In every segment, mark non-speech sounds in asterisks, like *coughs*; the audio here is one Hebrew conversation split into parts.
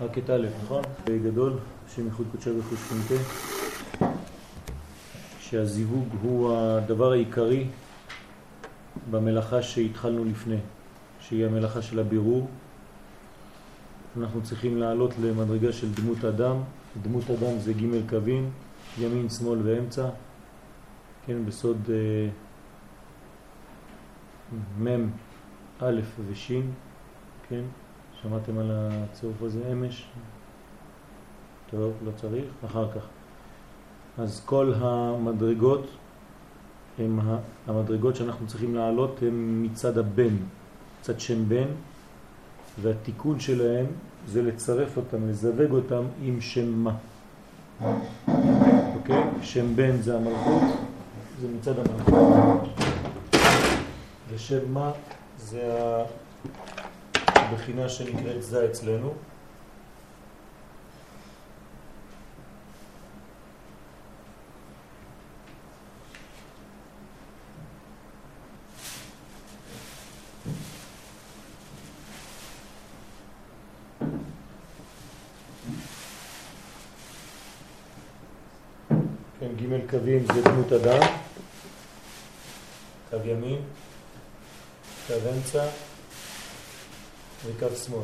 רק את א', נכון? גדול, שם ייחוד קודשי וחוש קונטה, שהזיווג הוא הדבר העיקרי במלאכה שהתחלנו לפני, שהיא המלאכה של הבירור. אנחנו צריכים לעלות למדרגה של דמות אדם, דמות אדם זה ג' קווים, ימין, שמאל ואמצע, כן, בסוד אה, מ', א' וש', כן, שמעתם על הצירוף הזה אמש? טוב, לא צריך, אחר כך. אז כל המדרגות, הם המדרגות שאנחנו צריכים לעלות הם מצד הבן, מצד שם בן, והתיקון שלהם זה לצרף אותם, לזווג אותם עם שם מה. אוקיי? שם בן זה המלכות, זה מצד המלכות, ושם מה זה הבחינה שנקראת זה אצלנו. כן, קווים זה דמות אדם, וקו שמאל.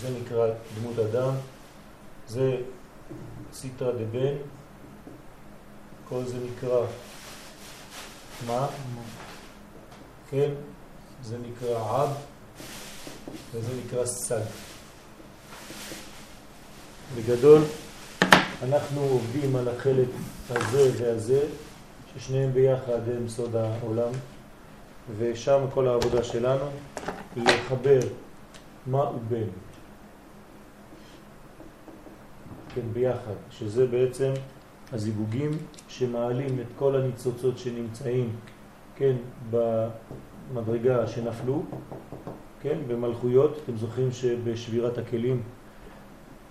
זה נקרא דמות אדם, זה סיטרא דבן, כל זה נקרא מה? כן, זה נקרא עב וזה נקרא סג. בגדול אנחנו עובדים על החלק הזה והזה, ששניהם ביחד הם סוד העולם, ושם כל העבודה שלנו לחבר מה בן. כן, ביחד, שזה בעצם הזיווגים שמעלים את כל הניצוצות שנמצאים, כן, במדרגה שנפלו, כן, במלכויות, אתם זוכרים שבשבירת הכלים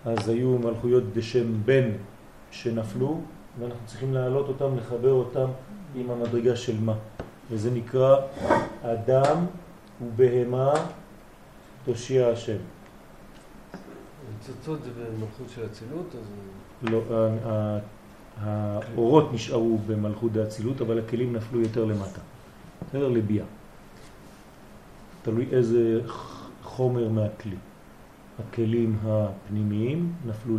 אז היו מלכויות בשם בן שנפלו, ואנחנו צריכים להעלות אותם, לחבר אותם עם המדרגה של מה. וזה נקרא אדם ובהמה תושיע השם. ניצוצות זה במלכות של אצילות? לא, האורות נשארו במלכות דאצילות, אבל הכלים נפלו יותר למטה. בסדר? לביאה. תלוי איזה חומר מהכלי. הכלים הפנימיים נפלו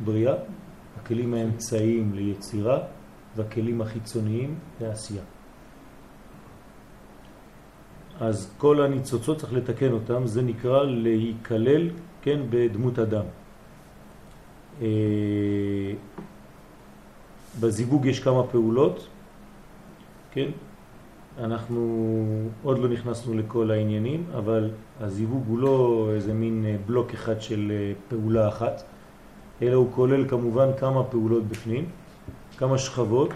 לבריאה, הכלים האמצעיים ליצירה והכלים החיצוניים לעשייה. אז כל הניצוצות צריך לתקן אותם, זה נקרא להיכלל, כן, בדמות אדם. אה, בזיווג יש כמה פעולות, כן? אנחנו עוד לא נכנסנו לכל העניינים, אבל הזיווג הוא לא איזה מין אה, בלוק אחד של אה, פעולה אחת, אלא הוא כולל כמובן כמה פעולות בפנים, כמה שכבות,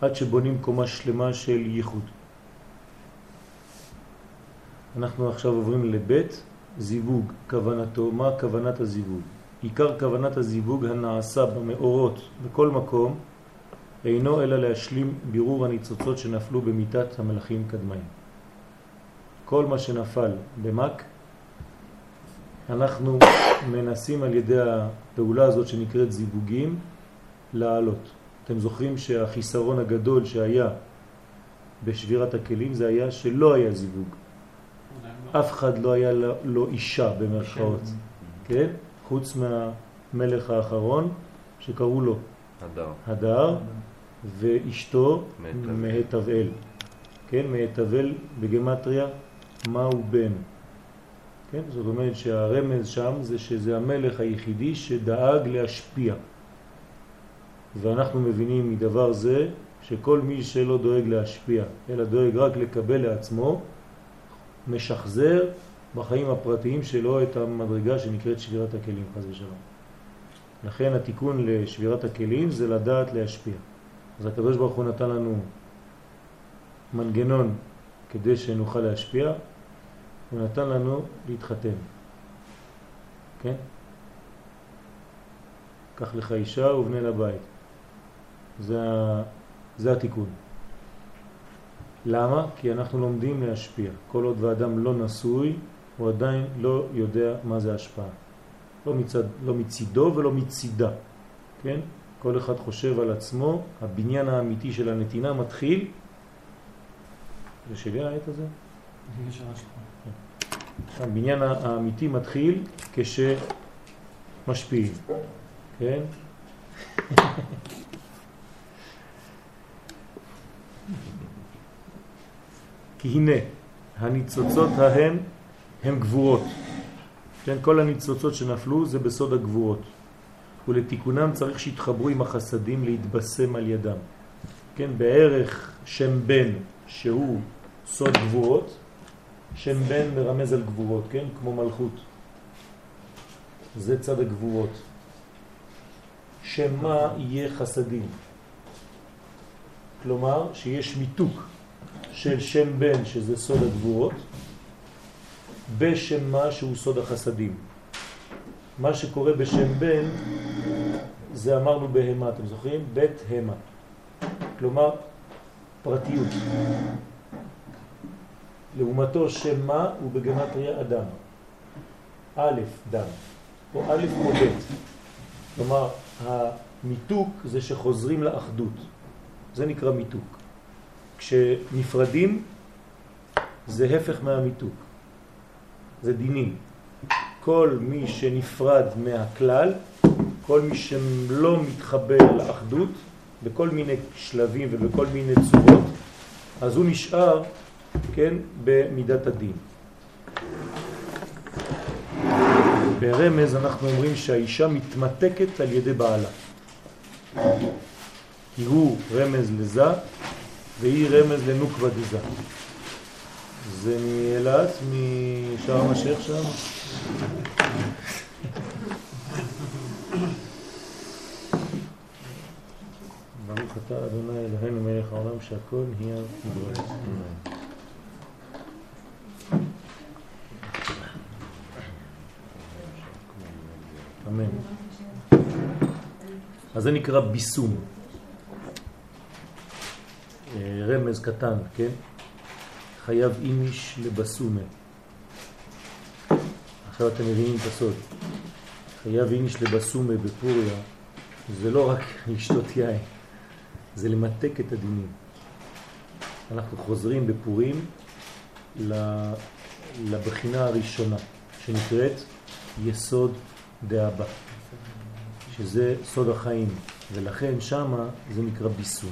עד שבונים קומה שלמה של ייחוד. אנחנו עכשיו עוברים לבית, זיווג, כוונתו, מה כוונת הזיווג? עיקר כוונת הזיווג הנעשה במאורות בכל מקום אינו אלא להשלים בירור הניצוצות שנפלו במיטת המלאכים קדמאים. כל מה שנפל במק, אנחנו מנסים על ידי הפעולה הזאת שנקראת זיווגים לעלות. אתם זוכרים שהחיסרון הגדול שהיה בשבירת הכלים זה היה שלא היה זיווג. אף אחד לא היה לו אישה במרכאות, כן? חוץ מהמלך האחרון שקראו לו הדר. הדר, ואשתו מהתבל. כן, מהתבל בגמטריה, מהו בן. כן, זאת אומרת שהרמז שם זה שזה המלך היחידי שדאג להשפיע. ואנחנו מבינים מדבר זה שכל מי שלא דואג להשפיע, אלא דואג רק לקבל לעצמו, משחזר בחיים הפרטיים שלו את המדרגה שנקראת שבירת הכלים, חז ושלום. לכן התיקון לשבירת הכלים זה לדעת להשפיע. אז הקדוש ברוך הוא נתן לנו מנגנון כדי שנוכל להשפיע, הוא נתן לנו להתחתן. כן? קח לך אישה ובנה לבית. זה, זה התיקון. למה? כי אנחנו לומדים להשפיע. כל עוד ואדם לא נשוי, הוא עדיין לא יודע מה זה השפעה. לא, מצד, לא מצידו ולא מצידה, כן? כל אחד חושב על עצמו, הבניין האמיתי של הנתינה מתחיל, זה שלי העט הזה? כן. הבניין האמיתי מתחיל כשמשפיעים, כן? *laughs* כי הנה, הניצוצות ההם הם גבורות. כן, כל הניצוצות שנפלו זה בסוד הגבורות. ולתיקונם צריך שיתחברו עם החסדים להתבשם על ידם. כן, בערך שם בן שהוא סוד גבורות, שם בן מרמז על גבורות, כן, כמו מלכות. זה צד הגבורות. שם מה יהיה חסדים. כלומר שיש מיתוק של שם בן שזה סוד הגבורות בשם מה שהוא סוד החסדים. מה שקורה בשם בן זה אמרנו בהמה, אתם זוכרים? בית המה. כלומר פרטיות. לעומתו שם מה הוא בגמטריה אדם. א' דם, או א' או ב'. כלומר, המיתוק זה שחוזרים לאחדות. זה נקרא מיתוק. כשנפרדים זה הפך מהמיתוק. זה דינים. כל מי שנפרד מהכלל, כל מי שלא מתחבר לאחדות, בכל מיני שלבים ובכל מיני צורות, אז הוא נשאר, כן, במידת הדין. ברמז אנחנו אומרים שהאישה מתמתקת על ידי בעלה. כי הוא רמז לזה והיא רמז לנוקבה דזה. זה מאילת, משאר המשך שם. ברוך אתה אדוני אלוהינו מלך העולם שהכל נהיה נברא. אמן. אז זה נקרא ביסום. אה, רמז קטן, כן? חייב אימיש לבסומה. עכשיו אתם מבינים את הסוד. חייב אימיש לבסומה בפוריה זה לא רק *laughs* לשתות יין, זה למתק את הדינים. אנחנו חוזרים בפורים לבחינה הראשונה, שנקראת יסוד דאבא, שזה סוד החיים, ולכן שמה זה נקרא ביסום.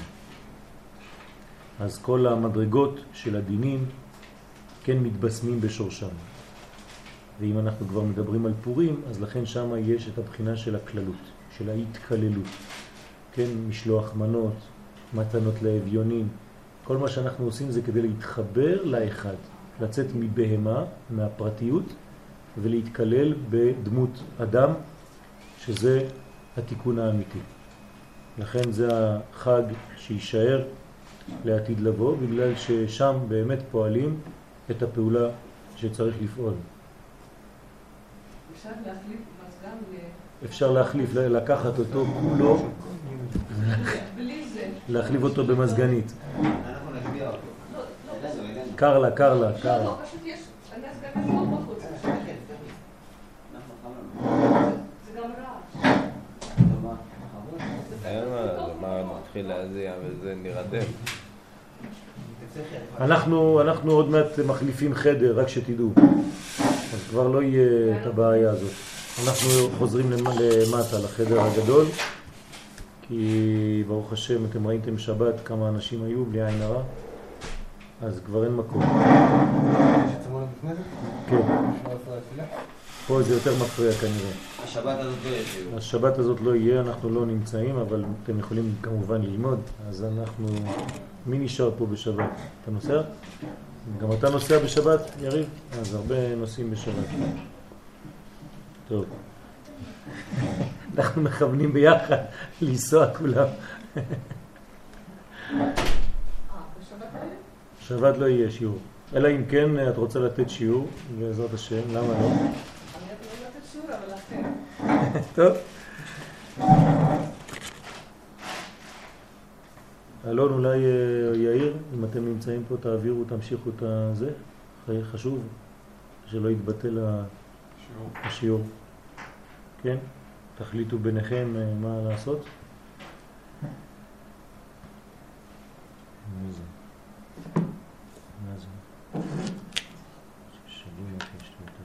אז כל המדרגות של הדינים כן מתבשמים בשורשם. ואם אנחנו כבר מדברים על פורים, אז לכן שם יש את הבחינה של הכללות, של ההתקללות. כן, משלוח מנות, מתנות לאביונים, כל מה שאנחנו עושים זה כדי להתחבר לאחד, לצאת מבהמה, מהפרטיות, ולהתקלל בדמות אדם, שזה התיקון האמיתי. לכן זה החג שישאר לעתיד לבוא, בגלל ששם באמת פועלים את הפעולה שצריך לפעול. אפשר להחליף מזגן אפשר להחליף, לקחת אותו כולו, להחליף אותו במזגנית. קר לה, קר לה, לה. זה גם רעש. מה, נתחיל להזיע וזה נרדם. אנחנו, אנחנו עוד מעט מחליפים חדר, רק שתדעו. אז כבר לא יהיה את הבעיה הזאת. אנחנו חוזרים למטה, לחדר הגדול, כי ברוך השם, אתם ראיתם שבת כמה אנשים היו, בלי עין הרע, אז כבר אין מקום. כן. פה זה יותר מפריע כנראה. השבת הזאת לא יהיה. השבת הזאת לא יהיה, אנחנו לא נמצאים, אבל אתם יכולים כמובן ללמוד, אז אנחנו... מי נשאר פה בשבת? אתה נוסע? גם אתה נוסע בשבת, יריב? אז הרבה נוסעים בשבת. טוב. אנחנו מכוונים ביחד לנסוע כולם. שבת לא יהיה שיעור. אלא אם כן את רוצה לתת שיעור, בעזרת השם, למה לא? טוב. אלון, אולי אה, יאיר, אם אתם נמצאים פה, תעבירו, תמשיכו את זה. חשוב שלא יתבטל השיעור. כן? תחליטו ביניכם אה, מה לעשות. מי זה? מה זה? שבוי יש לי אותו.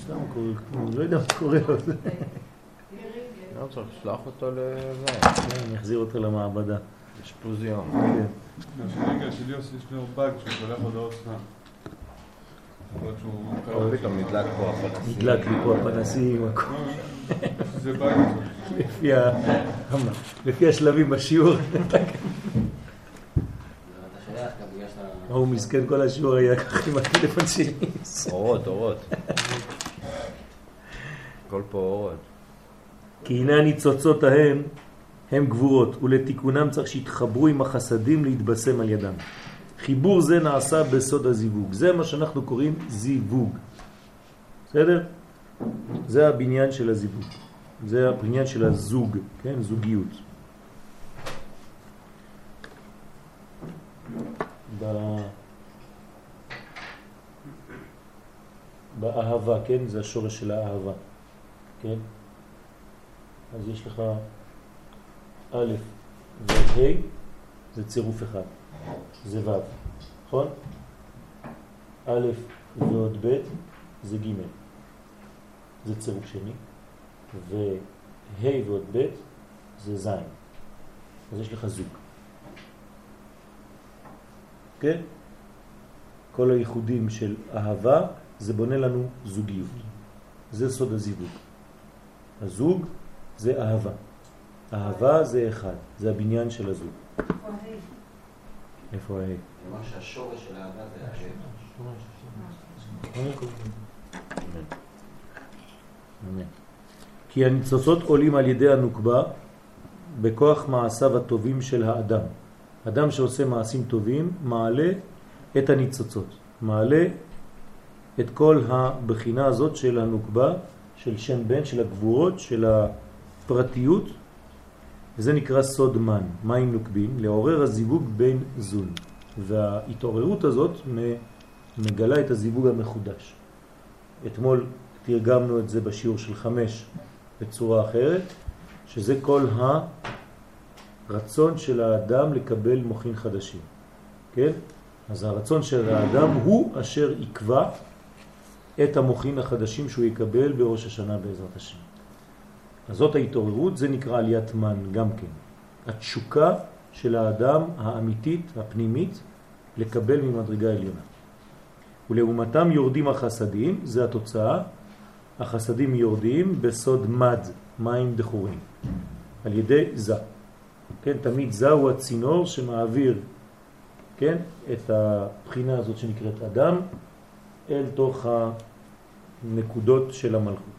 סתם קורה, לא יודע מה קורה לו. לא צריך לשלוח אותו לזה, כן, אני אחזיר אותו למעבדה. אשפוז יום. כן. השניקה של יוסי יש לו באג שהוא שולח הודעות סתם. פתאום נדלק פה הפלסטיני. נדלק לי פה הפנסים, הכל. לא, זה באג. לפי השלבים בשיעור. ההוא מסכן כל השיעור היה ככה עם הטלפון שלי. אורות, אורות. הכל פה אורות. כי הנה הניצוצות ההם הם גבורות, ולתיקונם צריך שיתחברו עם החסדים להתבשם על ידם. חיבור זה נעשה בסוד הזיווג. זה מה שאנחנו קוראים זיווג. בסדר? זה הבניין של הזיווג. זה הבניין של הזוג, כן? זוגיות. ב... באהבה, כן? זה השורש של האהבה, כן? אז יש לך א' וה' זה צירוף אחד, זה ו', נכון? א' ועוד ב' זה ג', זה צירוף שני, וה' ועוד ב' זה ז', אז יש לך זוג. כן? כל הייחודים של אהבה זה בונה לנו זוגיות. זה סוד הזיווג. הזוג זה אהבה. אהבה זה אחד, זה הבניין של הזוג. איפה ה? שהשורש של זה. אמן. כי הניצוצות עולים על ידי הנוקבה בכוח מעשיו הטובים של האדם. אדם שעושה מעשים טובים מעלה את הניצוצות, מעלה את כל הבחינה הזאת של הנוקבה, של שם בן, של הגבורות, של הפרטיות, וזה נקרא סוד מן, מים נוקבים, לעורר הזיווג בין זון. וההתעוררות הזאת מגלה את הזיווג המחודש. אתמול תרגמנו את זה בשיעור של חמש בצורה אחרת, שזה כל הרצון של האדם לקבל מוחין חדשים. כן? אז הרצון של האדם הוא אשר יקבע את המוחין החדשים שהוא יקבל בראש השנה בעזרת השם. זאת ההתעוררות, זה נקרא עליית מן גם כן. התשוקה של האדם האמיתית, הפנימית, לקבל ממדרגה עליונה. ולעומתם יורדים החסדים, זה התוצאה, החסדים יורדים בסוד מד, מים דחורים, על ידי זה. כן, תמיד זה הוא הצינור שמעביר, כן, את הבחינה הזאת שנקראת אדם, אל תוך הנקודות של המלכות.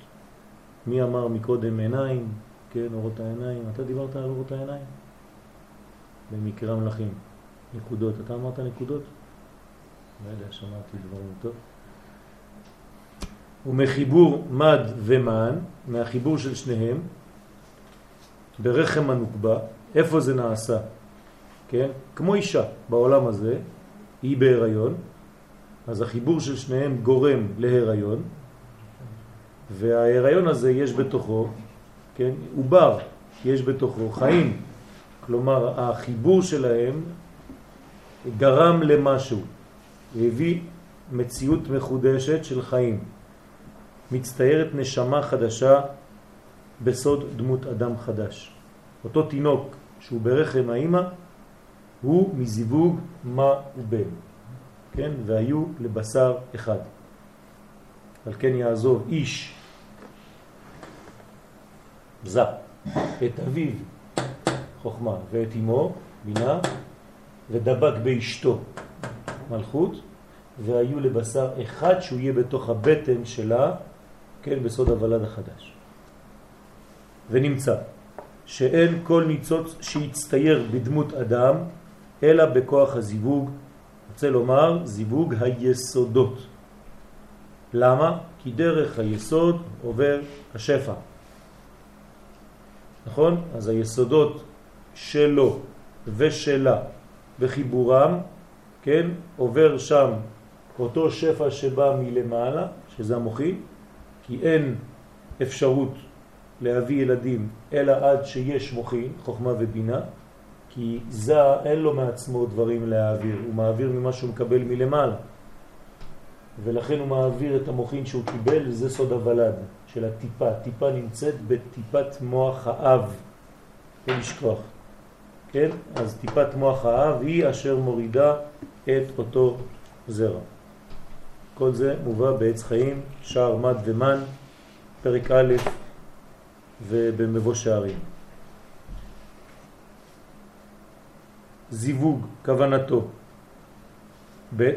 מי אמר מקודם עיניים, כן, אורות העיניים, אתה דיברת על אורות העיניים? במקרא מלכים, נקודות, אתה אמרת נקודות? לא יודע, שמעתי דברים טוב. ומחיבור מד ומן, מהחיבור של שניהם, ברחם הנוקבה, איפה זה נעשה? כן? כמו אישה בעולם הזה, היא בהיריון, אז החיבור של שניהם גורם להיריון, וההיריון הזה יש בתוכו, כן, עובר, יש בתוכו חיים. כלומר, החיבור שלהם גרם למשהו, הביא מציאות מחודשת של חיים. מצטיירת נשמה חדשה בסוד דמות אדם חדש. אותו תינוק שהוא ברחם האימא הוא מזיווג מה ובן, כן? והיו לבשר אחד. על כן יעזוב איש זה את אביו חוכמה ואת אמו בינה ודבק באשתו מלכות והיו לבשר אחד שהוא יהיה בתוך הבטן שלה, כן, בסוד הוולד החדש. ונמצא שאין כל ניצוץ שיצטייר בדמות אדם אלא בכוח הזיווג, רוצה לומר זיווג היסודות. למה? כי דרך היסוד עובר השפע. נכון? אז היסודות שלו ושלה בחיבורם, כן, עובר שם אותו שפע שבא מלמעלה, שזה המוחי, כי אין אפשרות להביא ילדים אלא עד שיש מוחין, חוכמה ובינה, כי זה אין לו מעצמו דברים להעביר, הוא מעביר ממה שהוא מקבל מלמעלה. ולכן הוא מעביר את המוחין שהוא קיבל, זה סוד הוולד של הטיפה. טיפה נמצאת בטיפת מוח האב, אין לשכוח. כן? אז טיפת מוח האב היא אשר מורידה את אותו זרע. כל זה מובא בעץ חיים, שער מד ומן, פרק א' ובמבוא שערים. זיווג, כוונתו. ב'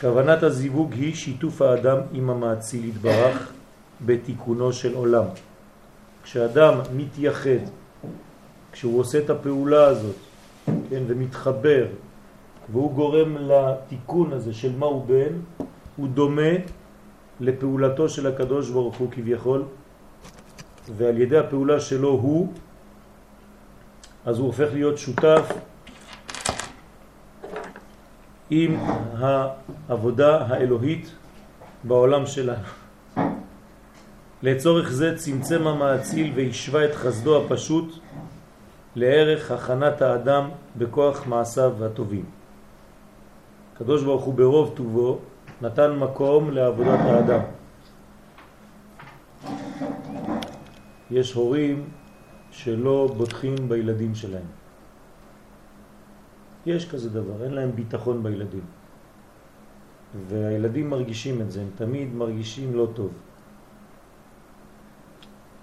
כוונת הזיווג היא שיתוף האדם עם המעציל יתברך בתיקונו של עולם. כשאדם מתייחד, כשהוא עושה את הפעולה הזאת, כן, ומתחבר, והוא גורם לתיקון הזה של מה הוא בן, הוא דומה לפעולתו של הקדוש ברוך הוא כביכול, ועל ידי הפעולה שלו הוא, אז הוא הופך להיות שותף עם העבודה האלוהית בעולם שלנו. לצורך זה צמצם המעציל והשווה את חסדו הפשוט לערך הכנת האדם בכוח מעשיו הטובים. הקדוש ברוך הוא ברוב טובו נתן מקום לעבודת האדם. יש הורים שלא בוטחים בילדים שלהם. יש כזה דבר, אין להם ביטחון בילדים. והילדים מרגישים את זה, הם תמיד מרגישים לא טוב.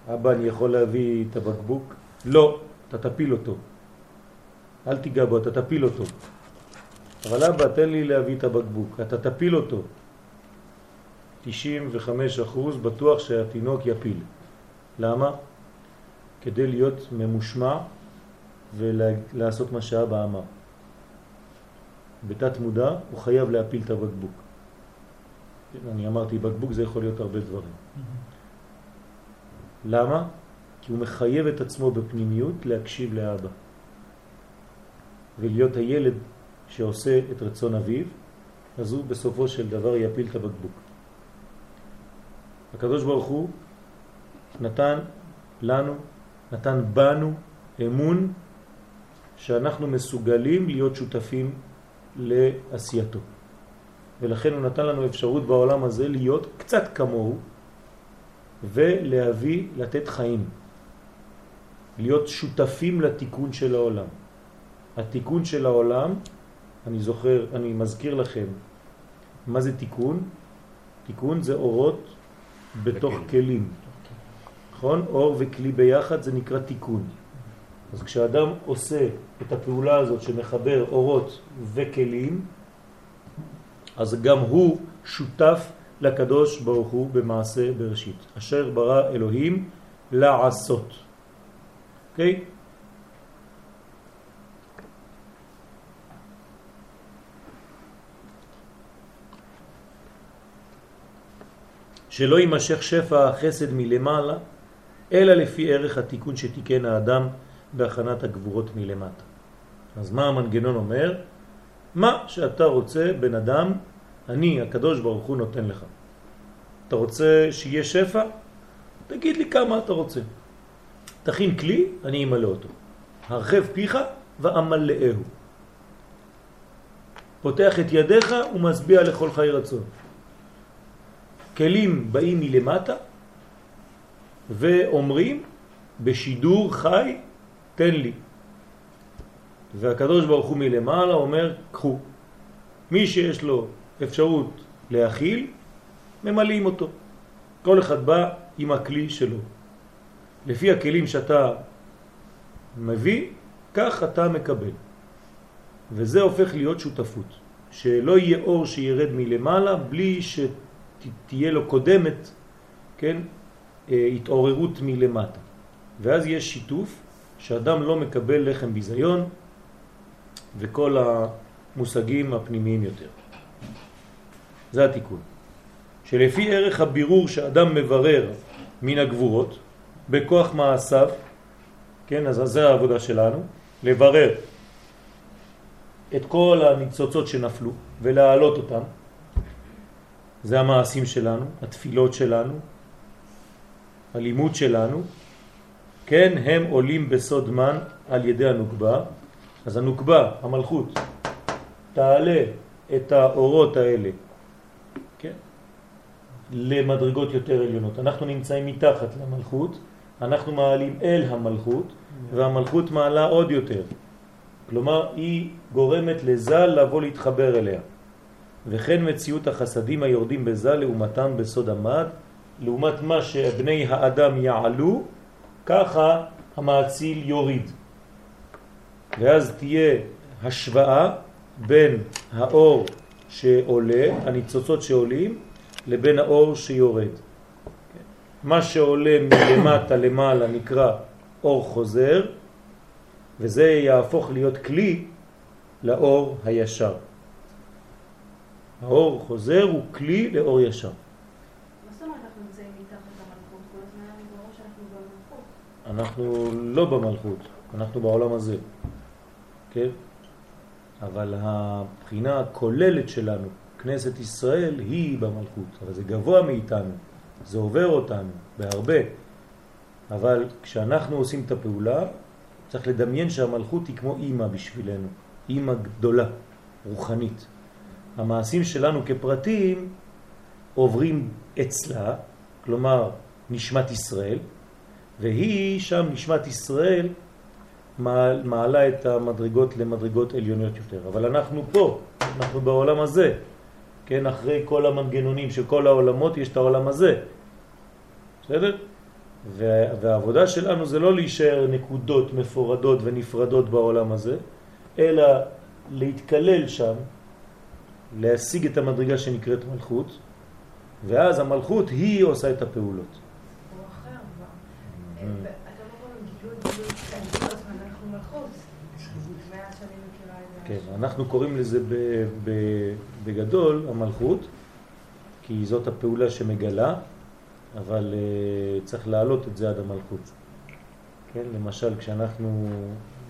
אבא, אני יכול להביא את הבקבוק? לא, אתה תפיל אותו. אל תיגע בו, אתה תפיל אותו. אבל אבא, תן לי להביא את הבקבוק, אתה תפיל אותו. 95% בטוח שהתינוק יפיל. למה? כדי להיות ממושמע ולעשות מה שאבא אמר. בתת מודע הוא חייב להפיל את הבקבוק. אני אמרתי בקבוק זה יכול להיות הרבה דברים. למה? כי הוא מחייב את עצמו בפנימיות להקשיב לאבא ולהיות הילד שעושה את רצון אביו, אז הוא בסופו של דבר יפיל את הבקבוק. הקדוש ברוך הוא נתן לנו, נתן בנו אמון שאנחנו מסוגלים להיות שותפים לעשייתו. ולכן הוא נתן לנו אפשרות בעולם הזה להיות קצת כמוהו ולהביא, לתת חיים. להיות שותפים לתיקון של העולם. התיקון של העולם, אני זוכר, אני מזכיר לכם, מה זה תיקון? תיקון זה אורות בתוך וכלים. כלים. נכון? אור וכלי ביחד זה נקרא תיקון. אז כשאדם עושה את הפעולה הזאת שמחבר אורות וכלים, אז גם הוא שותף לקדוש ברוך הוא במעשה בראשית. אשר ברא אלוהים לעשות. אוקיי? Okay? שלא יימשך שפע החסד מלמעלה, אלא לפי ערך התיקון שתיקן האדם בהכנת הגבורות מלמטה. אז מה המנגנון אומר? מה שאתה רוצה, בן אדם, אני, הקדוש ברוך הוא, נותן לך. אתה רוצה שיהיה שפע? תגיד לי כמה אתה רוצה. תכין כלי, אני אמלא אותו. הרחב פיך ואמלאהו. פותח את ידיך ומשביע לכל חי רצון. כלים באים מלמטה ואומרים בשידור חי תן לי. והקדוש ברוך הוא מלמעלה אומר, קחו. מי שיש לו אפשרות להכיל, ממלאים אותו. כל אחד בא עם הכלי שלו. לפי הכלים שאתה מביא, כך אתה מקבל. וזה הופך להיות שותפות. שלא יהיה אור שירד מלמעלה בלי שתהיה לו קודמת, כן, אה, התעוררות מלמטה. ואז יש שיתוף שאדם לא מקבל לחם ביזיון וכל המושגים הפנימיים יותר. זה התיקון. שלפי ערך הבירור שאדם מברר מן הגבורות, בכוח מעשיו, כן, אז זה העבודה שלנו, לברר את כל הניצוצות שנפלו ולהעלות אותם, זה המעשים שלנו, התפילות שלנו, הלימוד שלנו, כן הם עולים בסוד מן על ידי הנוקבה, אז הנוקבה, המלכות, תעלה את האורות האלה? למדרגות יותר עליונות. אנחנו נמצאים מתחת למלכות, אנחנו מעלים אל המלכות, והמלכות מעלה עוד יותר. כלומר, היא גורמת לזל לבוא להתחבר אליה. וכן מציאות החסדים היורדים בזל לעומתם בסוד המד, לעומת מה שבני האדם יעלו, ככה המעציל יוריד. ואז תהיה השוואה בין האור שעולה, הניצוצות שעולים, לבין האור שיורד. מה שעולה מלמטה למעלה נקרא אור חוזר, וזה יהפוך להיות כלי לאור הישר. האור חוזר הוא כלי לאור ישר. אנחנו לא במלכות, אנחנו בעולם הזה, כן? אבל הבחינה הכוללת שלנו, כנסת ישראל, היא במלכות, אבל זה גבוה מאיתנו, זה עובר אותנו בהרבה, אבל כשאנחנו עושים את הפעולה, צריך לדמיין שהמלכות היא כמו אימא בשבילנו, אימא גדולה, רוחנית. המעשים שלנו כפרטים עוברים אצלה, כלומר נשמת ישראל, והיא שם נשמת ישראל מעלה את המדרגות למדרגות עליוניות יותר. אבל אנחנו פה, אנחנו בעולם הזה, כן, אחרי כל המנגנונים של כל העולמות יש את העולם הזה. בסדר? והעבודה שלנו זה לא להישאר נקודות מפורדות ונפרדות בעולם הזה, אלא להתקלל שם, להשיג את המדרגה שנקראת מלכות, ואז המלכות היא עושה את הפעולות. הוא אחר כבר. אתה לא רואה גילוי גילוי כן, כל הזמן אנחנו מלכות. מאז שאני מכירה את זה. כן, אנחנו קוראים לזה בגדול המלכות, כי זאת הפעולה שמגלה, אבל uh, צריך להעלות את זה עד המלכות. כן, למשל כשאנחנו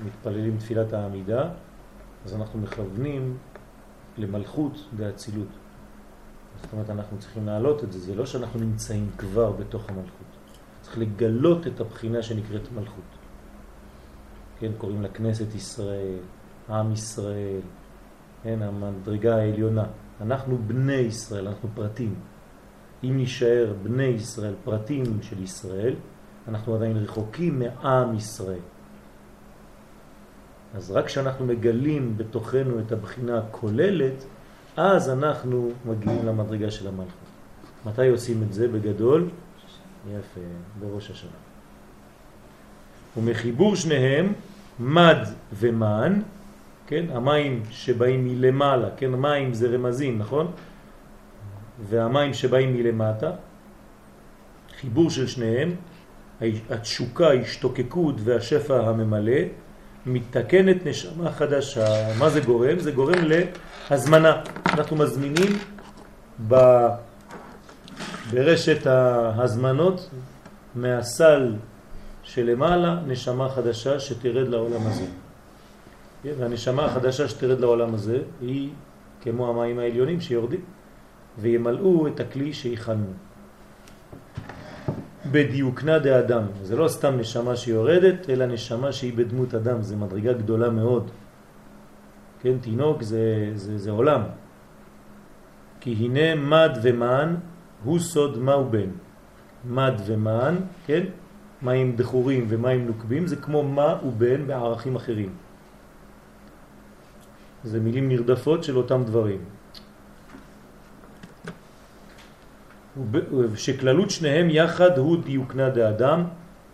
מתפללים תפילת העמידה, אז אנחנו מכוונים למלכות באצילות. זאת אומרת, אנחנו צריכים להעלות את זה, זה לא שאנחנו נמצאים כבר בתוך המלכות. צריך לגלות את הבחינה שנקראת מלכות. כן, קוראים לה כנסת ישראל, עם ישראל, כן, המדרגה העליונה. אנחנו בני ישראל, אנחנו פרטים. אם נשאר בני ישראל, פרטים של ישראל, אנחנו עדיין רחוקים מעם ישראל. אז רק כשאנחנו מגלים בתוכנו את הבחינה הכוללת, אז אנחנו מגיעים למדרגה של המלכות. מתי עושים את זה בגדול? יפה, בראש השנה. ומחיבור שניהם, מד ומן, כן, המים שבאים מלמעלה, כן, מים זה רמזים, נכון? והמים שבאים מלמטה, חיבור של שניהם, התשוקה, השתוקקות והשפע הממלא, מתקנת נשמה חדשה. מה זה גורם? זה גורם להזמנה. אנחנו מזמינים ב... ברשת ההזמנות מהסל שלמעלה נשמה חדשה שתרד לעולם הזה. והנשמה החדשה שתרד לעולם הזה היא כמו המים העליונים שיורדים וימלאו את הכלי שהכנו. בדיוקנה דאדם. זה לא סתם נשמה שיורדת, אלא נשמה שהיא בדמות אדם. זה מדרגה גדולה מאוד. כן, תינוק זה, זה, זה עולם. כי הנה מד ומן הוא סוד מהו בן. מד ומן, כן? מים דחורים ומים נוקבים, זה כמו מה ובן בערכים אחרים. זה מילים נרדפות של אותם דברים. שכללות שניהם יחד הוא דיוקנה דאדם,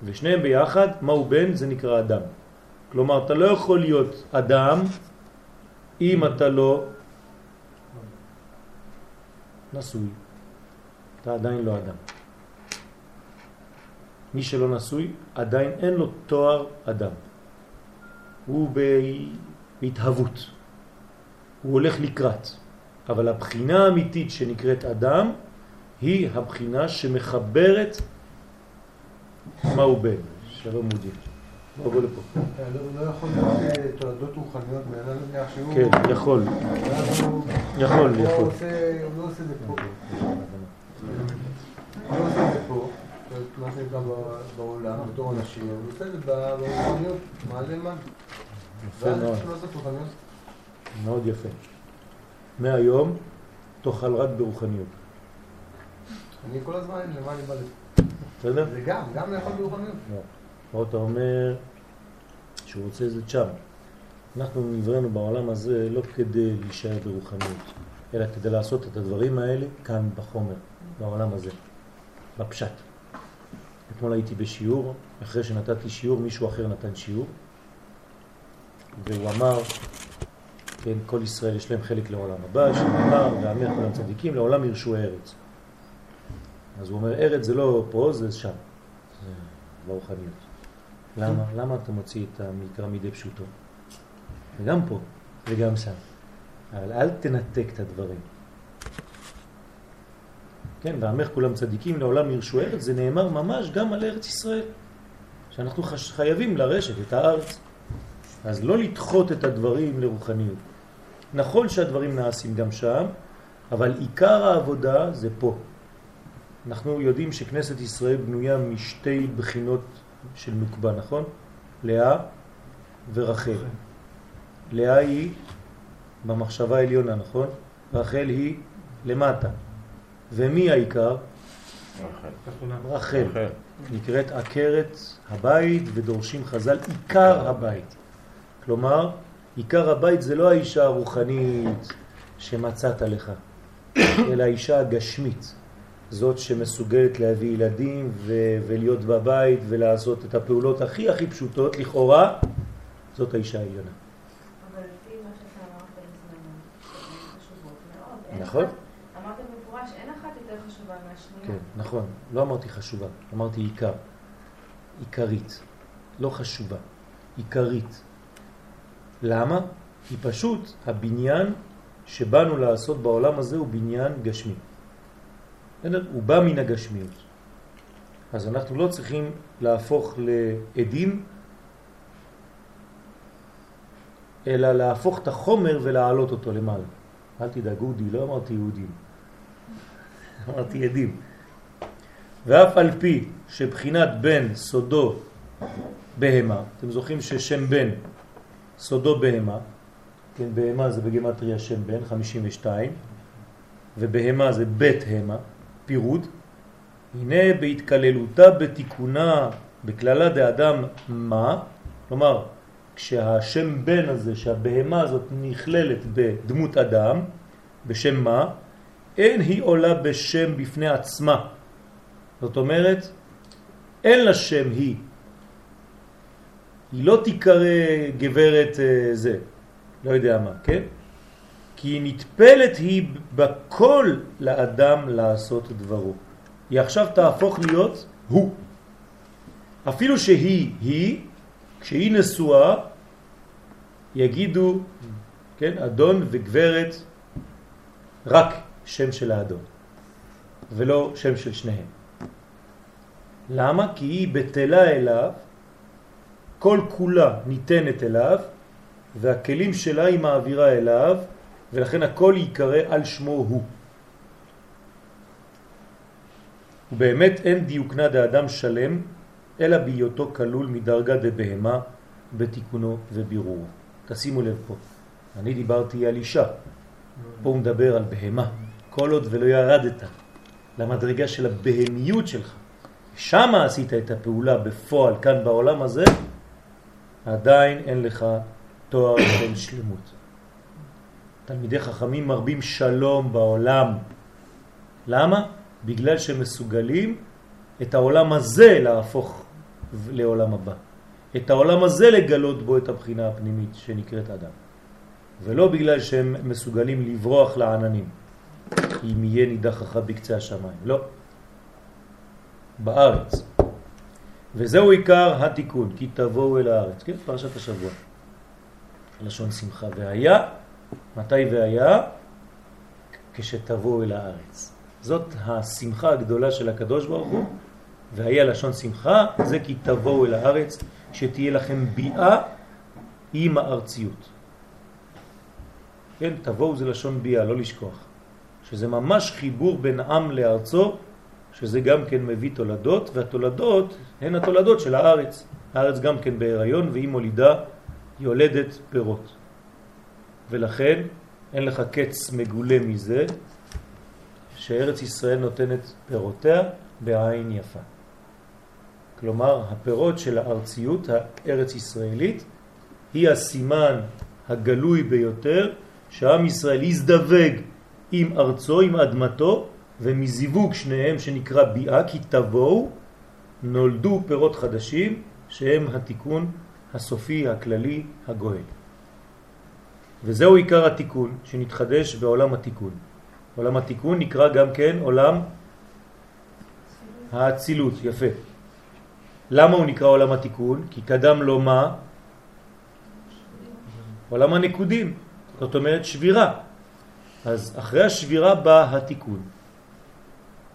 ושניהם ביחד, מהו בן? זה נקרא אדם. כלומר, אתה לא יכול להיות אדם אם אתה לא נשוי. אתה עדיין לא אדם. מי שלא נשוי, עדיין אין לו תואר אדם. הוא בהתהוות. הוא הולך לקראת. אבל הבחינה האמיתית שנקראת אדם, היא הבחינה שמחברת מהו בן. שלום מודי. בוא לפה. לא יכול להיות אה, תולדות רוחניות מאלה נניח שהוא... כן, יכול. יכול, הוא יכול. הוא לא עושה את זה פה. הוא לא עושה את זה פה. מה שנקרא בעולם, בתור אנשים, הוא עושה את זה ברוחניות, מעלה. יפה ואז יש לו לעשות רוחניות. מאוד יפה. מהיום תאכל רק ברוחניות, אני כל הזמן, למה אני בא לזה? בסדר? זה גם, גם לאכול ברוחניות. פה אתה אומר שהוא רוצה את זה שם. אנחנו נבראנו בעולם הזה לא כדי להישאר ברוחניות, אלא כדי לעשות את הדברים האלה כאן בחומר, בעולם הזה, בפשט. אתמול הייתי בשיעור, אחרי שנתתי שיעור, מישהו אחר נתן שיעור, והוא אמר, כן, כל ישראל יש להם חלק לעולם הבא, שנאמר, ועמך כולם צדיקים, לעולם ירשו ארץ. אז הוא אומר, ארץ זה לא פה, זה שם. זה ברוחניות. למה? למה אתה מוציא את המקרא מידי פשוטו? וגם פה, וגם שם. אבל אל תנתק את הדברים. כן, ועמך כולם צדיקים לעולם ירשו ארץ, זה נאמר ממש גם על ארץ ישראל. שאנחנו. חייבים לרשת את הארץ. אז לא לדחות את הדברים לרוחניות. נכון שהדברים נעשים גם שם, אבל עיקר העבודה זה פה. אנחנו יודעים שכנסת ישראל בנויה משתי בחינות של נוקבה, נכון? לאה ורחל. לאה היא במחשבה העליונה, נכון? רחל היא למטה. ומי העיקר? רחל. רחל. נקראת עקרת הבית ודורשים חז"ל עיקר הבית. כלומר, עיקר הבית זה לא האישה הרוחנית שמצאת לך, *coughs* אלא האישה הגשמית. זאת שמסוגלת להביא ילדים ו- ולהיות בבית ולעשות את הפעולות הכי הכי פשוטות לכאורה, זאת האישה העליונה. נכון. אחת- אמרת במפורש, אין אחת יותר חשובה מהשנייה. כן, נכון. לא אמרתי חשובה, אמרתי עיקר. עיקרית. לא חשובה, עיקרית. למה? כי פשוט הבניין שבאנו לעשות בעולם הזה הוא בניין גשמי. הוא בא מן הגשמיות. אז אנחנו לא צריכים להפוך לעדים, אלא להפוך את החומר ולהעלות אותו למעלה. אל תדאג, אודי, לא אמרתי יהודים. *laughs* אמרתי עדים. ואף על פי שבחינת בן סודו בהמה, אתם זוכרים ששם בן סודו בהמה, כן, בהמה זה בגמטריה שם בן, 52, ובהמה זה בית המה, פירוד. הנה בהתקללותה בתיקונה בכללה דאדם מה, כלומר כשהשם בן הזה, שהבהמה הזאת נכללת בדמות אדם, בשם מה, אין היא עולה בשם בפני עצמה. זאת אומרת, אין לה שם היא. היא לא תיקרא גברת אה, זה, לא יודע מה, כן? כי נטפלת היא בכל לאדם לעשות דברו. היא עכשיו תהפוך להיות הוא. אפילו שהיא היא, כשהיא נשואה, יגידו, כן, אדון וגברת, רק שם של האדון, ולא שם של שניהם. למה? כי היא בטלה אליו, כל כולה ניתנת אליו, והכלים שלה היא מעבירה אליו, ולכן הכל יקרא על שמו הוא. ובאמת אין דיוקנה דאדם שלם, אלא בהיותו כלול מדרגה דבהמה בתיקונו ובירור. תשימו לב פה, אני דיברתי על אישה, פה הוא מדבר על בהמה, כל עוד ולא ירדת למדרגה של הבהמיות שלך, שם עשית את הפעולה בפועל כאן בעולם הזה, עדיין אין לך תואר של שלמות. תלמידי חכמים מרבים שלום בעולם. למה? בגלל שמסוגלים את העולם הזה להפוך לעולם הבא. את העולם הזה לגלות בו את הבחינה הפנימית שנקראת אדם. ולא בגלל שהם מסוגלים לברוח לעננים, אם יהיה נידחך בקצה השמיים. לא. בארץ. וזהו עיקר התיקון, כי תבואו אל הארץ. כן, פרשת השבוע. לשון שמחה. והיה, מתי והיה? כשתבואו אל הארץ. זאת השמחה הגדולה של הקדוש ברוך הוא, והיה לשון שמחה, זה כי תבואו אל הארץ, שתהיה לכם ביאה עם הארציות. כן, תבואו זה לשון ביאה, לא לשכוח. שזה ממש חיבור בין עם לארצו, שזה גם כן מביא תולדות, והתולדות הן התולדות של הארץ. הארץ גם כן בהיריון והיא מולידה, יולדת פירות. ולכן אין לך קץ מגולה מזה שארץ ישראל נותנת פירותיה בעין יפה. כלומר, הפירות של הארציות הארץ ישראלית היא הסימן הגלוי ביותר שעם ישראל יזדווג עם ארצו, עם אדמתו, ומזיווג שניהם שנקרא ביאה, כי תבואו, נולדו פירות חדשים שהם התיקון הסופי, הכללי, הגואל. וזהו עיקר התיקון שנתחדש בעולם התיקון. עולם התיקון נקרא גם כן עולם האצילות, יפה. למה הוא נקרא עולם התיקון? כי קדם לו מה? עולם הנקודים, זאת אומרת שבירה. אז אחרי השבירה בא התיקון.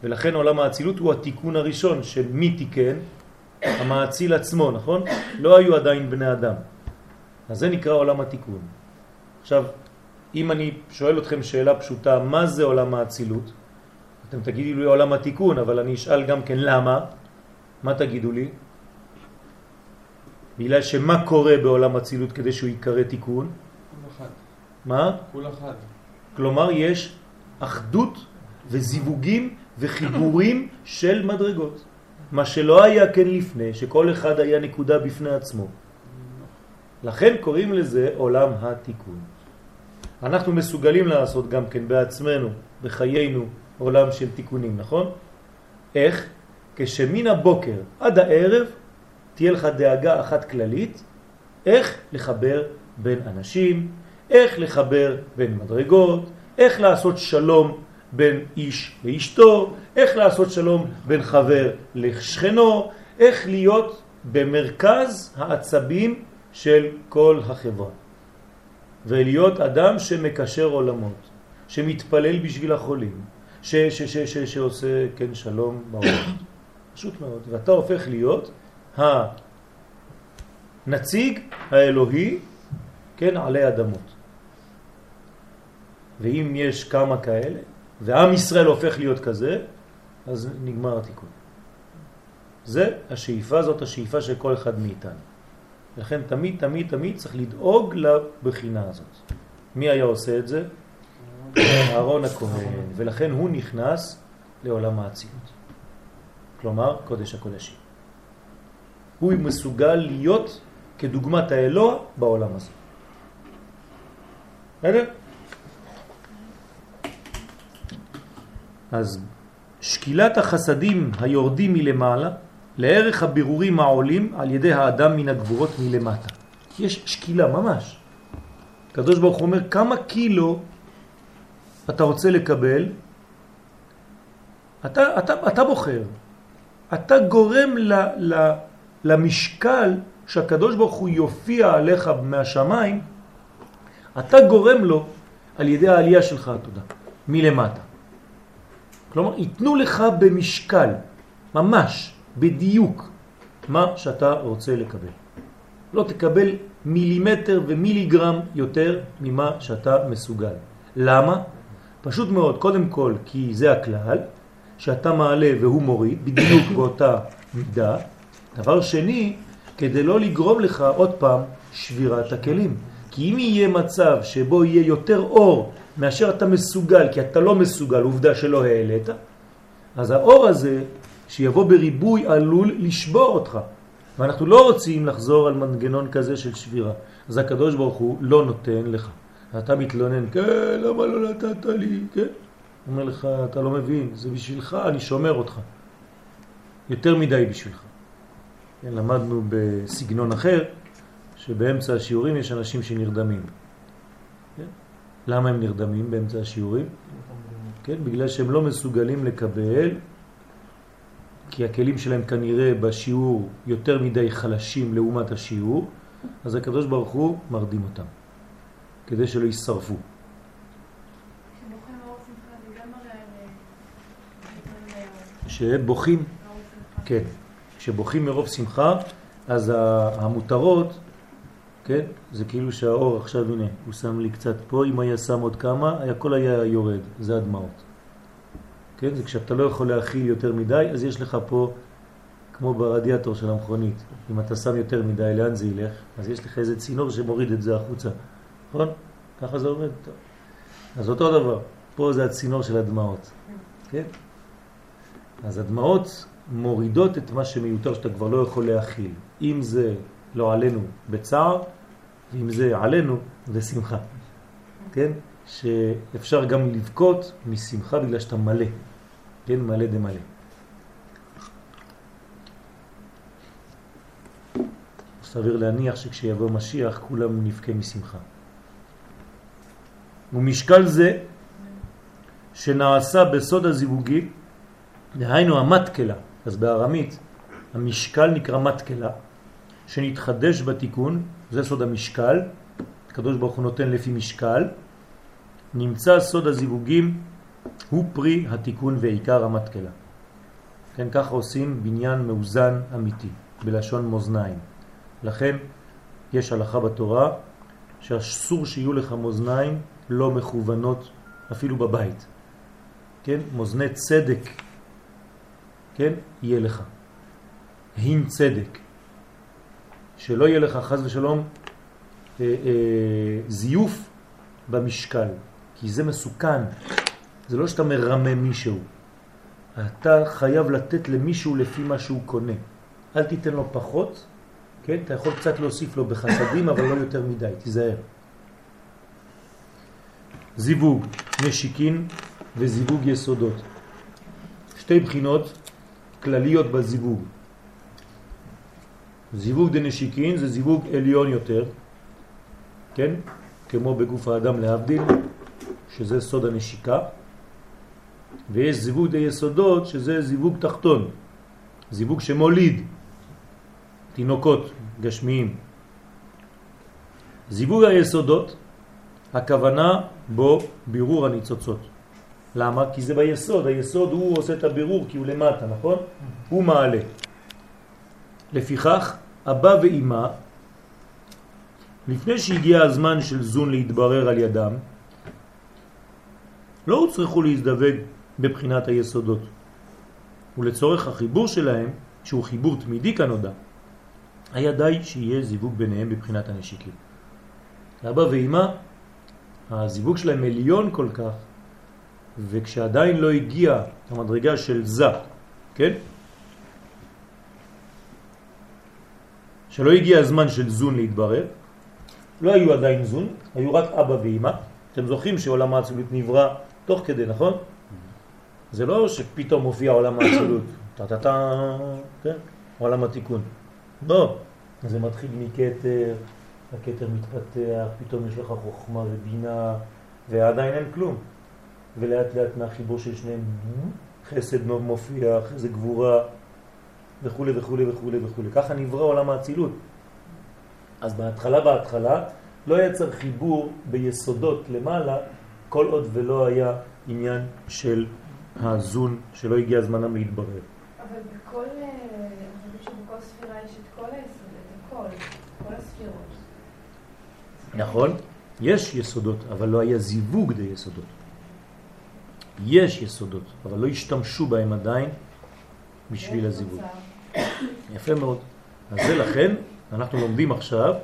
ולכן עולם האצילות הוא התיקון הראשון שמי תיקן? המאציל עצמו, נכון? לא היו עדיין בני אדם. אז זה נקרא עולם התיקון. עכשיו, אם אני שואל אתכם שאלה פשוטה, מה זה עולם האצילות? אתם תגידו לי עולם התיקון, אבל אני אשאל גם כן למה. מה תגידו לי? בגלל שמה קורה בעולם הצילות כדי שהוא יקרא תיקון? כול אחד. מה? כול אחד. כלומר יש אחדות וזיווגים וחיבורים של מדרגות. מה שלא היה כן לפני, שכל אחד היה נקודה בפני עצמו. לכן קוראים לזה עולם התיקון. אנחנו מסוגלים לעשות גם כן בעצמנו, בחיינו, עולם של תיקונים, נכון? איך? כשמן הבוקר עד הערב תהיה לך דאגה אחת כללית, איך לחבר בין אנשים, איך לחבר בין מדרגות, איך לעשות שלום בין איש לאשתו, איך לעשות שלום בין חבר לשכנו, איך להיות במרכז העצבים של כל החברה. ולהיות אדם שמקשר עולמות, שמתפלל בשביל החולים, ש, ש, ש, ש, שעושה כן שלום בעולם. *coughs* פשוט מאוד. ואתה הופך להיות הנציג האלוהי, כן, עלי אדמות. ואם יש כמה כאלה, ועם ישראל הופך להיות כזה, אז נגמר התיקון. זה השאיפה, זאת השאיפה של כל אחד מאיתנו. לכן תמיד, תמיד, תמיד צריך לדאוג לבחינה הזאת. מי היה עושה את זה? אהרון הכהן, ולכן הוא נכנס לעולם האצילות. כלומר, קודש הקודשים. הוא מסוגל להיות כדוגמת האלוה בעולם הזה. בסדר? אז שקילת החסדים היורדים מלמעלה לערך הבירורים העולים על ידי האדם מן הגבורות מלמטה. יש שקילה ממש. הקדוש ברוך הוא אומר כמה קילו אתה רוצה לקבל, אתה, אתה, אתה בוחר. אתה גורם ל, ל, למשקל שהקדוש ברוך הוא יופיע עליך מהשמיים, אתה גורם לו על ידי העלייה שלך, תודה, מלמטה. כלומר, ייתנו לך במשקל, ממש, בדיוק, מה שאתה רוצה לקבל. לא תקבל מילימטר ומיליגרם יותר ממה שאתה מסוגל. למה? פשוט מאוד, קודם כל, כי זה הכלל, שאתה מעלה והוא מוריד, בדיוק *coughs* באותה מידה. דבר שני, כדי לא לגרום לך עוד פעם שבירת הכלים. כי אם יהיה מצב שבו יהיה יותר אור מאשר אתה מסוגל, כי אתה לא מסוגל, עובדה שלא העלית, אז האור הזה שיבוא בריבוי עלול לשבור אותך. ואנחנו לא רוצים לחזור על מנגנון כזה של שבירה. אז הקדוש ברוך הוא לא נותן לך. אתה מתלונן, כן, למה לא נתת לי? כן. הוא אומר לך, אתה לא מבין, זה בשבילך, אני שומר אותך. יותר מדי בשבילך. כן, למדנו בסגנון אחר, שבאמצע השיעורים יש אנשים שנרדמים. כן? למה הם נרדמים באמצע השיעורים? כן, בגלל שהם לא מסוגלים לקבל כי הכלים שלהם כנראה בשיעור יותר מדי חלשים לעומת השיעור, אז הקדוש ברוך הוא מרדים אותם, כדי שלא יישרפו. שבוכים, כן, כשבוכים מרוב שמחה, אז המותרות, כן, זה כאילו שהאור עכשיו, הנה, הוא שם לי קצת פה, אם היה שם עוד כמה, הכל היה יורד, זה הדמעות. כן? זה כשאתה לא יכול להכיל יותר מדי, אז יש לך פה, כמו ברדיאטור של המכונית, אם אתה שם יותר מדי, לאן זה ילך? אז יש לך איזה צינור שמוריד את זה החוצה, נכון? ככה זה עובד. טוב. אז אותו דבר, פה זה הצינור של הדמעות, כן? אז הדמעות מורידות את מה שמיותר שאתה כבר לא יכול להכיל. אם זה לא עלינו בצער, ואם זה עלינו בשמחה. כן? שאפשר גם לבכות משמחה בגלל שאתה מלא. כן? מלא דמלא. סביר להניח שכשיבוא משיח כולם נבכה משמחה. ומשקל זה שנעשה בסוד הזיווגי, דהיינו המתקלה, אז בארמית המשקל נקרא מתקלה, שנתחדש בתיקון, זה סוד המשקל, הקדוש ברוך הוא נותן לפי משקל, נמצא סוד הזיווגים הוא פרי התיקון ועיקר המתקלה. כן, ככה עושים בניין מאוזן אמיתי, בלשון מאזניים. לכן יש הלכה בתורה שאסור שיהיו לך מאזניים לא מכוונות אפילו בבית. כן? מאזני צדק, כן? יהיה לך. הין צדק. שלא יהיה לך חז ושלום אה, אה, זיוף במשקל, כי זה מסוכן. זה לא שאתה מרמה מישהו. אתה חייב לתת למישהו לפי מה שהוא קונה. אל תיתן לו פחות, כן? אתה יכול קצת להוסיף לו בחסדים, אבל לא יותר מדי, תיזהר. זיווג נשיקין וזיווג יסודות. שתי בחינות כלליות בזיווג. זיווג דנשיקין זה זיווג עליון יותר, כן? כמו בגוף האדם להבדיל, שזה סוד הנשיקה, ויש זיווג די יסודות שזה זיווג תחתון, זיווג שמוליד תינוקות גשמיים. זיווג היסודות, הכוונה בו בירור הניצוצות. למה? כי זה ביסוד, היסוד הוא עושה את הבירור כי הוא למטה, נכון? הוא מעלה. לפיכך, אבא ואימא, לפני שהגיע הזמן של זון להתברר על ידם, לא הוצרכו להזדווג בבחינת היסודות. ולצורך החיבור שלהם, שהוא חיבור תמידי כנודע, היה די שיהיה זיווג ביניהם בבחינת הנשיקים. אבא ואימא, הזיווג שלהם עליון כל כך, וכשעדיין לא הגיע המדרגה של זה, כן? שלא הגיע הזמן של זון להתברר, לא היו עדיין זון, היו רק אבא ואימא. אתם זוכרים שעולם האצילות נברא תוך כדי, נכון? זה לא שפתאום מופיע עולם האצילות, טה-טה-טה, *clears throat* כן? עולם התיקון. לא, זה מתחיל מקטר, הקטר מתפתח, פתאום יש לך חוכמה ובינה, ועדיין אין כלום. ולאט לאט מהחיבור של שניהם חסד מופיע, זה גבורה וכו' וכו' וכו' וכו'. ככה נברא עולם האצילות. אז בהתחלה בהתחלה לא יצר חיבור ביסודות למעלה כל עוד ולא היה עניין של הזון שלא הגיע זמנם להתברר. אבל בכל, אה, אני חושבת שבכל ספירה יש את כל היסודות, הכל, כל הספירות. נכון? יש יסודות, אבל לא היה זיווג די יסודות. יש יסודות, אבל לא השתמשו בהם עדיין בשביל הזיווג. יפה מאוד. אז זה לכן, אנחנו לומדים עכשיו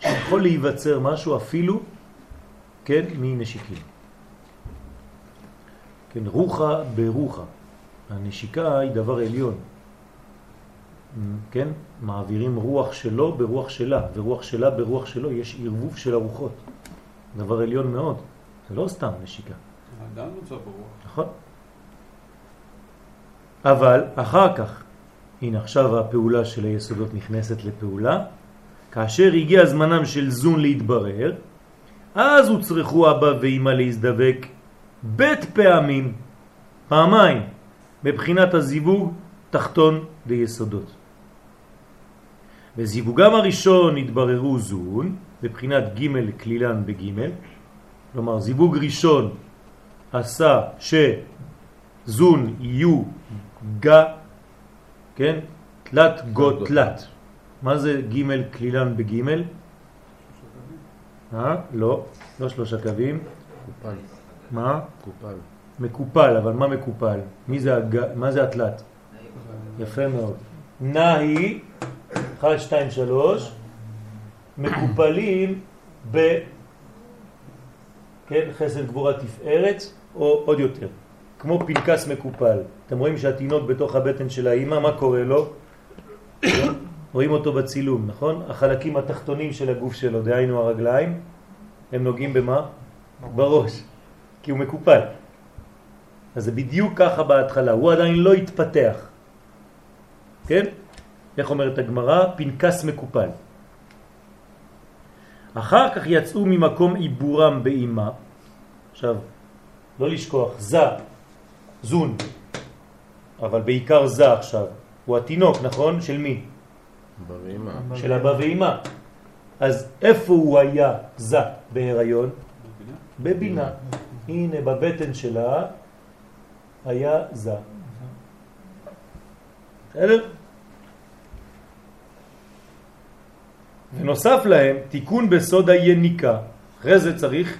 שיכול להיווצר משהו אפילו, כן, מנשיקים. כן, רוחה ברוחה. הנשיקה היא דבר עליון. כן? מעבירים רוח שלו ברוח שלה, ורוח שלה ברוח שלו, יש ערבוב של הרוחות. דבר עליון מאוד. זה לא סתם נשיקה. האדם נוצר ברוח. נכון. אבל אחר כך, הנה עכשיו הפעולה של היסודות נכנסת לפעולה, כאשר הגיע זמנם של זון להתברר, אז הוצרכו אבא ואמא להזדבק בית פעמים, פעמיים, מבחינת הזיווג תחתון ויסודות. בזיווגם הראשון התבררו זון, בבחינת ג' כלילן בג', כלומר זיווג ראשון עשה שזון יהיו גה, כן? תלת גו תלת. מה זה ג' כלילן בג'? אה? לא, לא שלושה קווים. קופל. מה? קופל. מקופל, אבל מה מקופל? מי זה, הג... מה זה התלת? יפה מאוד. נהי, 1, 2, 3, מקופלים ב... כן, חסד גבורה תפארת, או עוד יותר, כמו פנקס מקופל. אתם רואים שהתינוק בתוך הבטן של האימא, מה קורה לו? רואים אותו בצילום, נכון? החלקים התחתונים של הגוף שלו, דהיינו הרגליים, הם נוגעים במה? בראש, כי הוא מקופל. אז זה בדיוק ככה בהתחלה, הוא עדיין לא התפתח. כן? איך אומרת הגמרא? פנקס מקופל. אחר כך יצאו ממקום עיבורם באימה. עכשיו, לא לשכוח, זה, זון, אבל בעיקר זה עכשיו. הוא התינוק, נכון? של מי? של אבא ואמא. אז איפה הוא היה זה בהיריון? בבינה. הנה בבטן שלה היה זה. בסדר? ונוסף להם תיקון בסוד היניקה. אחרי זה צריך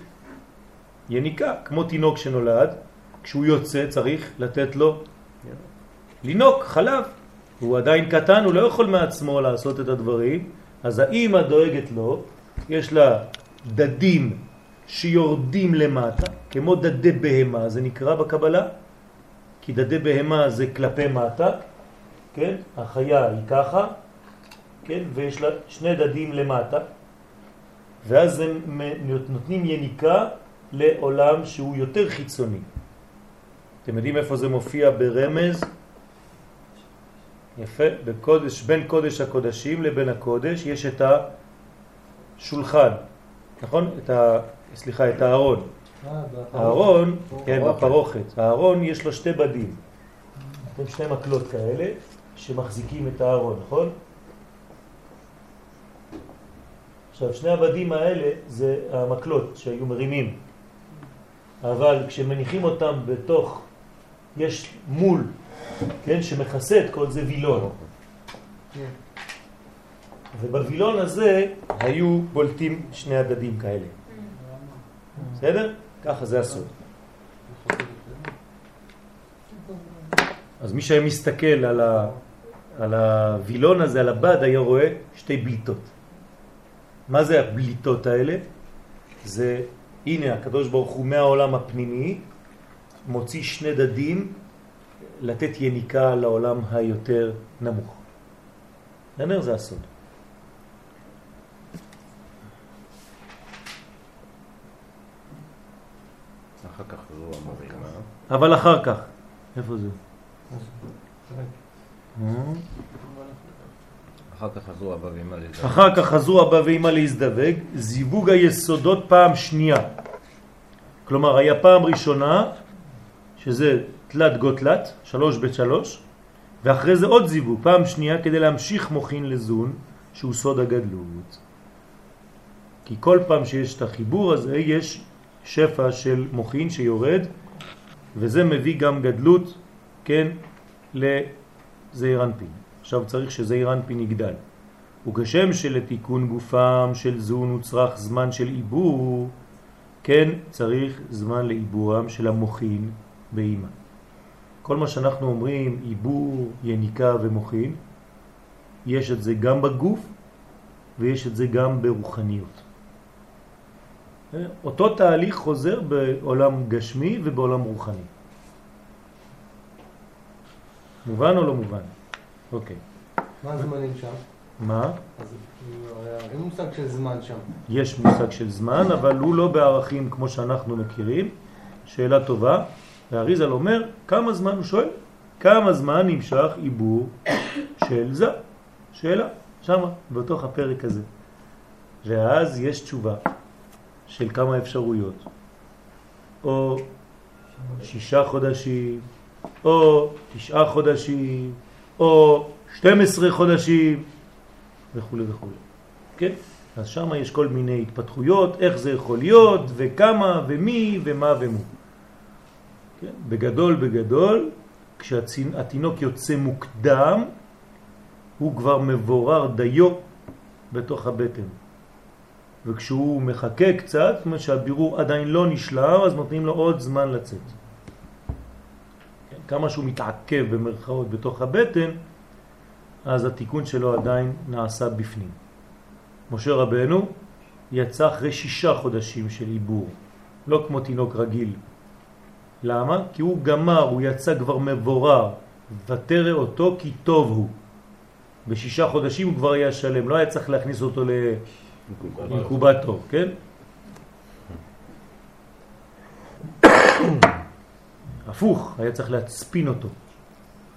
יניקה, כמו תינוק שנולד, כשהוא יוצא צריך לתת לו לינוק, חלב. הוא עדיין קטן, הוא לא יכול מעצמו לעשות את הדברים, אז האמא דואגת לו, יש לה דדים שיורדים למטה, כמו דדי בהמה, זה נקרא בקבלה, כי דדי בהמה זה כלפי מטה, כן? החיה היא ככה, כן? ויש לה שני דדים למטה, ואז הם נותנים יניקה לעולם שהוא יותר חיצוני. אתם יודעים איפה זה מופיע ברמז? יפה, בקודש, בין קודש הקודשים לבין הקודש יש את השולחן, נכון? את ה... סליחה, את הארון. הארון, כן, בפרוכת. הארון יש לו שתי בדים. אתם שני מקלות כאלה שמחזיקים את הארון, נכון? עכשיו, שני הבדים האלה זה המקלות שהיו מרימים. אבל כשמניחים אותם בתוך, יש מול, כן, שמכסה את כל זה וילון. ובווילון הזה היו בולטים שני הדדים כאלה. בסדר? ככה זה הסוד. אז מי שהיה מסתכל על, ה, על הווילון הזה, על הבד, היה רואה שתי בליטות. מה זה הבליטות האלה? זה, הנה הקדוש ברוך הוא מהעולם הפנימי מוציא שני דדים לתת יניקה לעולם היותר נמוך. בסדר? זה הסוד. אחר כך המרימה. אבל אחר כך, איפה זה? אחר כך חזרו אבא ואמא להזדווג. אחר כך חזרו אבא ואמא להזדווג, זיווג היסודות פעם שנייה. כלומר, היה פעם ראשונה, שזה תלת גוטלת, שלוש בית שלוש, ואחרי זה עוד זיווג, פעם שנייה, כדי להמשיך מוכין לזון, שהוא סוד הגדלות. כי כל פעם שיש את החיבור הזה, יש שפע של מוכין שיורד, וזה מביא גם גדלות, כן, לזעיר אנפין. עכשיו צריך שזעיר אנפין יגדל. וכשם שלתיקון גופם של זון הוא צריך זמן של עיבור, כן צריך זמן לעיבורם של המוכין באימא. כל מה שאנחנו אומרים, עיבור, יניקה ומוכין, יש את זה גם בגוף ויש את זה גם ברוחניות. אותו תהליך חוזר בעולם גשמי ובעולם רוחני. מובן או לא מובן? אוקיי. מה הזמנים שם? מה? אז אין מושג של זמן שם. יש מושג של זמן, אבל הוא לא בערכים כמו שאנחנו מכירים. שאלה טובה. והאריזל אומר, כמה זמן, הוא שואל, כמה זמן נמשך עיבור של זה? שאלה, שמה, בתוך הפרק הזה. ואז יש תשובה של כמה אפשרויות. או שישה חודשים, או תשעה חודשים, או 12 חודשים, וכו' וכו'. כן? אז שם יש כל מיני התפתחויות, איך זה יכול להיות, וכמה, ומי, ומה ומו. כן? בגדול בגדול, כשהתינוק יוצא מוקדם, הוא כבר מבורר דיו בתוך הבטן. וכשהוא מחכה קצת, זאת אומרת שהבירור עדיין לא נשלם, אז נותנים לו עוד זמן לצאת. כמה שהוא מתעכב במרכאות בתוך הבטן, אז התיקון שלו עדיין נעשה בפנים. משה רבנו יצא אחרי שישה חודשים של עיבור, לא כמו תינוק רגיל. למה? כי הוא גמר, הוא יצא כבר מבורר, ותרא אותו כי טוב הוא. בשישה חודשים הוא כבר היה שלם, לא היה צריך להכניס אותו לאינקובטור, כן? הפוך, היה צריך להצפין אותו,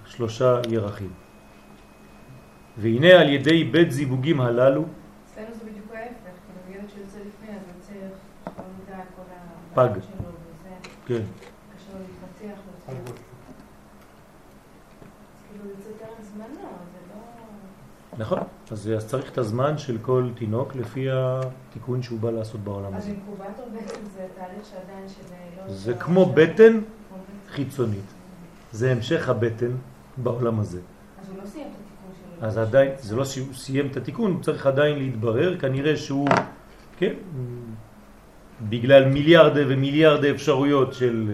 שלושה ירחים. והנה על ידי בית זיווגים הללו, אצלנו זה בדיוק ההפך, כאילו ילד שיוצא לפני, אז יוצא שלא נדע כל פג. כן, קשה לו להתפתח, לא אז כאילו זה יוצא יותר זמנו, זה לא... נכון. אז, אז צריך את הזמן של כל תינוק לפי התיקון שהוא בא לעשות בעולם אז הזה. אינקובטור בעצם זה תהליך שעדיין של... לא זה בטן כמו בטן. חיצונית. זה המשך הבטן בעולם הזה. אז הוא לא סיים את התיקון שלו. אז עדיין, זה לא שהוא סיים את התיקון, הוא צריך עדיין להתברר, כנראה שהוא, כן, בגלל מיליארדי ומיליארדי אפשרויות של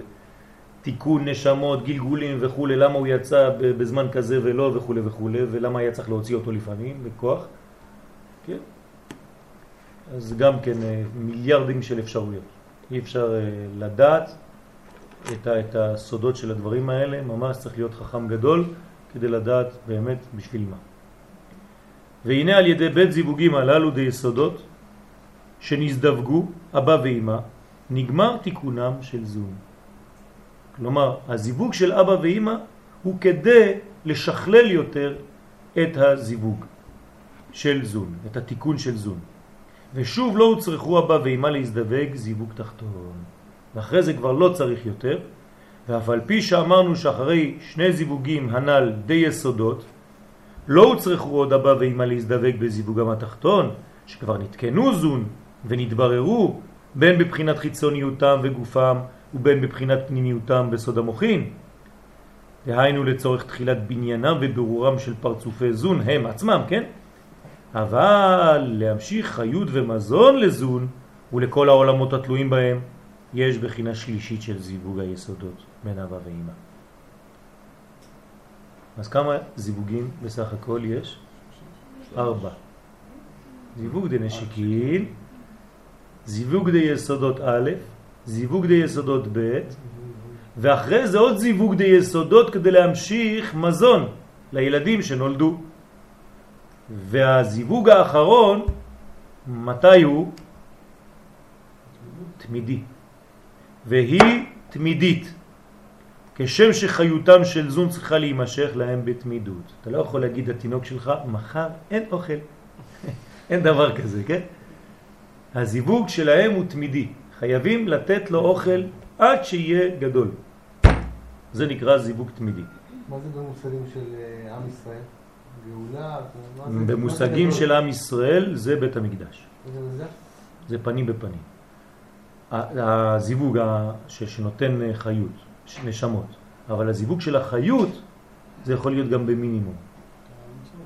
תיקון נשמות, גלגולים וכו', למה הוא יצא בזמן כזה ולא וכו' וכו', ולמה היה צריך להוציא אותו לפעמים בכוח, כן? אז גם כן אה, מיליארדים של אפשרויות. אי אפשר אה, לדעת את, ה, את הסודות של הדברים האלה, ממש צריך להיות חכם גדול כדי לדעת באמת בשביל מה. והנה על ידי בית זיווגים הללו די יסודות שנזדווגו, אבא ואמא, נגמר תיקונם של זון. כלומר, הזיווג של אבא ואמא הוא כדי לשכלל יותר את הזיווג של זון, את התיקון של זון. ושוב לא הוצרכו אבא ואמא להזדווג זיווג תחתון. ואחרי זה כבר לא צריך יותר, ואף על פי שאמרנו שאחרי שני זיווגים הנ"ל די יסודות, לא הוצרכו עוד אבא ואמא להזדווג בזיווגם התחתון, שכבר נתקנו זון ונתבררו בין בבחינת חיצוניותם וגופם ובין בבחינת פנימיותם בסוד המוחין. דהיינו לצורך תחילת בניינם ובירורם של פרצופי זון הם עצמם, כן? אבל להמשיך חיות ומזון לזון ולכל העולמות התלויים בהם, יש בחינה שלישית של זיווג היסודות בין אבא ואמא. אז כמה זיווגים בסך הכל יש? ארבע. זיווג די נשיקין, זיווג די יסודות א', זיווג די יסודות ב', ואחרי זה עוד זיווג די יסודות כדי להמשיך מזון לילדים שנולדו. והזיווג האחרון, מתי הוא? תמידי. והיא תמידית. כשם שחיותם של זון צריכה להימשך להם בתמידות. אתה לא יכול להגיד לתינוק שלך, מחר אין אוכל. *laughs* אין דבר כזה, כן? הזיווג שלהם הוא תמידי. חייבים לתת לו אוכל עד שיהיה גדול. זה נקרא זיווג תמידי. מה זה במושגים של אה, עם ישראל? גאולה? במושגים של עם ישראל זה בית המקדש. זה פנים בפנים. הזיווג שנותן אה, חיות, נשמות, אבל הזיווג של החיות זה יכול להיות גם במינימום.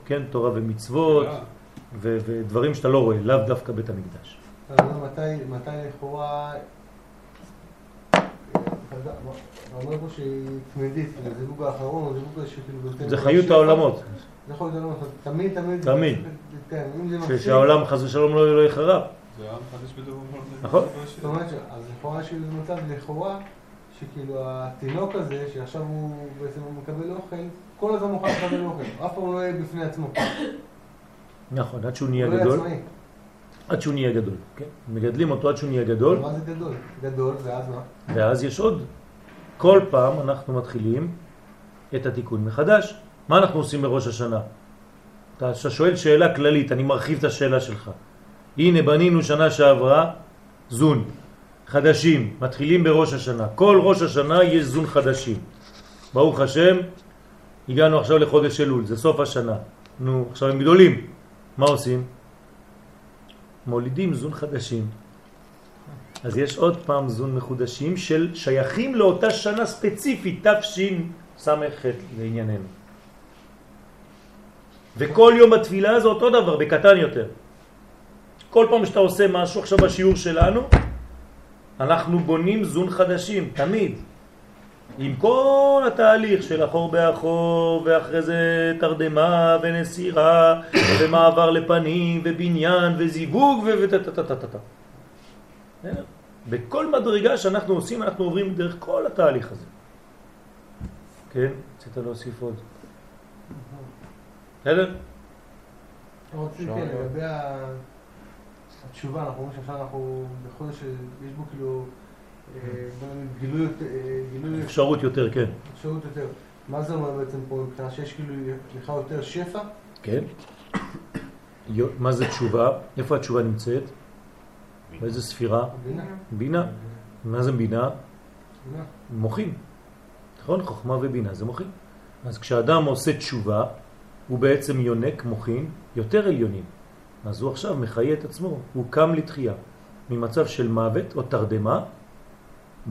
כן, תורה ומצוות ודברים שאתה לא רואה, לאו דווקא בית המקדש. אתה אומר מתי- מתי לכאורה... אתה אומר פה שהיא תמידית, זה הזיווג האחרון, או זיווג שכאילו... זה חיות. העולמות, זה להיות העולמות, תמיד, תמיד. תמיד. כן. שהעולם חס ושלום לא לא יחרב. זה עם חדש בדבר. נכון. זאת אומרת, אז לכאורה יש איזה מצב לכאורה, שכאילו התינוק הזה, שעכשיו הוא בעצם מקבל אוכל, כל הזמן מוכן לקבל אוכל, אף פעם לא יהיה בפני עצמו. נכון, עד שהוא הוא נהיה לא יהיה גדול, עצמאי. עד שהוא נהיה גדול, כן? מגדלים אותו עד שהוא נהיה גדול, מה זה גדול? גדול, ואז מה? ואז יש עוד. כל פעם אנחנו מתחילים את התיקון מחדש. מה אנחנו עושים בראש השנה? אתה שואל שאלה כללית, אני מרחיב את השאלה שלך. הנה בנינו שנה שעברה זון, חדשים, מתחילים בראש השנה. כל ראש השנה יש זון חדשים. ברוך השם, הגענו עכשיו לחודש אלול, זה סוף השנה. נו, עכשיו הם גדולים. מה עושים? מולידים זון חדשים. אז יש עוד פעם זון מחודשים של שייכים לאותה שנה ספציפית, תשס"ח לענייננו. וכל יום בתפילה זה אותו דבר, בקטן יותר. כל פעם שאתה עושה משהו, עכשיו בשיעור שלנו, אנחנו בונים זון חדשים, תמיד. עם כל התהליך של אחור באחור, ואחרי זה תרדמה ונסירה, *coughs* ומעבר לפנים, ובניין, וזיווג, וטטטטטטט. בכל מדרגה שאנחנו עושים, אנחנו עוברים דרך כל התהליך הזה. כן? רצית להוסיף עוד. בסדר? רציתי, כן, לגבי התשובה, אנחנו רואים שעכשיו אנחנו בחודש שיש בו כאילו גילוי יותר- אה, אפשרות יותר, כן. אפשרות יותר. מה זה אומר בעצם פה מבחינה שיש כאילו לך יותר שפע? כן. מה זה תשובה? איפה התשובה נמצאת? באיזה ספירה? בינה. בינה. מה זה בינה? בינה. מוחים. נכון? חוכמה ובינה זה מוחים. אז כשאדם עושה תשובה, הוא בעצם יונק מוחים יותר עליונים. אז הוא עכשיו מחיה את עצמו, הוא קם לתחייה. ממצב של מוות או תרדמה,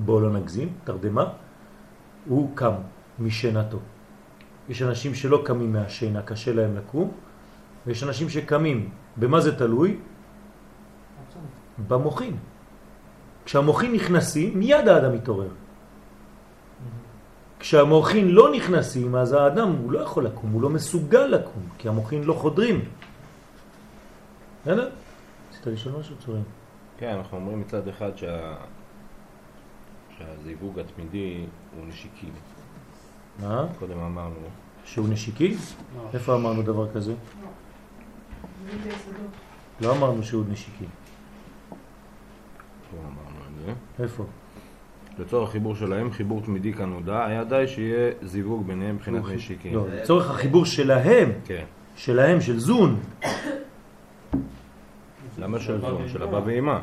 בואו לא נגזים, תרדמה, הוא קם משנתו. יש אנשים שלא קמים מהשינה, קשה להם לקום, ויש אנשים שקמים. במה זה תלוי? במוחים. כשהמוחים נכנסים, מיד האדם מתעורר. כשהמוחים לא נכנסים, אז האדם הוא לא יכול לקום, הוא לא מסוגל לקום, כי המוחים לא חודרים. בסדר? רצית לשאול משהו, צורים? כן, אנחנו אומרים מצד אחד שה... שהזיווג התמידי הוא נשיקי. מה? קודם אמרנו, שהוא נשיקי? איפה אמרנו דבר כזה? היסודות. לא אמרנו שהוא נשיקי. פה אמרנו את זה. איפה? לצורך החיבור שלהם, חיבור תמידי כנודע, היה די שיהיה זיווג ביניהם מבחינת נשיקים. לא, לצורך החיבור שלהם, כן. שלהם, של זון. למה של זון? של אבא ואמא.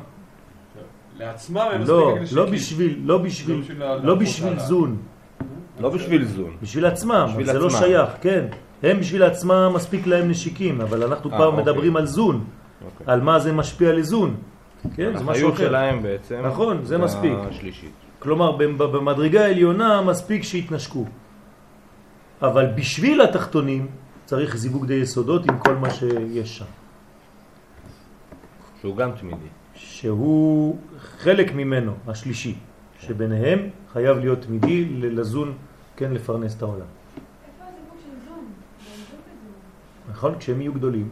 לעצמם הם לא. לא בשביל, לא בשביל, לא בשביל לא בשביל. זון. לא בשביל זון. בשביל עצמם, בשביל זה לא עצמם. שייך, כן. הם בשביל עצמם מספיק להם נשיקים, אבל אנחנו אה, פעם אוקיי. מדברים על זון, אוקיי. על מה זה משפיע לזון. כן, זה משהו החיות אחר. שלהם בעצם. נכון, זה מספיק. השלישית. כלומר, במ- במדרגה העליונה מספיק שיתנשקו. אבל בשביל התחתונים צריך זיווג די יסודות עם כל מה שיש שם. שהוא גם תמידי. שהוא חלק ממנו, השלישי, שביניהם חייב להיות תמידי לזון, כן, לפרנס את העולם. נכון? כשהם יהיו גדולים,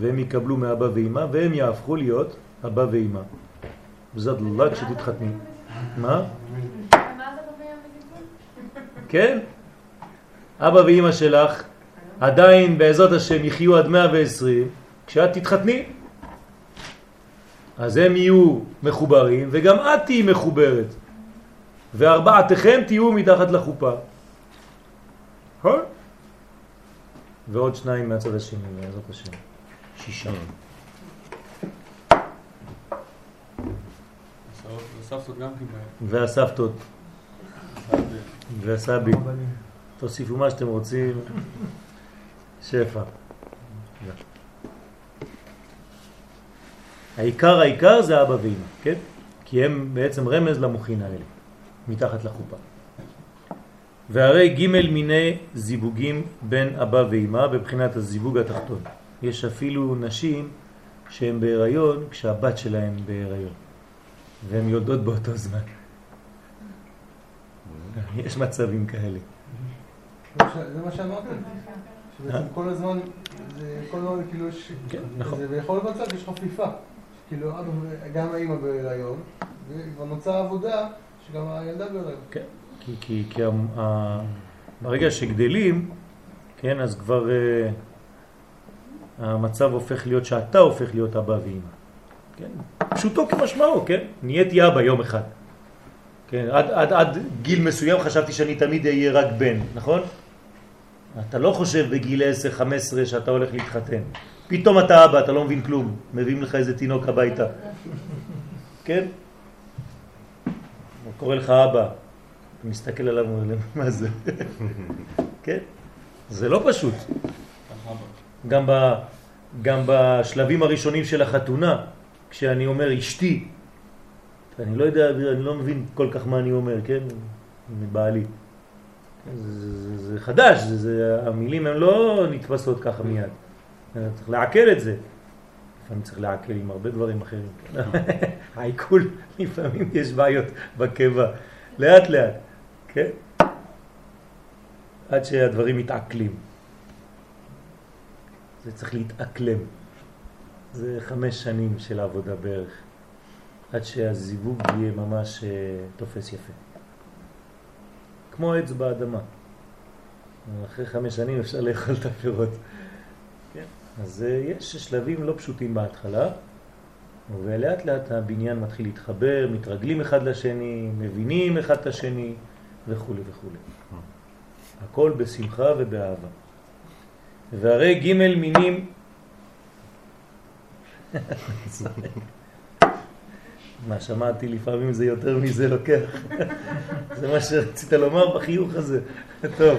והם יקבלו מאבא ואמא, והם יהפכו להיות אבא ואמא. וזאת לא כשתתחתני. מה? כן? אבא ואמא שלך עדיין בעזרת השם יחיו עד 120 כשאת תתחתני. אז הם יהיו מחוברים וגם את תהיי מחוברת. וארבעתכם תהיו מתחת לחופה. ועוד שניים מהצד השני, בעזרת השם. שישה. והסבתות אחד, והסבים. תוסיפו מה שאתם רוצים. שפע. העיקר העיקר זה אבא ואמא, כן? כי הם בעצם רמז למוחין האלה, מתחת לחופה. והרי ג' מיני זיווגים בין אבא ואמא בבחינת הזיווג התחתון. יש אפילו נשים שהן בהיריון כשהבת שלהן בהיריון, והן יולדות באותו זמן. *laughs* יש מצבים כאלה. זה מה ש- זה מה שאמרתי. שבעצם כל הזמן, זה כל הזמן כאילו יש... כן, נכון. זה- ויכול להיות מצב שיש חפיפה. כאילו גם האמא בהיריון, וכבר נוצרה עבודה שגם הילדה בהיריון. כן, כי, כי, כי ה, ברגע שגדלים, כן, אז כבר uh, המצב הופך להיות שאתה הופך להיות אבא ואמא. כן, פשוטו כמשמעו, כן? נהייתי אבא יום אחד. כן, עד, עד, עד גיל מסוים חשבתי שאני תמיד אהיה רק בן, נכון? אתה לא חושב בגיל 10-15 שאתה הולך להתחתן. פתאום אתה אבא, אתה לא מבין כלום. מביאים לך איזה תינוק הביתה. כן? הוא קורא לך אבא. אתה מסתכל עליו ואומר, מה זה? כן? זה לא פשוט. גם, ב, גם בשלבים הראשונים של החתונה, כשאני אומר אשתי, אני לא יודע, אני לא מבין כל כך מה אני אומר, כן? מבעלי. זה, זה, זה חדש, זה, זה, המילים הן לא נתפסות ככה מיד. צריך לעכל את זה. לפעמים צריך לעכל עם הרבה דברים אחרים. *laughs* העיכול, לפעמים יש בעיות בקבע. לאט לאט, כן? עד שהדברים מתעכלים. זה צריך להתעכלם. זה חמש שנים של עבודה בערך, עד שהזיווג יהיה ממש אה, תופס יפה. כמו עץ באדמה. אחרי חמש שנים אפשר לאכול את הפירות. אז אה, יש שלבים לא פשוטים בהתחלה, ולאט לאט הבניין מתחיל להתחבר, מתרגלים אחד לשני, מבינים אחד את השני וכו' וכו'. הכל בשמחה ובאהבה. והרי ג' מינים *laughs* מה שמעתי לפעמים זה יותר מזה לוקח. *laughs* זה מה שרצית לומר בחיוך הזה. *laughs* טוב.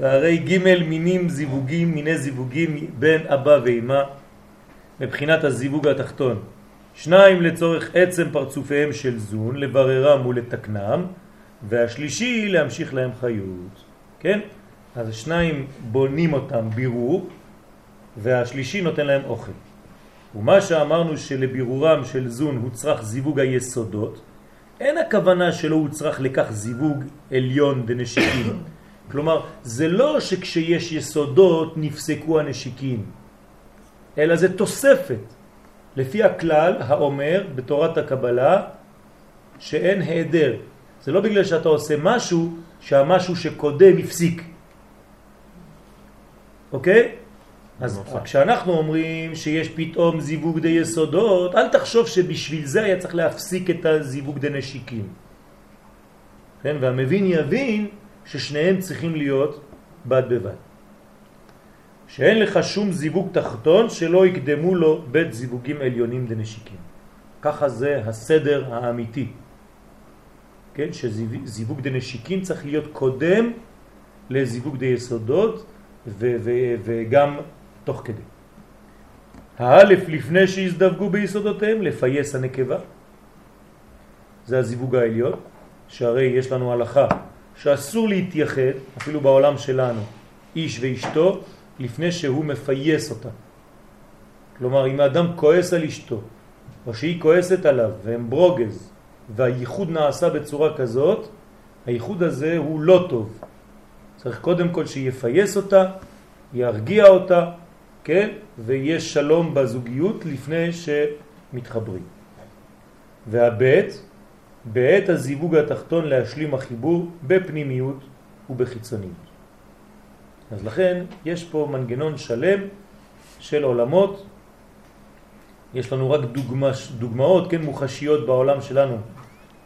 והרי ג' מינים זיווגים, מיני זיווגים בין אבא ואמא מבחינת הזיווג התחתון. שניים לצורך עצם פרצופיהם של זון, לבררם ולתקנם, והשלישי להמשיך להם חיות. כן? אז שניים בונים אותם בירור, והשלישי נותן להם אוכל. ומה שאמרנו שלבירורם של זון הוא צריך זיווג היסודות, אין הכוונה שלא הוא צריך לכך זיווג עליון דנשיקים. כלומר, זה לא שכשיש יסודות נפסקו הנשיקים, אלא זה תוספת. לפי הכלל האומר בתורת הקבלה שאין היעדר. זה לא בגלל שאתה עושה משהו שהמשהו שקודם הפסיק. אוקיי? אז כשאנחנו אומרים שיש פתאום זיווג די יסודות, אל תחשוב שבשביל זה היה צריך להפסיק את הזיווג די נשיקים. כן? והמבין יבין ששניהם צריכים להיות בד בבד. שאין לך שום זיווג תחתון שלא יקדמו לו בית זיווגים עליונים דנשיקים. ככה זה הסדר האמיתי. כן? שזיווג דנשיקים צריך להיות קודם לזיווג די יסודות וגם תוך כדי. האלף לפני שהזדווגו ביסודותיהם, לפייס הנקבה. זה הזיווג העליון, שהרי יש לנו הלכה שאסור להתייחד, אפילו בעולם שלנו, איש ואשתו, לפני שהוא מפייס אותה. כלומר, אם האדם כועס על אשתו, או שהיא כועסת עליו, והם ברוגז, והייחוד נעשה בצורה כזאת, הייחוד הזה הוא לא טוב. צריך קודם כל שיפייס אותה, ירגיע אותה, כן? ויש שלום בזוגיות לפני שמתחברים. והבית, בעת הזיווג התחתון להשלים החיבור בפנימיות ובחיצוניות. אז לכן יש פה מנגנון שלם של עולמות, יש לנו רק דוגמה, דוגמאות, כן, מוחשיות בעולם שלנו,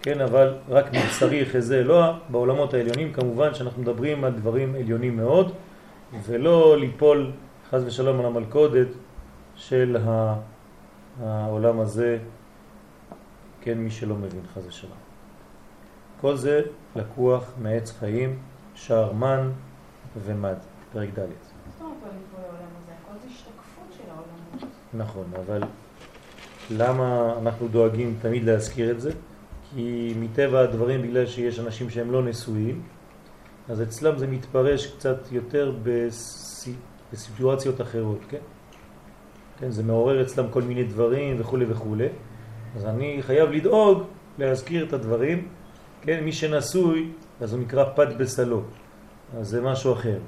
כן, אבל רק מצריך איזה לא, בעולמות העליונים. כמובן שאנחנו מדברים על דברים עליונים מאוד, ולא ליפול חז ושלום על המלכודת של העולם הזה, כן, מי שלא מבין חז ושלום. כל זה לקוח מעץ חיים, שער מן ומד, פרק ד'. נכון, אבל למה אנחנו דואגים תמיד להזכיר את זה? כי מטבע הדברים, בגלל שיש אנשים שהם לא נשואים, אז אצלם זה מתפרש קצת יותר בסיטואציות אחרות, כן? כן, זה מעורר אצלם כל מיני דברים וכו' וכו'. אז אני חייב לדאוג להזכיר את הדברים, כן? מי שנשוי, אז הוא נקרא פד בסלו, אז זה משהו אחר.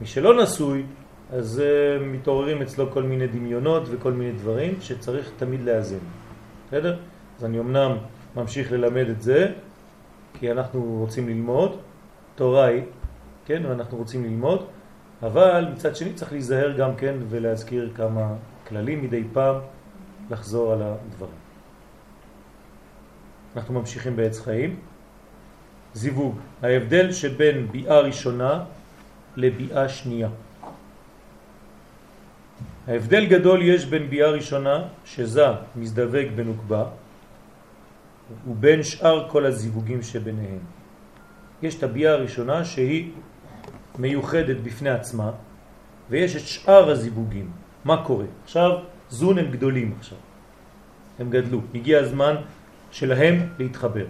מי שלא נשוי, אז uh, מתעוררים אצלו כל מיני דמיונות וכל מיני דברים שצריך תמיד לאזן. בסדר? אז אני אמנם ממשיך ללמד את זה, כי אנחנו רוצים ללמוד, תורה היא, כן, ואנחנו רוצים ללמוד, אבל מצד שני צריך להיזהר גם כן ולהזכיר כמה כללים מדי פעם, לחזור על הדברים. אנחנו ממשיכים בעץ חיים. זיווג, ההבדל שבין ביאה ראשונה לביאה שנייה. ההבדל גדול יש בין ביאה ראשונה, שזה מזדווג בנוקבה, ובין שאר כל הזיווגים שביניהם. יש את הביאה הראשונה שהיא מיוחדת בפני עצמה, ויש את שאר הזיווגים. מה קורה? עכשיו, זון הם גדולים עכשיו. הם גדלו. הגיע הזמן שלהם להתחבר.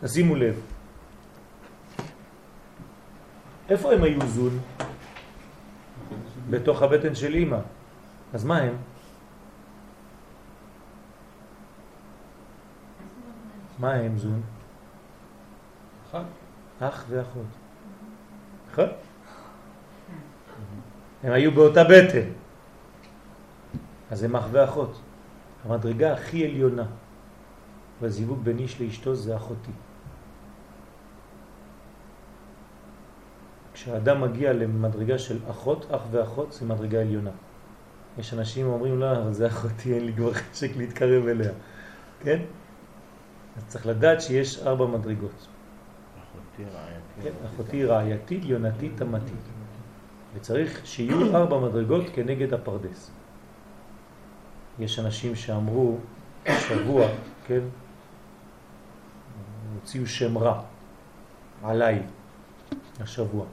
תשימו לב. איפה הם היו זון? בתוך הבטן של אמא. אז מה הם? מה הם זון? אח ואחות. נכון? הם היו באותה בטן. אז הם אח ואחות. המדרגה הכי עליונה בזיווג בין איש לאשתו זה אחותי. כשאדם מגיע למדרגה של אחות, אח ואחות, זה מדרגה עליונה. יש אנשים אומרים, לא, אבל זה אחותי, אין לי כבר חשק להתקרב אליה. כן? אז צריך לדעת שיש ארבע מדרגות. אחותי רעייתי. כן, אחותי רעייתית, יונתית, תמתית. וצריך שיהיו ארבע מדרגות כנגד הפרדס. יש אנשים שאמרו שבוע, כן, הוציאו שם רע עליי השבוע.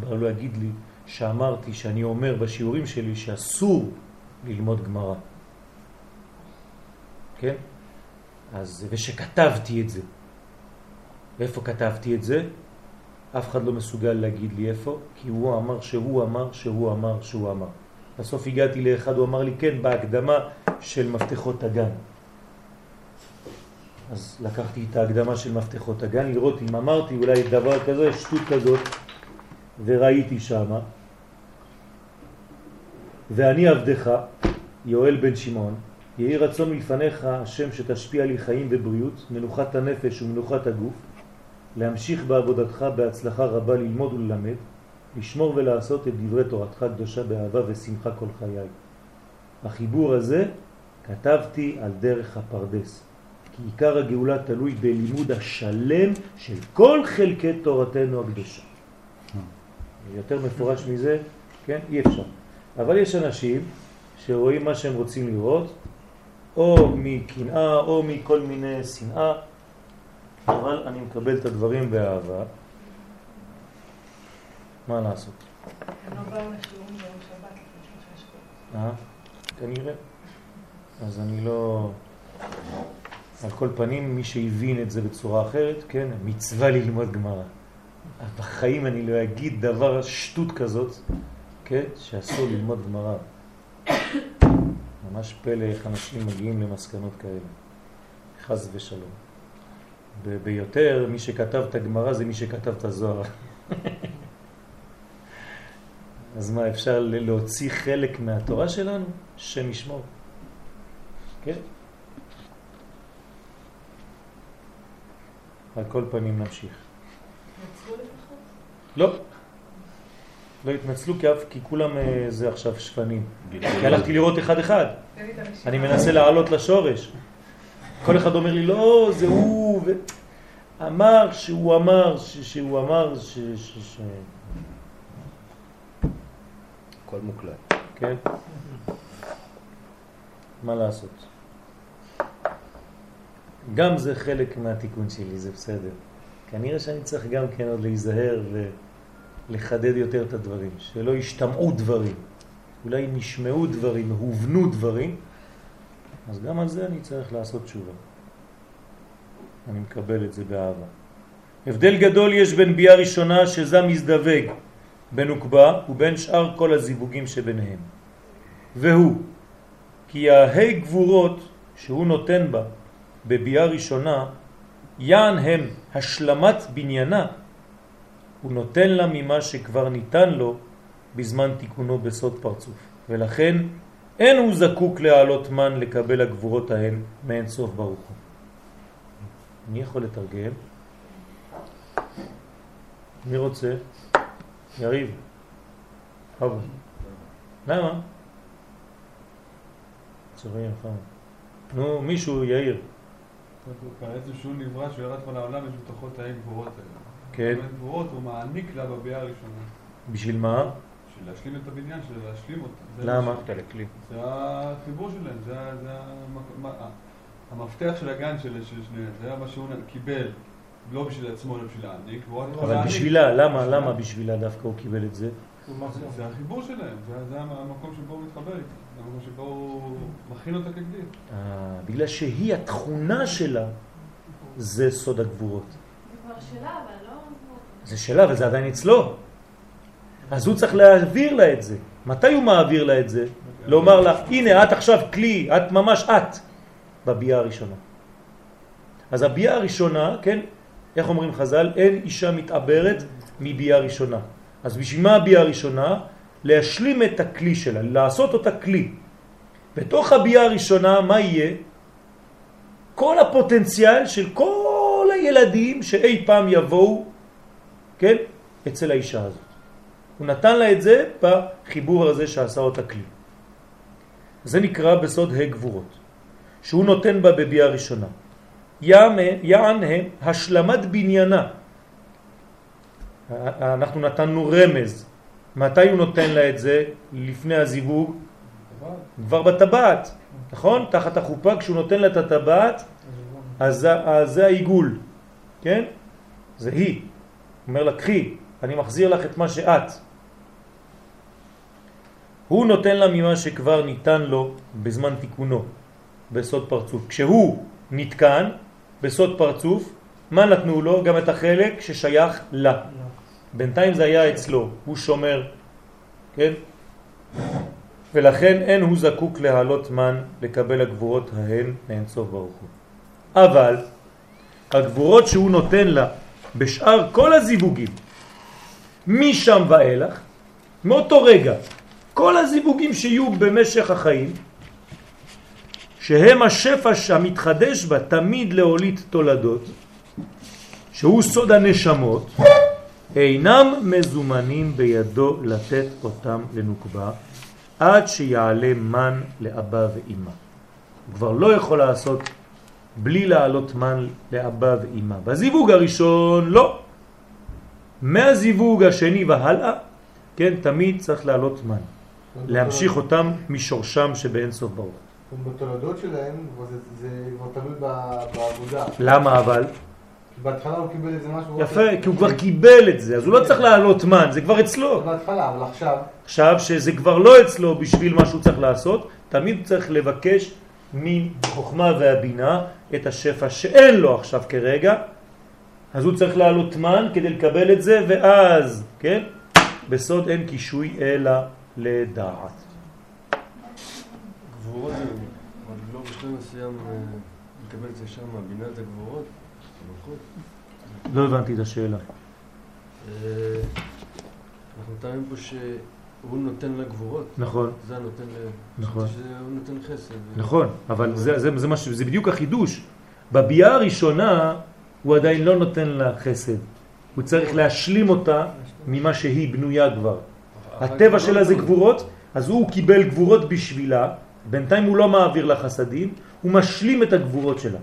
בא לו להגיד לי שאמרתי שאני אומר בשיעורים שלי שאסור ללמוד גמרא. כן? אז, ושכתבתי את זה. ואיפה כתבתי את זה? אף אחד לא מסוגל להגיד לי איפה, כי הוא אמר שהוא אמר שהוא אמר שהוא אמר. בסוף הגעתי לאחד, הוא אמר לי, כן, בהקדמה של מפתחות הגן. אז לקחתי את ההקדמה של מפתחות הגן, לראות אם אמרתי אולי דבר כזה, שטות כזאת, וראיתי שמה. ואני עבדך, יואל בן שמעון, יהי רצון מלפניך השם שתשפיע לי חיים ובריאות, מנוחת הנפש ומנוחת הגוף, להמשיך בעבודתך בהצלחה רבה ללמוד וללמד, לשמור ולעשות את דברי תורתך קדושה באהבה ושמחה כל חיי. החיבור הזה כתבתי על דרך הפרדס, כי עיקר הגאולה תלוי בלימוד השלם של כל חלקי תורתנו הקדושה. יותר מפורש מזה, כן? אי אפשר. אבל יש אנשים שרואים מה שהם רוצים לראות, או מקנאה או מכל מיני שנאה, אבל אני מקבל את הדברים באהבה. מה לעשות? הם לא באו לשיעורים ביום שבת לפני שלושה שבועות. אה? כנראה. אז אני לא... על כל פנים, מי שהבין את זה בצורה אחרת, כן, מצווה ללמוד גמרא. בחיים אני לא אגיד דבר שטות כזאת, כן, שאסור ללמוד גמרא. ממש פלא איך אנשים מגיעים למסקנות כאלה. חז ושלום. ביותר, מי שכתב את הגמרא זה מי שכתב את הזוהר. אז מה, אפשר ל- להוציא חלק מהתורה שלנו? שם ישמור. כן? על כל פנים נמשיך. לא. לא התנצלו כי, אף- כי כולם אה, זה עכשיו שפנים. כי הלכתי לראות אחד אחד. תן לי את הרשימה. אני מנסה לעלות לשורש. כל אחד אומר לי, לא, זה הוא. אמר שהוא אמר, ש... שהוא אמר, ש... הכל מוקלט. כן? מה לעשות? גם זה חלק מהתיקון שלי, זה בסדר. כנראה שאני צריך גם כן עוד להיזהר ולחדד יותר את הדברים, שלא ישתמעו דברים. אולי נשמעו דברים, הובנו דברים, אז גם על זה אני צריך לעשות תשובה. אני מקבל את זה באהבה. הבדל גדול יש בין ביאה ראשונה שזה מזדווג בנוקבה ובין שאר כל הזיווגים שביניהם. והוא, כי ההי גבורות שהוא נותן בה בביאה ראשונה, יען הם השלמת בניינה, הוא נותן לה ממה שכבר ניתן לו בזמן תיקונו בסוד פרצוף. ולכן אין הוא זקוק להעלות מן לקבל הגבורות ההן מאין סוף ברוך הוא. מי יכול לתרגם? מי רוצה? יריב. חבו. למה? צורים, נכון. נו, מישהו יאיר. שהוא נברא, שהוא ירד פה לעולם, יש בתוכו תאי גבורות האלה. כן. גבורות הוא מעניק לה בביאה הראשונה. בשביל מה? בשביל להשלים את הבניין, של להשלים אותה. זה למה? זה החיבור שלהם, זה, המפתח של הגן של של שניהם, זה מה שהוא קיבל, לא בשביל עצמו, אלא בשביל להעניק, אבל. בשבילה, למה, בשבילה. למה בשבילה דווקא הוא קיבל את זה? זה החיבור שלהם, זה- זה המקום שבו הוא מתחבר איתה, זה המקום שבו הוא מכין אותה כגדיר. אה, בגלל שהיא התכונה שלה זה סוד הגבורות. זה כבר שלה, אבל לא... זה שלה, אבל זה עדיין אצלו. אז הוא צריך להעביר לה את זה. מתי הוא מעביר לה את זה? לומר לה, הנה, את עכשיו כלי, את ממש את, בביאה הראשונה. אז הביאה הראשונה, כן, איך אומרים חז"ל? אין אישה מתעברת מביאה ראשונה. אז בשביל מה הביאה הראשונה? להשלים את הכלי שלה, לעשות אותה כלי. בתוך הביאה הראשונה, מה יהיה? כל הפוטנציאל של כל הילדים שאי פעם יבואו, כן? אצל האישה הזאת. הוא נתן לה את זה בחיבור הזה שעשה אותה כלי. זה נקרא בסוד הגבורות, שהוא נותן בה בביאה ראשונה. יען הם השלמת בניינה. אנחנו נתנו רמז. מתי הוא נותן לה את זה? לפני הזיווג? כבר בטבעת, נכון? תחת החופה, כשהוא נותן לה את הטבעת, אז, אז זה העיגול, כן? זה היא. אומר לה, קחי, אני מחזיר לך את מה שאת. הוא נותן לה ממה שכבר ניתן לו בזמן תיקונו, בסוד פרצוף. כשהוא נתקן בסוד פרצוף, מה נתנו לו? גם את החלק ששייך לה. בינתיים זה היה אצלו, הוא שומר, כן? ולכן אין הוא זקוק להעלות מן לקבל הגבורות ההן מאין סוף ברוך הוא. אבל הגבורות שהוא נותן לה בשאר כל הזיווגים, משם ואילך, מאותו רגע, כל הזיווגים שיהיו במשך החיים, שהם השפע המתחדש בה תמיד להוליד תולדות, שהוא סוד הנשמות, אינם מזומנים בידו לתת אותם לנוקבה עד שיעלה מן לאבא ואימא. הוא כבר לא יכול לעשות בלי לעלות מן לאבא ואימא. בזיווג הראשון לא. מהזיווג השני והלאה, כן, תמיד צריך לעלות מן. להמשיך אותם משורשם שבאין סוף ברוך. בתולדות שלהם זה- כבר תלוי בעבודה. למה אבל? כי בהתחלה הוא קיבל איזה משהו... יפה, כי הוא כבר קיבל את זה, אז הוא לא צריך לעלות מן, זה כבר אצלו. בהתחלה, אבל עכשיו, עכשיו, שזה כבר לא אצלו בשביל מה שהוא צריך לעשות, תמיד צריך לבקש מחוכמה והבינה את השפע שאין לו עכשיו כרגע, אז הוא צריך לעלות מן כדי לקבל את זה, ואז, כן, בסוד אין קישוי אלא לדעת. גבורות זה, עוד לא בשלב מסוים אה, מקבל את זה שם, בינה את הגבורות, המלכות. לא הבנתי את השאלה. אה, אנחנו טעמים פה שהוא נותן לה גבורות, נכון, זה הנותן ל... נכון. שהוא נותן חסד. נכון, אבל זה, זה, זה, מה ש- זה בדיוק החידוש. בביאה הראשונה הוא עדיין לא נותן לה חסד. הוא צריך להשלים אותה ממה שהיא בנויה כבר. הטבע שלה זה גבורות, אז הוא קיבל גבורות בשבילה, בינתיים הוא לא מעביר לה חסדים, הוא משלים את הגבורות שלה.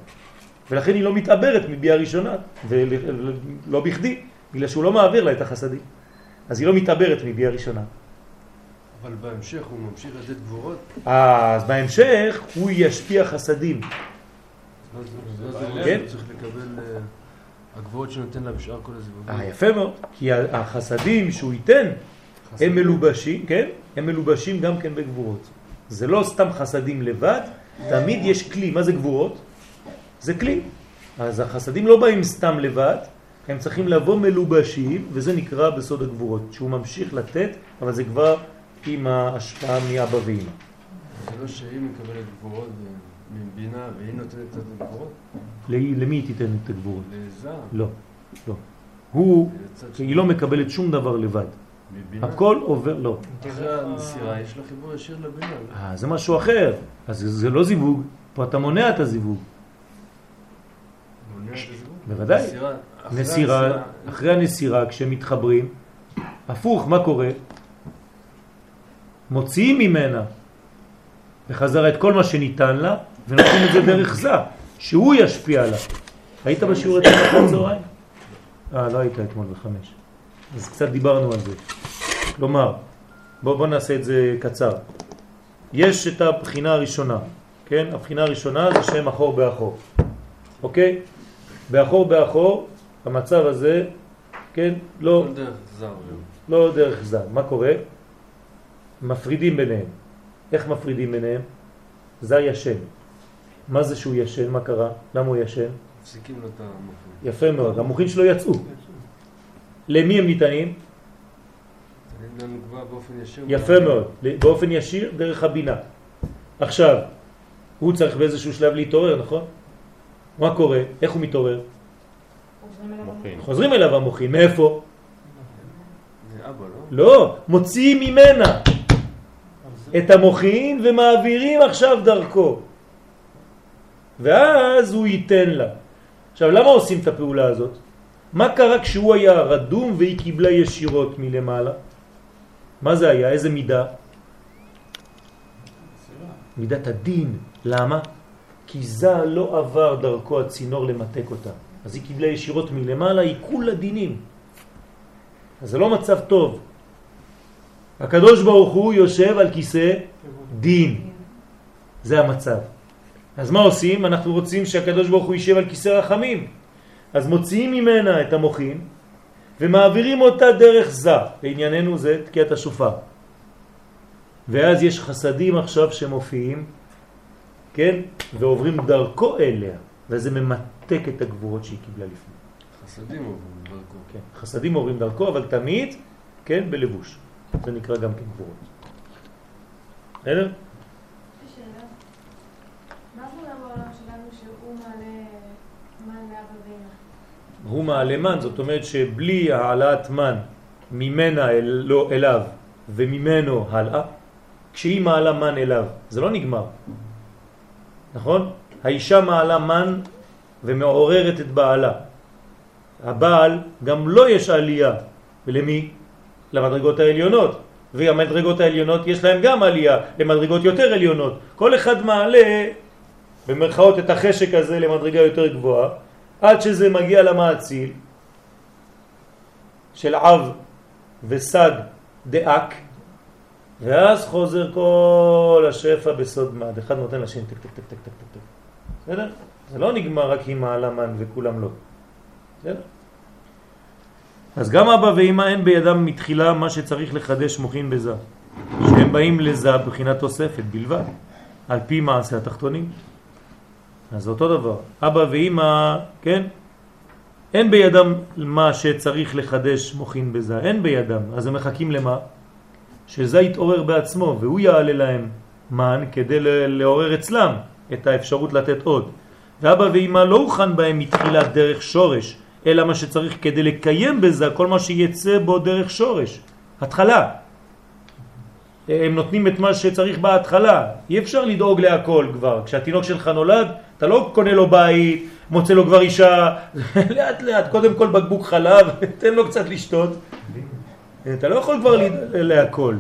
ולכן היא לא מתעברת מביאה ראשונה, ולא בכדי, בגלל שהוא לא מעביר לה את החסדים. אז היא לא מתעברת מביאה ראשונה. אבל בהמשך הוא ממשיך לתת גבורות, אז בהמשך הוא ישפיע חסדים. כן. צריך לקבל אה, הגבורות שנותן לה בשאר כל הזיווגים. אה, יפה מאוד, כי החסדים שהוא ייתן, הם מלובשים, כן? הם מלובשים גם כן בגבורות. זה לא סתם חסדים לבד, תמיד יש כלי. מה זה גבורות? זה כלי. אז החסדים לא באים סתם לבד, הם צריכים לבוא מלובשים, וזה נקרא בסוד הגבורות, שהוא ממשיך לתת, אבל זה כבר עם ההשפעה מאבא ואמא. זה לא שהיא מקבלת גבורות מבינה והיא נותנת את הגבורות למי היא תיתן את הגבורות? לזר, לא, לא. הוא, היא לא מקבלת שום דבר לבד. הכל עובר, לא. אחרי המסירה יש לה חיבור ישיר לבינה. אה, זה משהו אחר. אז זה- לא זיווג, פה אתה מונע את הזיווג. בוודאי. נסירה, אחרי הנסירה, כשהם מתחברים, הפוך, מה קורה? מוציאים ממנה בחזרה את כל מה שניתן לה, ונותנים את זה דרך זה, שהוא ישפיע עליו. היית בשיעור אתמול אחרי הצהריים? אה, לא היית אתמול בחמש. אז קצת דיברנו על זה. כלומר, בוא, בוא נעשה את זה קצר. יש את הבחינה הראשונה, כן? הבחינה הראשונה זה שם אחור באחור, אוקיי? באחור באחור, המצב הזה, כן? לא, כל דרך זר. גם. לא דרך זר. מה קורה? מפרידים ביניהם. איך מפרידים ביניהם? זר ישן. מה זה שהוא ישן? מה קרה? למה הוא ישן? מפסיקים לו את המוחים. יפה מאוד. המוחין שלו יצאו. למי הם ניתנים? יפה מאוד. באופן ישיר דרך הבינה. עכשיו, הוא צריך באיזשהו שלב להתעורר, נכון? מה קורה? איך הוא מתעורר? חוזרים אליו המוחין, מאיפה? לא? לא, מוציאים ממנה את המוחין ומעבירים עכשיו דרכו. ואז הוא ייתן לה. עכשיו, למה עושים את הפעולה הזאת? מה קרה כשהוא היה רדום והיא קיבלה ישירות מלמעלה? מה זה היה? איזה מידה? מידת הדין. למה? כי זה לא עבר דרכו הצינור למתק אותה. אז היא קיבלה ישירות מלמעלה, היא כולה דינים. אז זה לא מצב טוב. הקדוש ברוך הוא יושב על כיסא דין. זה המצב. אז מה עושים? אנחנו רוצים שהקדוש ברוך הוא יישב על כיסא רחמים. אז מוציאים ממנה את המוחין ומעבירים אותה דרך זה. לענייננו זה תקיעת השופר. ואז יש חסדים עכשיו שמופיעים, כן? ועוברים דרכו אליה, וזה ממתק את הגבורות שהיא קיבלה לפני. חסדים עוברים דרכו. כן, חסדים עוברים דרכו, אבל תמיד, כן, בלבוש. זה נקרא גם כן גבורות. בסדר? יש לי שאלה. מה זה עולם בעולם שלנו שהוא מעלה מן לאבא ואמא? הוא מעלה מן, זאת אומרת שבלי העלאת מן ממנה אל, לא, אליו וממנו הלאה, כשהיא מעלה מן אליו, זה לא נגמר. נכון? האישה מעלה מן ומעוררת את בעלה. הבעל גם לא יש עלייה. ולמי? למדרגות העליונות. והמדרגות העליונות יש להם גם עלייה למדרגות יותר עליונות. כל אחד מעלה במרכאות את החשק הזה למדרגה יותר גבוהה, עד שזה מגיע למעציל של אב וסג דאק, ואז חוזר כל השפע בסוד מד. אחד נותן לשני טק טק טק טק טק טק. בסדר? זה לא נגמר רק עם העלמן וכולם לא. בסדר? אז גם אבא ואמא אין בידם מתחילה מה שצריך לחדש מוכין בזה. שהם באים לזה בחינת תוספת בלבד, על פי מעשה התחתונים. אז אותו דבר, אבא ואמא, כן? אין בידם מה שצריך לחדש מוכין בזה, אין בידם. אז הם מחכים למה? שזה יתעורר בעצמו והוא יעלה להם מן כדי לעורר אצלם את האפשרות לתת עוד. ואבא ואמא לא הוכן בהם מתחילת דרך שורש, אלא מה שצריך כדי לקיים בזה כל מה שיצא בו דרך שורש, התחלה. הם נותנים את מה שצריך בהתחלה, אי אפשר לדאוג להכל כבר. כשהתינוק שלך נולד, אתה לא קונה לו בית, מוצא לו כבר אישה, *laughs* לאט לאט, קודם כל בקבוק חלב, *laughs* תן לו קצת לשתות. אתה לא יכול כבר להכל.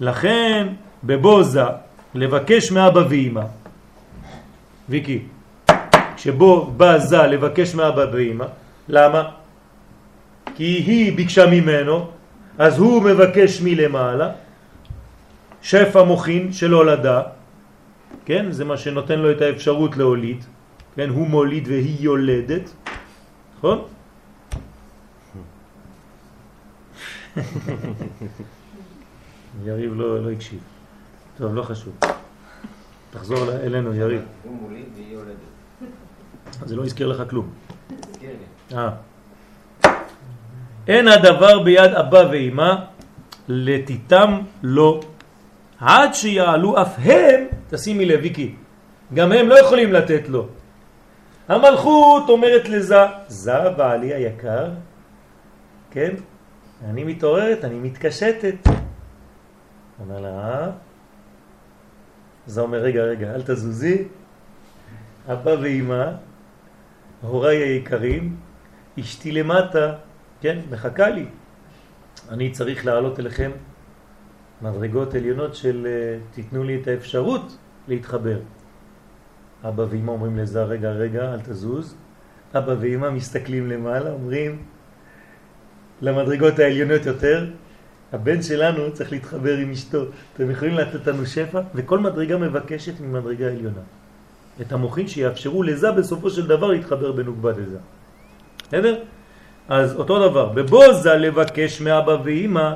לכן, בבוזה, לבקש מאבא ואמא, ויקי, שבו בא זה לבקש מאבא ואמא, למה? כי היא ביקשה ממנו, אז הוא מבקש מלמעלה, שפע מוכין של הולדה, כן? זה מה שנותן לו את האפשרות להוליד, כן? הוא מוליד והיא יולדת, נכון? *laughs* יריב לא, לא הקשיב. טוב, לא חשוב. תחזור אלינו, יריב. הוא מוליד והיא יולדת. זה לא הזכיר לך כלום. תזכיר לי. אה. אין הדבר ביד אבא ואמא לתיתם לא עד שיעלו אף הם, תשימי לב ויקי, גם הם לא יכולים לתת לו. המלכות אומרת לזה, זה בעלי היקר, כן? אני מתעוררת, אני מתקשטת. אומר לה, אה? זה אומר, רגע, רגע, אל תזוזי. אבא ואמא, הוריי היקרים, אשתי למטה, כן, מחכה לי. אני צריך לעלות אליכם מדרגות עליונות של אה, תיתנו לי את האפשרות להתחבר. אבא ואמא אומרים לזה, רגע, רגע, אל תזוז. אבא ואמא מסתכלים למעלה, אומרים למדרגות העליונות יותר, הבן שלנו צריך להתחבר עם אשתו. אתם יכולים לתת לנו שפע? וכל מדרגה מבקשת ממדרגה עליונה. את המוחין שיאפשרו לזה בסופו של דבר להתחבר בנוגבה לזה. בסדר? אז אותו דבר, בבוזה לבקש מאבא ואמא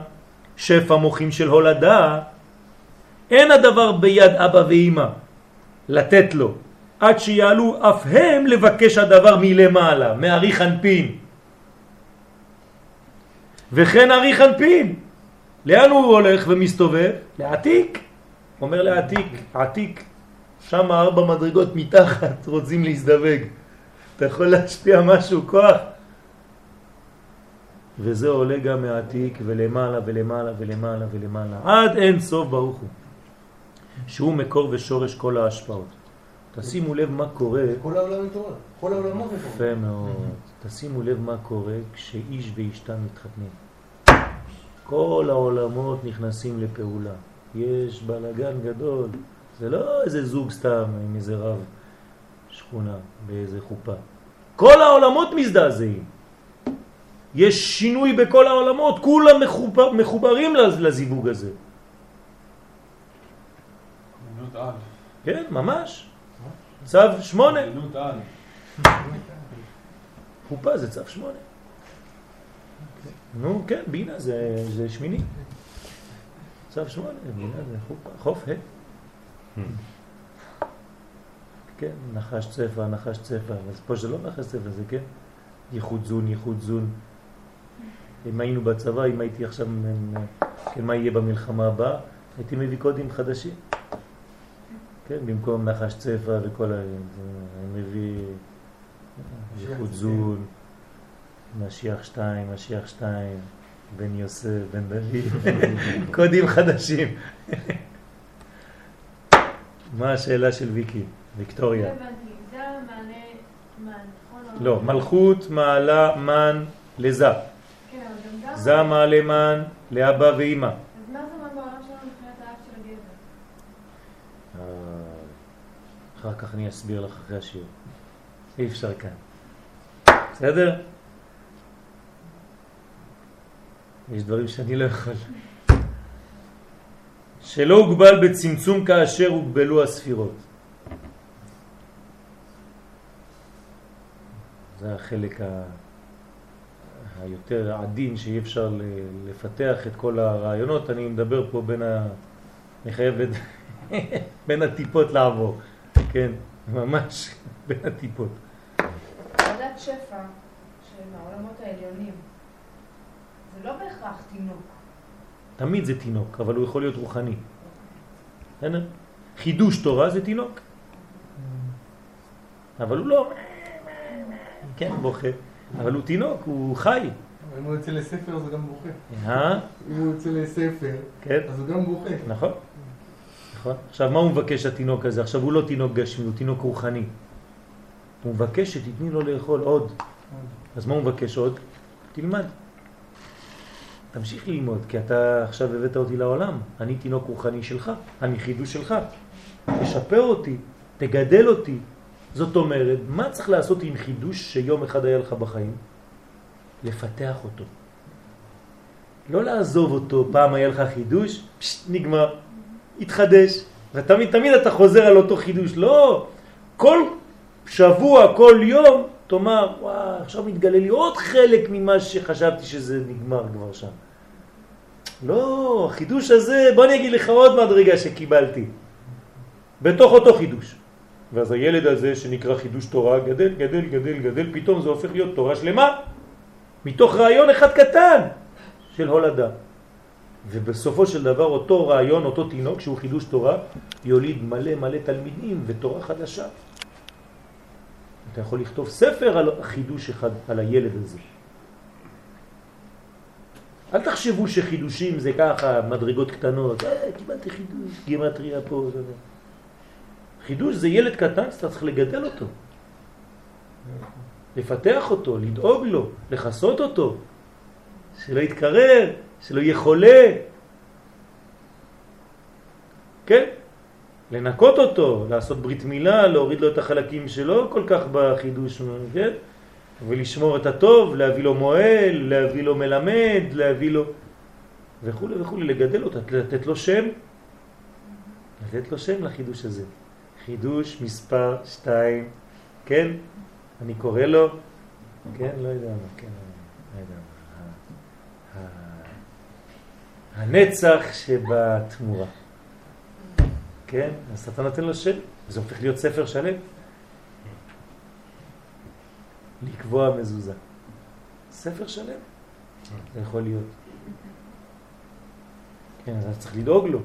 שפע מוחין של הולדה, אין הדבר ביד אבא ואמא לתת לו, עד שיעלו אף הם לבקש הדבר מלמעלה, מאריך אנפין. וכן אריך אנפין, לאן הוא הולך ומסתובב? לעתיק. אומר לעתיק, עתיק, שם ארבע מדרגות מתחת רוצים להזדווג. אתה יכול להשפיע משהו, כוח. וזה עולה גם מהעתיק ולמעלה ולמעלה ולמעלה ולמעלה, עד אין סוף ברוך הוא, שהוא מקור ושורש כל ההשפעות. תשימו לב מה קורה, כל העולם מתעורר. כל העולמות מתעורר. יפה מאוד, תשימו לב מה קורה כשאיש ואשתה מתחתנים. כל העולמות נכנסים לפעולה. יש בלגן גדול, זה לא איזה זוג סתם עם איזה רב שכונה באיזה חופה. כל העולמות מזדעזעים. יש שינוי בכל העולמות, כולם מחובר, מחוברים לז- לזיווג הזה. כן, ממש. צו שמונה. חופה זה צו שמונה. נו, כן, בינה זה, זה שמיני. צו שמונה, בינה זה חופה, חוף ה'. כן, נחש צפה, נחש צפה, אז פה זה לא נחש צפה, זה כן, ייחוד זון, ייחוד זון. אם היינו בצבא, אם הייתי עכשיו, כן, מה יהיה במלחמה הבאה, הייתי מביא קודים חדשים. כן, במקום נחש צפה וכל ה... אני מביא ייחוד זון, משיח שתיים, משיח שתיים, בן יוסף, בן דוד, *laughs* קודים חדשים. *laughs* מה השאלה של ויקי? ויקטוריה. לא נכון? לא, מלכות מעלה מן לזה. מעלה מן לאבא ואימא. אז מה זה מן בעולם שלנו מבחינת האקט של הגבר? אה, אחר כך אני אסביר לך אחרי השיעור. אי אפשר כאן. בסדר? יש דברים שאני לא יכול. שלא הוגבל בצמצום כאשר הוגבלו הספירות. זה החלק ה... היותר עדין שאי אפשר לפתח את כל הרעיונות. אני מדבר פה בין ה... אני חייב את... *laughs* בין הטיפות לעבור. כן, ממש *laughs* בין הטיפות. ועדת שפע של העולמות העליונים, זה לא בהכרח תינוק. תמיד זה תינוק, אבל הוא יכול להיות רוחני. בסדר? חידוש תורה זה תינוק. אבל הוא לא... כן, בוכה. אבל הוא תינוק, הוא חי. אם הוא יוצא לספר אז הוא גם בוכה. אה? אם הוא יוצא לספר, כן, אז הוא גם בוכה. נכון. נכון. עכשיו, מה הוא מבקש התינוק הזה? עכשיו הוא לא תינוק גשמי, הוא תינוק רוחני. הוא מבקש שתתני לו לאכול עוד. אז מה הוא מבקש עוד? תלמד. תמשיך ללמוד, כי אתה עכשיו הבאת אותי לעולם. אני תינוק רוחני שלך, אני חידוש שלך. תשפר אותי, תגדל אותי. זאת אומרת, מה צריך לעשות עם חידוש שיום אחד היה לך בחיים? לפתח אותו. לא לעזוב אותו, פעם היה לך חידוש, פשט, נגמר, התחדש, ותמיד תמיד אתה חוזר על אותו חידוש. לא, כל שבוע, כל יום, תאמר, וואו, עכשיו מתגלה לי עוד חלק ממה שחשבתי שזה נגמר כבר שם. לא, החידוש הזה, בוא אני אגיד לך עוד מדרגה שקיבלתי. בתוך אותו חידוש. ואז הילד הזה שנקרא חידוש תורה גדל, גדל, גדל, גדל, פתאום זה הופך להיות תורה שלמה. מתוך רעיון אחד קטן של הולדה. ובסופו של דבר אותו רעיון, אותו תינוק שהוא חידוש תורה, יוליד מלא מלא תלמידים ותורה חדשה. אתה יכול לכתוב ספר על חידוש אחד, על הילד הזה. אל תחשבו שחידושים זה ככה, מדרגות קטנות, אה, קיבלתי חידוש, גימטריה פה, זה זה. חידוש זה ילד קטן שאתה צריך לגדל אותו. לפתח אותו, לדאוג לו, לחסות אותו, שלא יתקרר, שלא יהיה חולה. כן? לנקות אותו, לעשות ברית מילה, להוריד לו את החלקים שלו כל כך בחידוש, כן? ולשמור את הטוב, להביא לו מועל, להביא לו מלמד, להביא לו... וכו' וכו', לגדל אותו, לתת לו שם, לתת לו שם לחידוש הזה. חידוש מספר שתיים, כן? אני קורא לו, כן? לא יודע מה, כן, לא יודע מה. הנצח שבתמורה. כן? אתה נותן לו שם, זה הופך להיות ספר שלם. לקבוע מזוזה. ספר שלם. זה יכול להיות. כן, אז צריך לדאוג לו.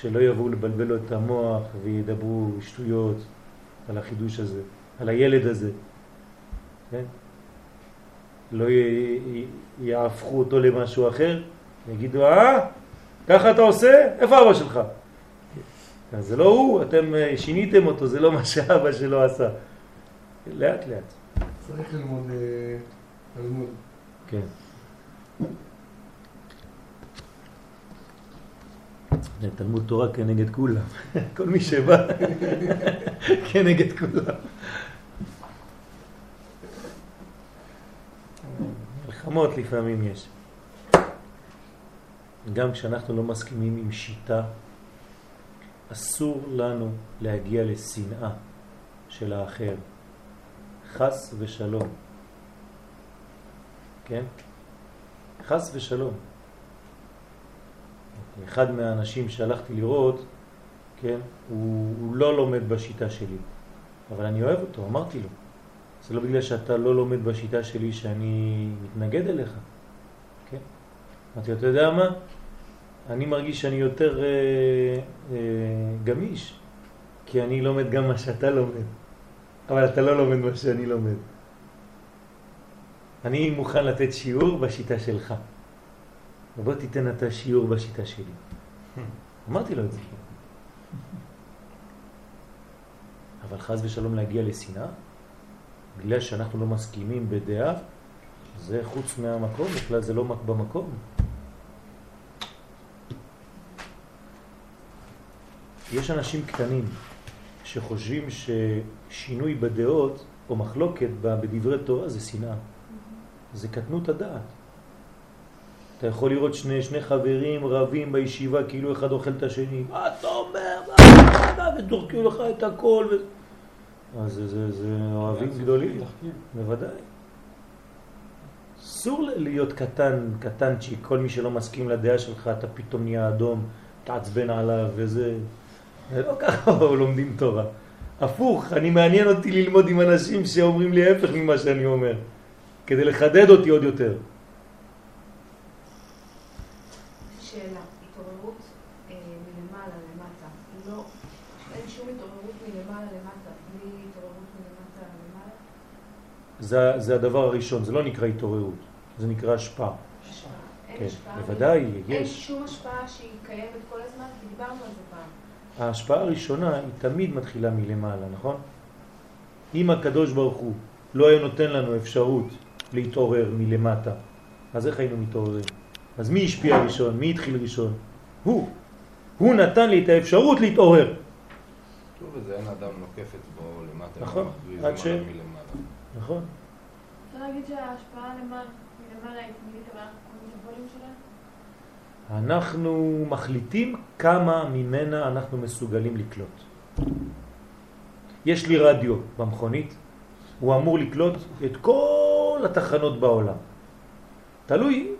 שלא יבואו לבלבל לו את המוח וידברו שטויות על החידוש הזה. על הילד הזה. כן? לא י- יהפכו אותו למשהו אחר, יגידו, אה, ככה אתה עושה? איפה אבא שלך? אז זה לא הוא, אתם אה, שיניתם אותו, זה לא מה שאבא שלו עשה. לאט לאט. צריך ללמוד אה, תלמוד. כן. זה תלמוד תורה כנגד כולם. *laughs* כל מי שבא *laughs* כנגד כולם. מלחמות לפעמים יש. גם כשאנחנו לא מסכימים עם שיטה, אסור לנו להגיע לשנאה של האחר. חס ושלום. כן? חס ושלום. אחד מהאנשים שהלכתי לראות, כן, הוא, הוא לא לומד בשיטה שלי, אבל אני אוהב אותו, אמרתי לו. זה לא בגלל שאתה לא לומד בשיטה שלי שאני מתנגד אליך, כן? אמרתי לו, אתה יודע מה? אני מרגיש שאני יותר אה, אה, גמיש, כי אני לומד גם מה שאתה לומד, אבל אתה לא לומד מה שאני לומד. אני מוכן לתת שיעור בשיטה שלך. ובוא תיתן אתה שיעור בשיטה שלי. אמרתי לו את זה. אבל חז ושלום להגיע לשנאה, בגלל שאנחנו לא מסכימים בדעה, זה חוץ מהמקום, בכלל זה לא במקום. יש אנשים קטנים שחושבים ששינוי בדעות או מחלוקת בדברי תורה זה שנאה. זה קטנות הדעת. אתה יכול לראות שני, שני חברים רבים בישיבה כאילו אחד אוכל את השני. מה אתה אומר? מה, ודורקו לך את הכל. ו... אז זה, זה, זה אוהבים גדולים, בוודאי. אסור להיות קטן, קטנצ'יק, כל מי שלא מסכים לדעה שלך, אתה פתאום נהיה אדום, תעצבן עליו וזה... זה לא ככה לומדים תורה. הפוך, אני מעניין אותי ללמוד עם אנשים שאומרים לי ההפך ממה שאני אומר, כדי לחדד אותי עוד יותר. שאלה, התעוררות אה, מלמעלה למטה, לא, אין שום התעוררות מלמעלה למטה, בלי התעוררות מלמטה למעלה? זה, זה הדבר הראשון, זה לא נקרא התעוררות, זה נקרא השפעה. השפעה. אין כן, השפעה? בוודאי, אין יש. שום השפעה שהיא קיימת כל הזמן? כי דיברנו על זה פעם. ההשפעה הראשונה היא תמיד מתחילה מלמעלה, נכון? אם הקדוש ברוך הוא לא היה נותן לנו אפשרות להתעורר מלמטה, אז איך היינו מתעוררים? אז מי השפיע ראשון? מי התחיל ראשון? הוא. הוא נתן לי את האפשרות להתעורר. כתוב בזה, אין אדם נוקף אצבעו למטה, נכון, ומכריז עד ש-. נכון? אפשר להגיד שההשפעה למעלה מלמעלה היא תמיד המטבולים שלה? אנחנו מחליטים כמה ממנה אנחנו מסוגלים לקלוט. יש לי רדיו במכונית, הוא אמור לקלוט את כל התחנות בעולם. תלוי.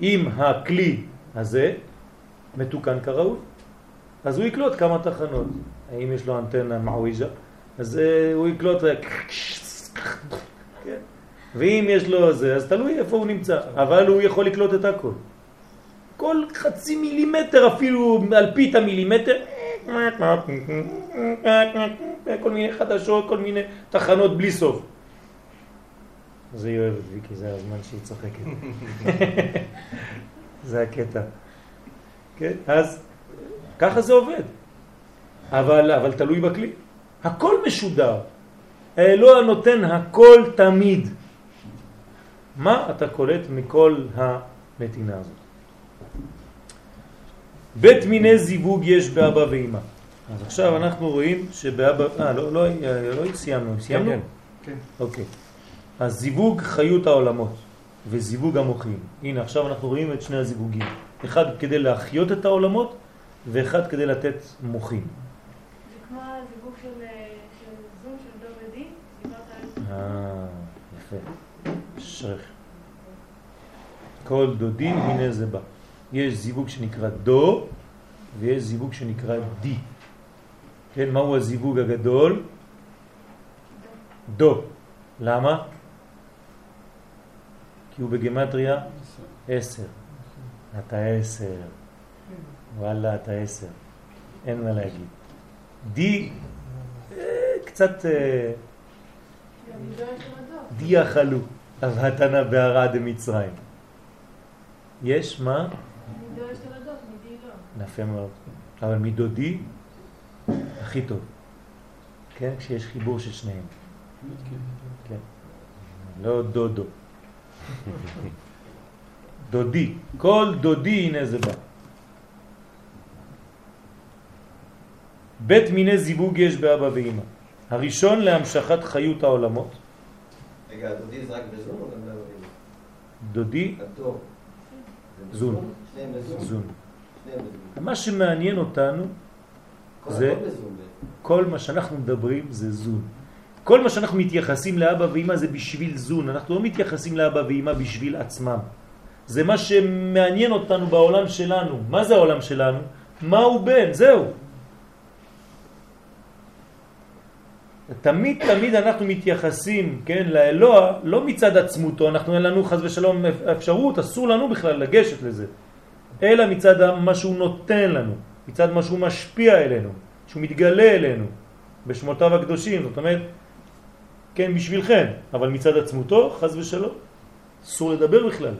אם הכלי הזה מתוקן כראוי, אז הוא יקלוט כמה תחנות. האם יש לו אנטנה מעוויג'ה, אז אה, הוא יקלוט... כן. ואם יש לו זה, אז תלוי איפה הוא נמצא, אבל הוא יכול לקלוט את הכל. כל חצי מילימטר, אפילו אלפית המילימטר, כל מיני חדשות, כל מיני תחנות בלי סוף. זה היא אוהבת ויקי, זה הזמן שהיא צוחקת. *laughs* זה הקטע. כן? אז ככה זה עובד. אבל, אבל תלוי בכלי. הכל משודר. אלוה נותן הכל תמיד. מה אתה קולט מכל הנתינה הזאת? בית מיני זיווג יש באבא ואמא. אז עכשיו אנחנו רואים שבאבא... אה, לא, לא, לא סיימנו. סיימנו? כן, כן. אוקיי. אז זיווג חיות העולמות וזיווג המוחים. הנה, עכשיו אנחנו רואים את שני הזיווגים. אחד כדי להחיות את העולמות ואחד כדי לתת מוחים. זה כמו הזיווג של אה, של זום של דור ודי, דיברת על אה, יפה. אשריך. כל דודים, הנה זה בא. יש זיווג שנקרא דו, ויש זיווג שנקרא די. כן, מהו הזיווג הגדול? דו. למה? כי הוא בגמטריה עשר. אתה עשר. וואלה, אתה עשר. אין מה להגיד. די, אה, קצת אה, גם עידו יש לו הדוח. די אכלו, אבהתנה בהרה דמצרים. יש מה? עידו יש הדוח, מדי לא. יפה מאוד. אבל מדודי, הכי טוב. כן? כשיש חיבור של שניהם. כן. לא דודו. *laughs* דודי. כל דודי, הנה זה בא. בית מיני זיווג יש באבא ואמא. הראשון להמשכת חיות העולמות. רגע, הדודי זה רק בזום או גם באבא דודי, זון. זון. מה שמעניין אותנו, זה-. כל מה שאנחנו מדברים זה זון. כל מה שאנחנו מתייחסים לאבא ואמא זה בשביל זון, אנחנו לא מתייחסים לאבא ואמא בשביל עצמם. זה מה שמעניין אותנו בעולם שלנו. מה זה העולם שלנו? מה הוא בן? זהו. תמיד תמיד אנחנו מתייחסים, כן, לאלוה, לא מצד עצמותו, אנחנו אין לנו חז ושלום אפשרות, אסור לנו בכלל לגשת לזה, אלא מצד מה שהוא נותן לנו, מצד מה שהוא משפיע אלינו, שהוא מתגלה אלינו בשמותיו הקדושים, זאת אומרת, כן, בשבילכם, אבל מצד עצמותו, חז ושלום, אסור לדבר בכלל.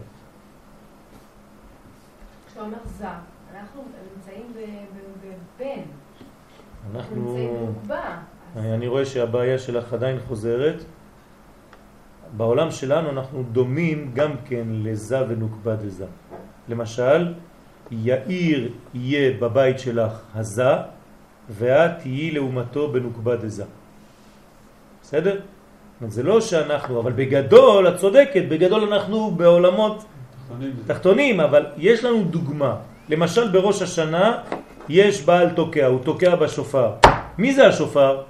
כשאתה אומר זר, אנחנו נמצאים בבן, אנחנו. נמצאים במוקבע. אני רואה שהבעיה שלך עדיין חוזרת. בעולם שלנו אנחנו דומים גם כן לזה ונוקבה דזה. למשל, יאיר יהיה בבית שלך הזה, ואת תהיי לעומתו בנוקבה דזה. בסדר? זה לא שאנחנו, אבל בגדול, את צודקת, בגדול אנחנו בעולמות תחתונים. תחתונים, אבל יש לנו דוגמה. למשל בראש השנה יש בעל תוקע, הוא תוקע בשופר. מי זה השופר?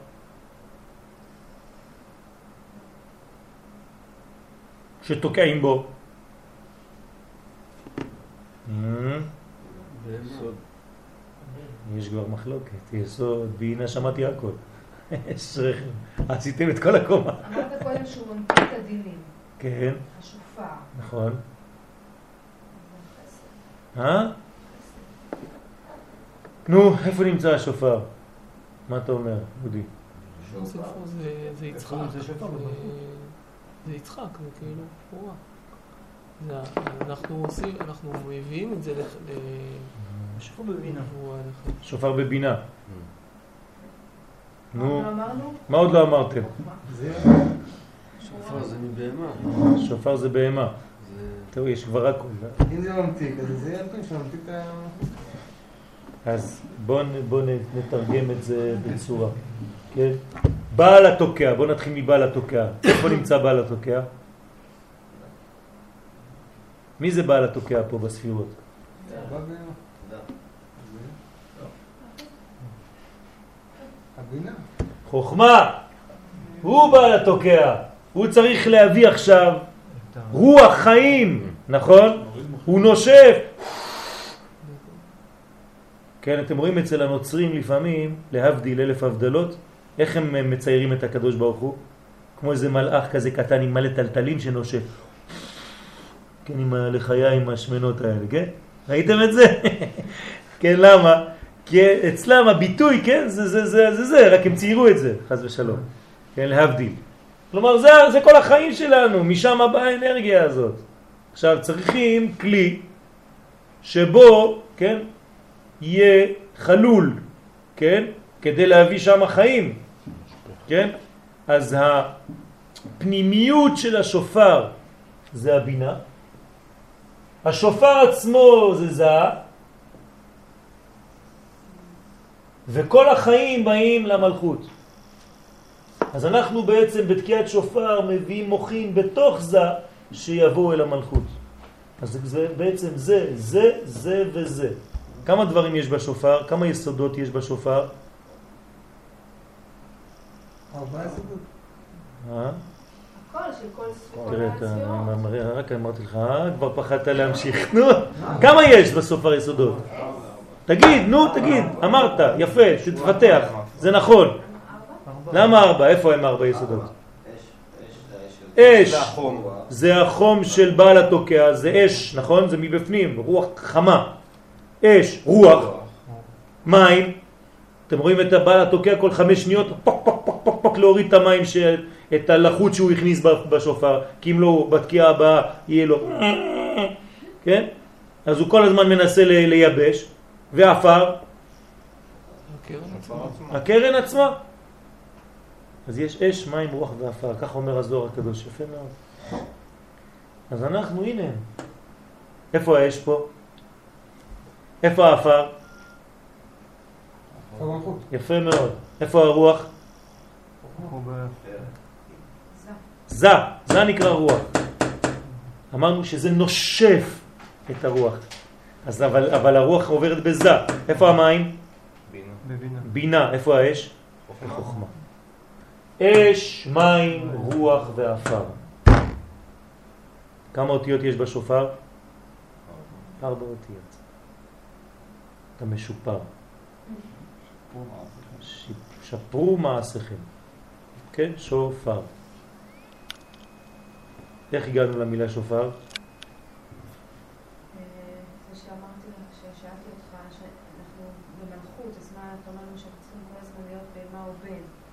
שתוקעים בו. אה. יש כבר מחלוקת, יסוד, בינה שמעתי הכל. אשריכם, עשיתם את כל הקומה. אמרת קודם שהוא ממציא את הדינים, כן, השופר. נכון. אה? נו, איפה נמצא השופר? מה אתה אומר, אודי? זה- זה יצחק. זה שופר יצחק, זה כאילו פורה. זה- אנחנו עושים, אנחנו מביאים את זה לח- ל... שפו בבינה. שופר בבינה. נו, מה אמרנו? מה עוד לא אמרתם? שופר זה מבהמה. שופר זה בהמה. תראו, יש כבר הכל. אם זה ממתיק, אז זה יהיה שממתיק את ה... אז בואו נתרגם את זה בצורה. כן? בעל התוקע, בואו נתחיל מבעל התוקע. איפה נמצא בעל התוקע? מי זה בעל התוקע פה בספירות? חוכמה! הוא בעל התוקע. הוא צריך להביא עכשיו רוח חיים, נכון? הוא נושף. כן, אתם רואים אצל הנוצרים לפעמים, להבדיל אלף הבדלות, איך הם מציירים את הקדוש ברוך הוא? כמו איזה מלאך כזה קטן עם מלא טלטלים שנושף. כן, עם הלחיה עם השמנות האלה, כן? ראיתם את זה? *laughs* כן, למה? כי אצלם הביטוי, כן, זה זה זה זה זה, רק הם ציירו את זה, חז ושלום. כן, להבדיל. כלומר, זה, זה כל החיים שלנו, משם באה האנרגיה הזאת. עכשיו, צריכים כלי שבו, כן, יהיה חלול, כן, כדי להביא שם חיים, כן? אז הפנימיות של השופר זה הבינה, השופר עצמו זה זה, וכל החיים באים למלכות. אז אנחנו בעצם בתקיעת שופר מביאים מוחים בתוך זה שיבואו אל המלכות. אז זה בעצם זה, זה, זה וזה. כמה דברים יש בשופר? כמה יסודות יש בשופר? ארבעה יסודות. אה? הכל של כל ספירות תראה, אתה, העציות. אני מראה, רק אמרתי לך, אה, כבר פחדת להמשיך. *laughs* נו, כמה יש בסופר יסודות? תגיד, נו, תגיד, אמרת, יפה, שתפתח, זה נכון. למה ארבע? איפה הם ארבע יסודות? אש, החום. זה החום של בעל התוקע, זה אש, נכון? זה מבפנים, רוח חמה. אש, רוח, מים, אתם רואים את הבעל התוקע כל חמש שניות, פוק פוק פוק פוק פוק להוריד את המים, ש... את הלחות שהוא הכניס בשופר, כי אם לא, בתקיעה הבאה יהיה לו, כן? אז הוא כל הזמן מנסה ל- לייבש, ועפר, הקרן עצמה. אז יש אש, מים, רוח ועפר, כך אומר הזוהר הקדוש, יפה מאוד. אז אנחנו, הנה, איפה האש פה? איפה העפר? יפה מאוד. איפה הרוח? זה. זה, נקרא רוח. אמרנו שזה נושף את הרוח. אז אבל, אבל הרוח עוברת בזה. איפה המים? בינה. בינה. איפה האש? חוכמה. אש, מים, רוח ועפר. כמה אותיות יש בשופר? ארבע אותיות. אתה משופר. שפרו מעשיכם. כן? שופר. איך הגענו למילה שופר? אה?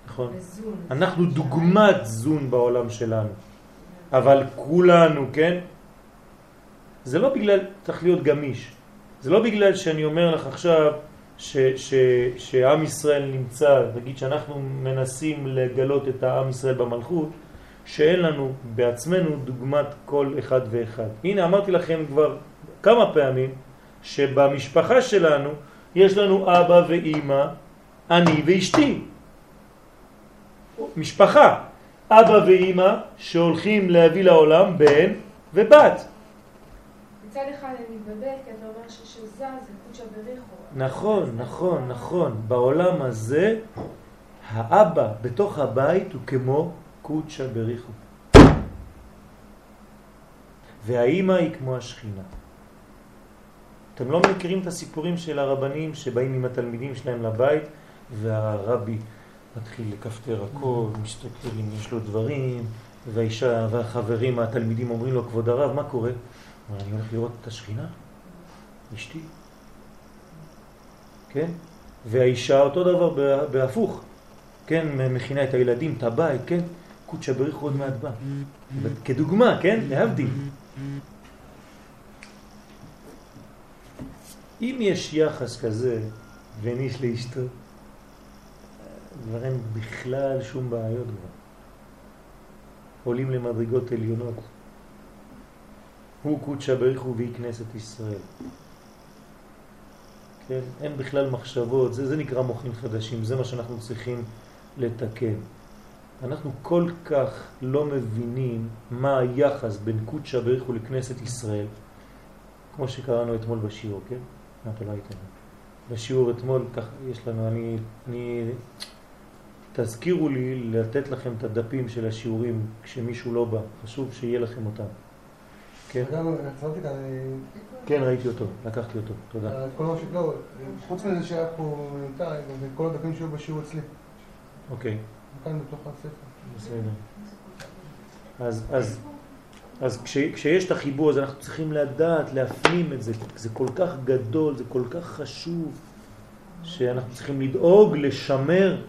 נכון. בזון. אנחנו דוגמת זון בעולם שלנו. אבל כולנו, כן? זה לא בגלל, צריך להיות גמיש. זה לא בגלל שאני אומר לך עכשיו ש, ש, שעם ישראל נמצא, נגיד שאנחנו מנסים לגלות את העם ישראל במלכות, שאין לנו בעצמנו דוגמת כל אחד ואחד. הנה אמרתי לכם כבר כמה פעמים שבמשפחה שלנו יש לנו אבא ואימא, אני ואשתי. משפחה, אבא ואימא שהולכים להביא לעולם בן ובת. מצד אחד אני מתבלבל, כי אתה אומר ששזה זה קודשא בריחו. נכון, נכון, נכון. בעולם הזה האבא בתוך הבית הוא כמו קודשא בריחו. והאימא היא כמו השכינה. אתם לא מכירים את הסיפורים של הרבנים שבאים עם התלמידים שלהם לבית והרבי מתחיל לכפתר הכל, מסתכל אם יש לו דברים והאישה והחברים, התלמידים אומרים לו כבוד הרב, מה קורה? אומר, אני הולך לראות את השכינה, אשתי. כן? והאישה אותו דבר בה- בהפוך, כן? מכינה את הילדים, את הבית, כן? קודשא בריך עוד מעט בא. כדוגמה, כן? להבדיל. אם יש יחס כזה בין איש לאשתו, כבר אין בכלל שום בעיות כבר. עולים למדרגות עליונות. הוא קודשא בריך הוא והיא כנסת ישראל. כן? אין בכלל מחשבות, זה, זה נקרא מוחים חדשים, זה מה שאנחנו צריכים לתקן. אנחנו כל כך לא מבינים מה היחס בין קודשא בריך הוא לכנסת ישראל, כמו שקראנו אתמול בשיעור, כן? מה, אתה לא היית? בשיעור אתמול, כך יש לנו, אני, אני, תזכירו לי לתת לכם את הדפים של השיעורים כשמישהו לא בא, חשוב שיהיה לכם אותם. כן? כן, ראיתי אותו, לקחתי אותו, תודה. אה, כל מה ש... לא, חוץ מזה שהיה פה מיותר, גם כל הדפים שהיו בשיעור אצלי. אוקיי, כאן בתוך הספר. בסדר. אז, אז, אז כש, כשיש את החיבור הזה אנחנו צריכים לדעת, להפנים את זה, זה כל כך גדול, זה כל כך חשוב, שאנחנו צריכים לדאוג, לשמר,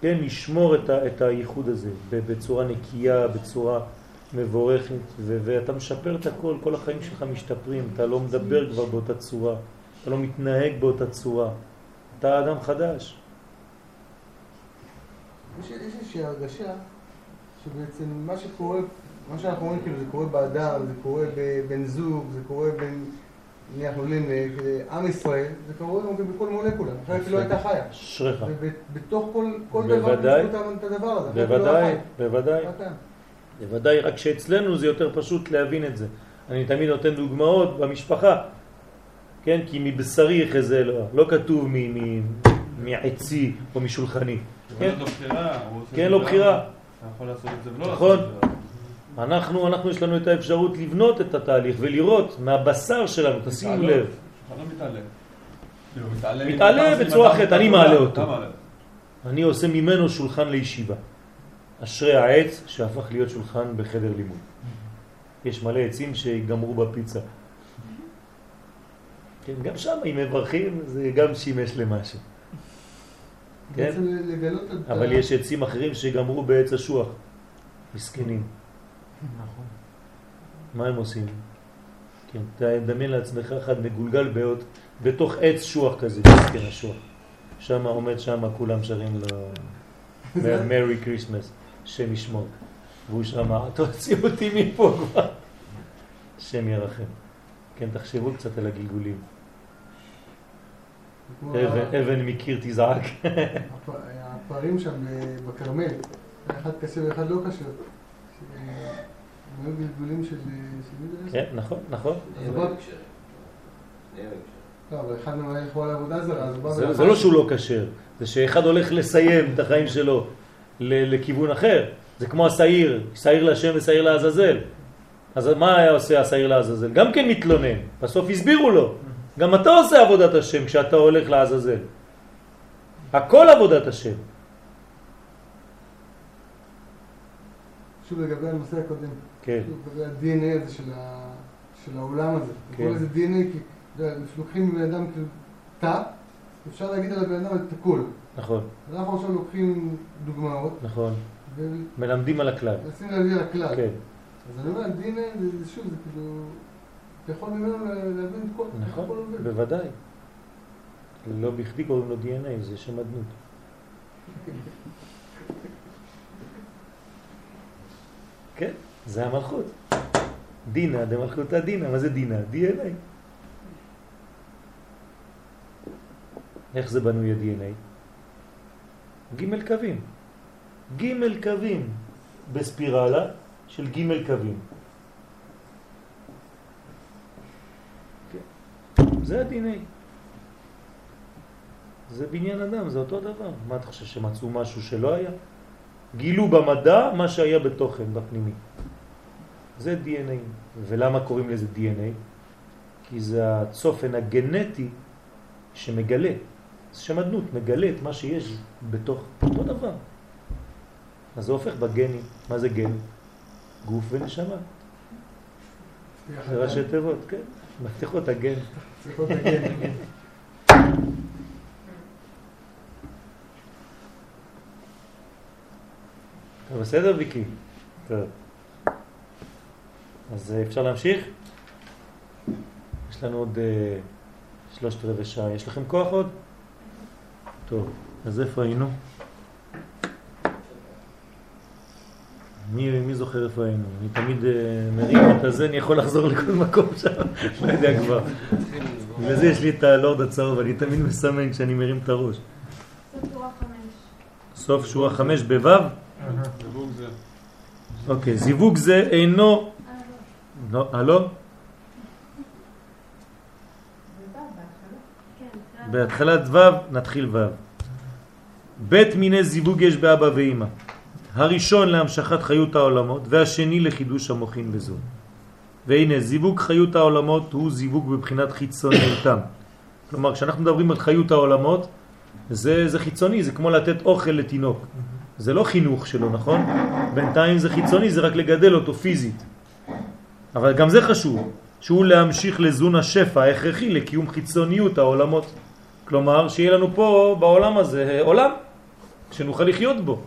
כן, לשמור את, ה, את הייחוד הזה בצורה נקייה, בצורה מבורכת, ו, ואתה משפר את הכל, כל החיים שלך משתפרים, אתה לא מדבר כבר באותה צורה, אתה לא מתנהג באותה צורה, אתה אדם חדש. יש איזושהי הרגשה שבעצם מה שקורה, מה שאנחנו אומרים כאילו זה קורה באדם, זה קורה בבן זוג, זה קורה בין, נניח עולים לעם ישראל, זה קורה גם בכל מולקולה, אחרת לא הייתה חיה. אשריך. ובתוך כל, כל דבר בוודאי. את הדבר הזה, לא בוודאי. בוודאי. בוודאי, רק שאצלנו זה יותר פשוט להבין את זה. אני תמיד נותן דוגמאות במשפחה, כן? כי מבשרי יחזה לא, לא כתוב מ- מ- מעצי או משולחני. כן. כן? לא בחירה, כן, לא. בחירה. אתה יכול לעשות את זה ולא נכון. לעשות את זה. אנחנו, אנחנו יש לנו את האפשרות לבנות את התהליך ולראות מהבשר שלנו, תשימו. לב. מתעלה בצורה אחרת, אני מעלה אותו. אני עושה ממנו שולחן לישיבה. אשרי העץ שהפך להיות שולחן בחדר לימוד. יש מלא עצים שיגמרו בפיצה. כן, גם שם אם מברכים זה גם שימש למשהו. כן? אבל יש עצים אחרים שגמרו בעץ אשוח. מסכנים. נכון. מה הם עושים? כן, תדמיין לעצמך אחד מגולגל באות, בתוך עץ שוח כזה, מסכן השוח. שם עומד שם, כולם שרים לו Merry Christmas, שם ישמור. והוא שם, תוציא אותי מפה כבר. השם ירחם. כן, תחשבו קצת על הגלגולים. אבן, אבן מקיר תזעק. הפ- הפערים שם ב- בכרמל, אחד קשה ואחד לא קשה. הם היו גלגולים של... זה? כן, נכון, נכון. זה, לא שהוא לא כשר, זה שאחד הולך לסיים את החיים שלו לכיוון אחר. זה כמו השעיר, שעיר להשם ושעיר לעזאזל. אז מה היה עושה השעיר לעזאזל? גם כן מתלונן, בסוף הסבירו לו. גם אתה עושה עבודת השם כשאתה הולך לעזאזל. הכל עבודת השם. שוב לגבי הנושא הקודם. כן. לגבי ה-DNA הזה של ה- של העולם הזה. כן. קוראים לזה DNA כי, לוקחים מבן אדם תא, אפשר להגיד על הבן אדם את הכל. נכון, אז אנחנו עכשיו לוקחים דוגמאות, נכון. ומנסים מלמדים על הכלל. להביא לכלל. כן, אז אני אומר, DNA זה שוב, זה כאילו, אתה יכול ממנו לה- להבין את כל, נכון. בוודאי. לא בכדי קוראים לו DNA, זה שם אדנות. כן, זה המלכות. דינה דמלכותא דינה, מה זה דינה? DNA. איך זה בנוי ה-DNA? ג' קווים. ג' קווים בספירלה של ג' קווים. זה ה-DNA. זה בניין אדם, זה אותו דבר. מה אתה חושב שמצאו משהו שלא היה? גילו במדע מה שהיה בתוכן, בפנימי. זה DNA. ולמה קוראים לזה DNA? כי זה הצופן הגנטי שמגלה. זה שם אדנות, מגלה את מה שיש בתוך אותו דבר. אז זה הופך בגנים. מה זה גן? גוף ונשמה. זה ראשי תיבות, כן. מפתחות הגן. להגן. *laughs* טוב, בסדר ויקי? טוב. אז אה, אפשר להמשיך? יש לנו עוד אה, שלושת רבעי שעה. יש לכם כוח עוד? טוב, אז איפה היינו? מי, מי זוכר איפה היינו? אני תמיד אה, מרים את הזה, אני יכול לחזור לכל מקום שם, *laughs* לא יודע כבר. בגלל זה יש לי את הלורד הצהוב, אני תמיד מסמן כשאני מרים את הראש. סוף שורה חמש. סוף שורה חמש בו'? אוקיי, זיווג זה אינו... אה, לא. הלו? כן, בהתחלת ו' נתחיל ו'. בית מיני זיווג יש באבא ואמא. הראשון להמשכת חיות העולמות והשני לחידוש המוחין בזו. והנה זיווג חיות העולמות הוא זיווג בבחינת חיצוניותם. *coughs* כלומר כשאנחנו מדברים על חיות העולמות זה, זה חיצוני, זה כמו לתת אוכל לתינוק. זה לא חינוך שלו, נכון? בינתיים זה חיצוני, זה רק לגדל אותו פיזית. אבל גם זה חשוב, שהוא להמשיך לזון השפע ההכרחי לקיום חיצוניות העולמות. כלומר, שיהיה לנו פה בעולם הזה עולם, שנוכל לחיות בו.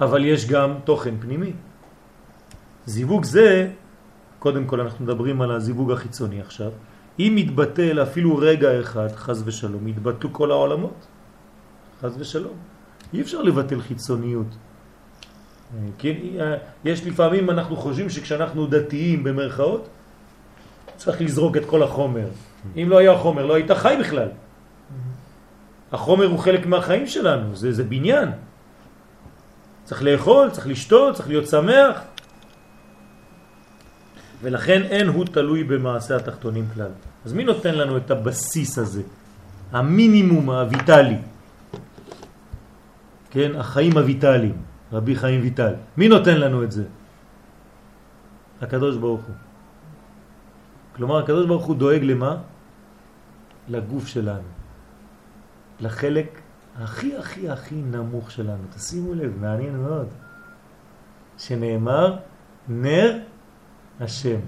אבל יש גם תוכן פנימי. זיווג זה, קודם כל אנחנו מדברים על הזיווג החיצוני עכשיו, אם מתבטל אפילו רגע אחד, חז ושלום, יתבטלו כל העולמות. חז ושלום. אי אפשר לבטל חיצוניות. כן, יש לפעמים אנחנו חושבים שכשאנחנו דתיים במרכאות, צריך לזרוק את כל החומר. אם לא היה חומר, לא היית חי בכלל. החומר הוא חלק מהחיים שלנו, זה, זה בניין. צריך לאכול, צריך לשתות, צריך להיות שמח. ולכן אין הוא תלוי במעשה התחתונים כלל. אז מי נותן לנו את הבסיס הזה? המינימום הויטלי. כן, החיים הויטליים, רבי חיים ויטל. מי נותן לנו את זה? הקדוש ברוך הוא. כלומר, הקדוש ברוך הוא דואג למה? לגוף שלנו. לחלק הכי הכי הכי נמוך שלנו. תשימו לב, מעניין מאוד. שנאמר, נר השם.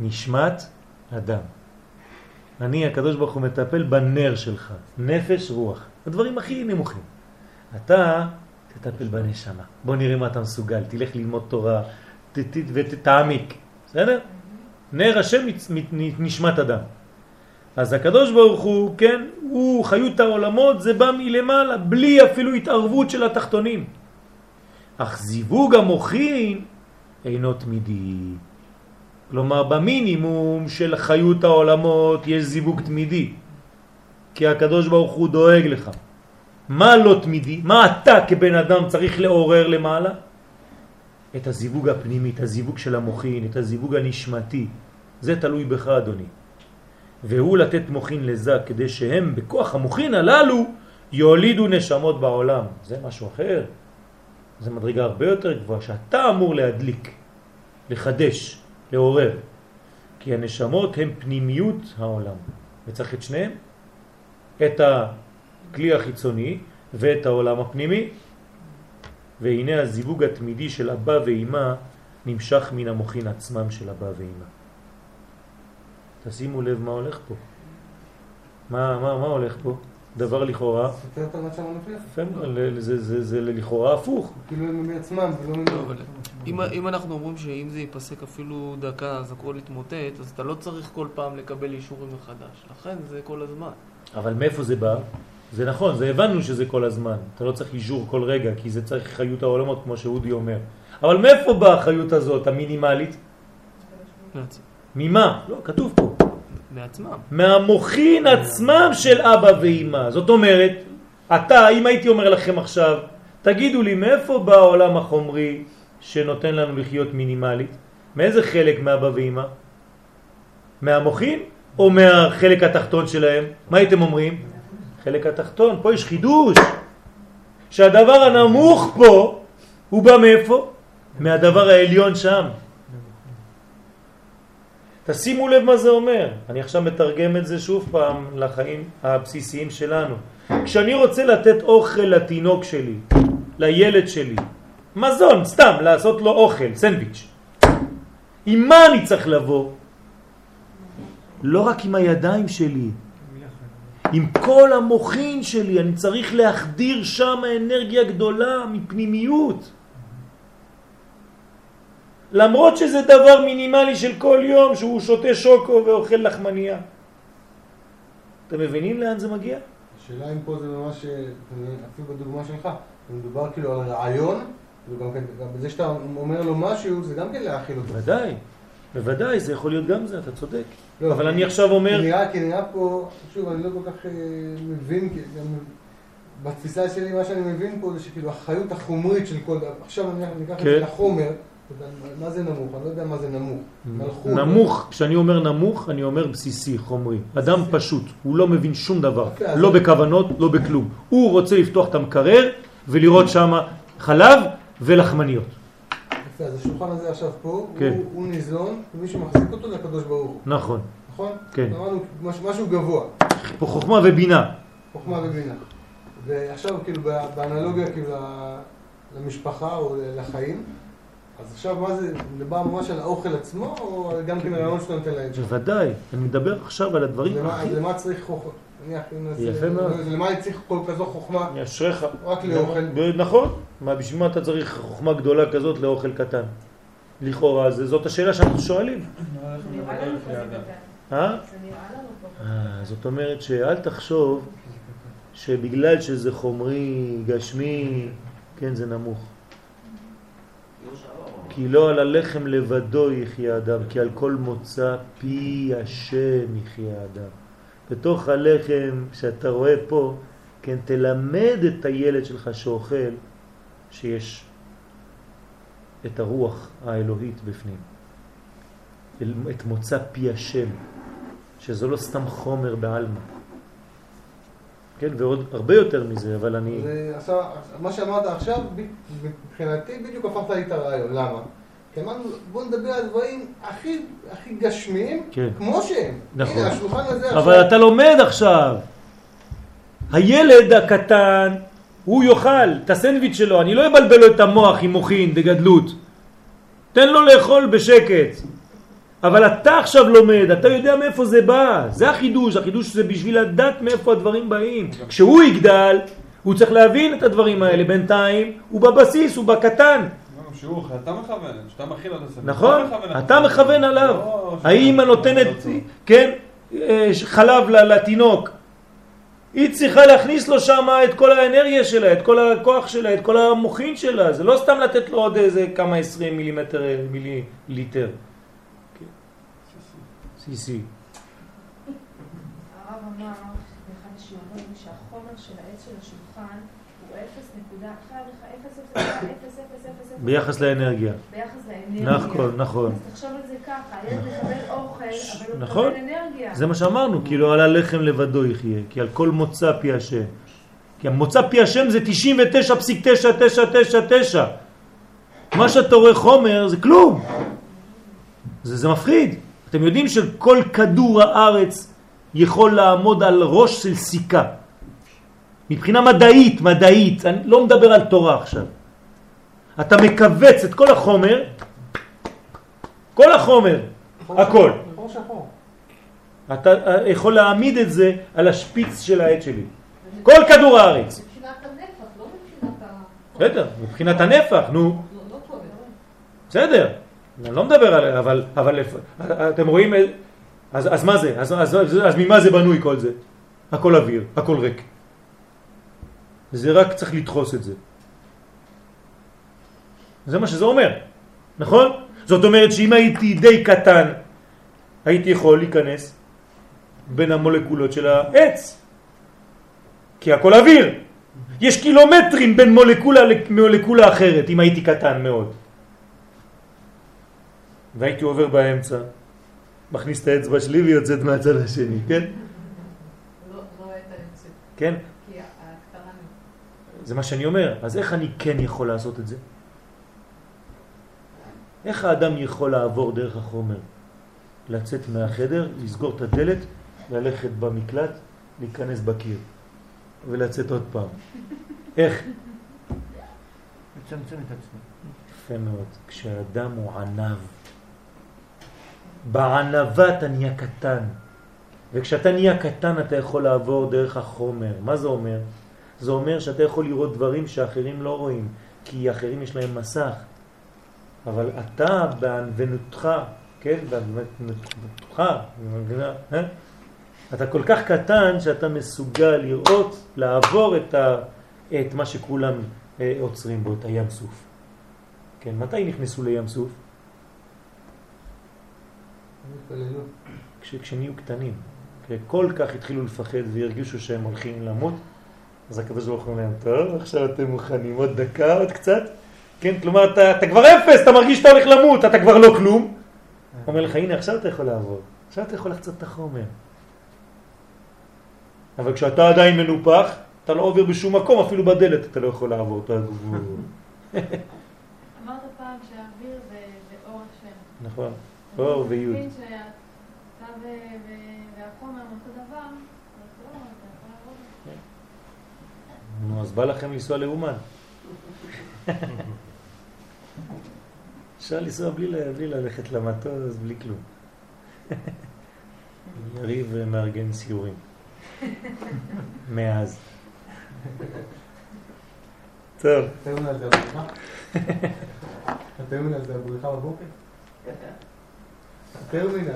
נשמת אדם. אני, הקדוש ברוך הוא מטפל בנר שלך, נפש, רוח. הדברים הכי נמוכים. אתה תטפל בנשמה. בוא נראה מה אתה מסוגל, תלך ללמוד תורה ותעמיק, בסדר? נר השם נשמת אדם. אז הקדוש ברוך הוא, כן, הוא חיות העולמות, זה בא מלמעלה, בלי אפילו התערבות של התחתונים. אך זיווג המוחין אינו תמידי. כלומר, במינימום של חיות העולמות יש זיווג תמידי. כי הקדוש ברוך הוא דואג לך. מה לא תמידי? מה אתה כבן אדם צריך לעורר למעלה? את הזיווג הפנימי, את הזיווג של המוחין, את הזיווג הנשמתי. זה תלוי בך, אדוני. והוא לתת מוחין לזה כדי שהם בכוח המוחין הללו יולידו נשמות בעולם. זה משהו אחר. זה מדרגה הרבה יותר גבוהה שאתה אמור להדליק, לחדש, לעורר. כי הנשמות הן פנימיות העולם. וצריך את שניהם, את הכלי החיצוני ואת העולם הפנימי. והנה הזיווג התמידי של אבא ואימא נמשך מן המוחין עצמם של אבא ואימא. תשימו לב מה הולך פה. מה, מה, מה הולך פה? דבר לכאורה. סותר את המצב הנפש? זה לכאורה הפוך. כאילו הם מעצמם ולא ממנו. אם אנחנו אומרים שאם זה ייפסק אפילו דקה אז הכל יתמוטט, אז אתה לא צריך כל פעם לקבל אישורים מחדש. לכן זה כל הזמן. אבל מאיפה זה בא? זה נכון, זה הבנו שזה כל הזמן. אתה לא צריך אישור כל רגע, כי זה צריך חיות העולמות, כמו שאודי אומר. אבל מאיפה באה החיות הזאת, המינימלית? ממה? לא, כתוב פה. מעצמם. מהמוכין עצמם של אבא ואימא. זאת אומרת, אתה, אם הייתי אומר לכם עכשיו, תגידו לי, מאיפה בא העולם החומרי שנותן לנו לחיות מינימלית? מאיזה חלק מאבא ואימא? מהמוכין או מהחלק התחתון שלהם? מה הייתם אומרים? חלק התחתון. פה יש חידוש. שהדבר הנמוך פה הוא בא מאיפה? מהדבר העליון שם. תשימו לב מה זה אומר. אני עכשיו מתרגם את זה שוב פעם לחיים הבסיסיים שלנו. כשאני רוצה לתת אוכל לתינוק שלי, לילד שלי, מזון, סתם, לעשות לו אוכל, סנדוויץ'. עם מה אני צריך לבוא? לא רק עם הידיים שלי, עם כל המוחין שלי, אני צריך להחדיר שם אנרגיה גדולה מפנימיות. למרות שזה דבר מינימלי של כל יום שהוא שותה שוקו ואוכל לחמניה. אתם מבינים לאן זה מגיע? השאלה אם פה זה ממש, אפילו בדוגמה שלך, מדובר כאילו על רעיון, וגם כן, בזה שאתה אומר לו משהו, זה גם כן להאכיל אותו. ודאי, בוודאי, זה יכול להיות גם זה, אתה צודק. לא, אבל אני עכשיו אומר... נראה, כי נראה פה, שוב, אני לא כל כך אה, מבין, גם בתפיסה שלי, מה שאני מבין פה זה שכאילו החיות החומרית של כל דבר, עכשיו אני אקח את זה כן. לחומר. מה זה נמוך? אני לא יודע מה זה נמוך. נמוך, כשאני אומר נמוך, אני אומר בסיסי, חומרי. אדם פשוט, הוא לא מבין שום דבר. לא בכוונות, לא בכלום. הוא רוצה לפתוח את המקרר ולראות שם חלב ולחמניות. אז השולחן הזה עכשיו פה, כן. הוא ניזון, ומי שמחזיק אותו זה הקדוש ברוך הוא. נכון. נכון? כן. אמרנו משהו גבוה. פה חוכמה ובינה. חוכמה ובינה. ועכשיו כאילו באנלוגיה כאילו למשפחה או לחיים, אז עכשיו מה זה, מדבר ממש על האוכל עצמו, או גם כן הרעיון שאתה נותן להם? בוודאי, אני מדבר עכשיו על הדברים הכי... אז למה צריך חוכמה? יפה מאוד. למה צריך כל כזו חוכמה? אשריך. רק לאוכל. נכון. מה, בשביל מה אתה צריך חוכמה גדולה כזאת לאוכל קטן? לכאורה, זאת השאלה שאנחנו שואלים. אה? זאת אומרת שאל תחשוב שבגלל שזה חומרי, גשמי, כן, זה נמוך. כי לא על הלחם לבדו יחיה אדם, כי על כל מוצא פי השם יחיה אדם. בתוך הלחם שאתה רואה פה, כן, תלמד את הילד שלך שאוכל, שיש את הרוח האלוהית בפנים. את מוצא פי השם, שזה לא סתם חומר בעלמא. כן, ועוד הרבה יותר מזה, אבל אני... עכשיו, מה שאמרת עכשיו, מבחינתי בדיוק הפכת לי את הרעיון, למה? כי אמרנו, בוא נדבר על דברים הכי, הכי גשמיים, כן. כמו שהם. נכון. הנה, השולחן הזה עכשיו... אבל אתה לומד עכשיו. הילד הקטן, הוא יאכל את הסנדוויץ' שלו, אני לא אבלבל לו את המוח עם מוחין דגדלות. תן לו לאכול בשקט. אבל אתה עכשיו לומד, אתה יודע מאיפה זה בא, זה החידוש, החידוש זה בשביל לדעת מאיפה הדברים באים. כשהוא יגדל, הוא צריך להבין את הדברים האלה, בינתיים הוא בבסיס, הוא בקטן. לא, שיעור, אתה מכוון, שאתה מכיל על הספר. נכון, אתה מכוון עליו. לא, האמא נותנת, כן, חלב לתינוק. היא צריכה להכניס לו שם את כל האנרגיה שלה, את כל הכוח שלה, את כל המוחין שלה. זה לא סתם לתת לו עוד איזה כמה עשרים מילימטר, אה, מיליליטר. סיסי. הרב אמר באחד השיעורים שהחומר של העץ של השולחן הוא 0.1 ביחס לאנרגיה. ביחס לאנרגיה. נכון, נכון. אז תחשוב על זה ככה, הילד מקבל אוכל, אבל הוא נכון. מקבל אנרגיה. זה מה שאמרנו, כאילו על הלחם לבדו יחיה, כי על כל מוצא פי השם. כי המוצא פי השם זה 99.9999. מה שאתה רואה חומר זה כלום. זה, זה מפחיד. אתם יודעים שכל כדור הארץ יכול לעמוד על ראש של סיכה. מבחינה מדעית, מדעית, אני לא מדבר על תורה עכשיו. אתה מקבץ את כל החומר, כל החומר, הכל. אתה אה, יכול להעמיד את זה על השפיץ של העט שלי. כל כדור הארץ. מבחינת הנפח, לא מבחינת ה... בסדר, מבחינת הנפח, נו, לא, לא בסדר. אני לא מדבר על... אבל, אבל אתם רואים... אז, אז מה זה? אז, אז, אז, אז ממה זה בנוי כל זה? הכל אוויר, הכל ריק. זה רק צריך לדחוס את זה. זה מה שזה אומר, נכון? זאת אומרת שאם הייתי די קטן, הייתי יכול להיכנס בין המולקולות של העץ. כי הכל אוויר. יש קילומטרים בין מולקולה למולקולה אחרת, אם הייתי קטן מאוד. והייתי עובר באמצע, מכניס את האצבע שלי ויוצאת מהצד השני, כן? לא לא את האמצע. כן? כי הקטנה... זה מה שאני אומר. אז איך אני כן יכול לעשות את זה? איך האדם יכול לעבור דרך החומר? לצאת מהחדר, לסגור את הדלת, ללכת במקלט, להיכנס בקיר ולצאת עוד פעם. איך? לצמצם את עצמו. יפה מאוד. כשהאדם הוא ענב, בענבה אתה נהיה קטן. וכשאתה נהיה קטן אתה יכול לעבור דרך החומר. מה זה אומר? זה אומר שאתה יכול לראות דברים שאחרים לא רואים, כי אחרים יש להם מסך. אבל אתה בענוונותך, כן? בענוונותך, מבינה? אה? אתה כל כך קטן שאתה מסוגל לראות, לעבור את, ה, את מה שכולם אה, עוצרים בו, את הים סוף. כן, מתי נכנסו לים סוף? התפללו. כש, כשנהיו קטנים. כי כל כך התחילו לפחד והרגישו שהם הולכים למות, אז הקדוש ברוך הוא אומר להם, טוב, עכשיו אתם מוכנים עוד דקה, עוד קצת? כן, כלומר, אתה, אתה כבר אפס, אתה מרגיש שאתה הולך למות, אתה כבר לא כלום. הוא אומר לך, הנה, עכשיו אתה יכול לעבוד, עכשיו אתה יכול לחצות את החומר. אבל כשאתה עדיין מנופח, אתה לא עובר בשום מקום, אפילו בדלת אתה לא יכול לעבור את הגבול. *laughs* אמרת פעם שהאוויר זה אור השם. נכון, אור ויוד. לא. נו, אז בא לכם לנסוע לאומן. אפשר לנסוע בלי, ללכת למטוס, בלי כלום. יריב מארגן סיורים. מאז. טוב, זה הבריחה? הטרמינל זה הבריחה בבוקר? הטרמינל.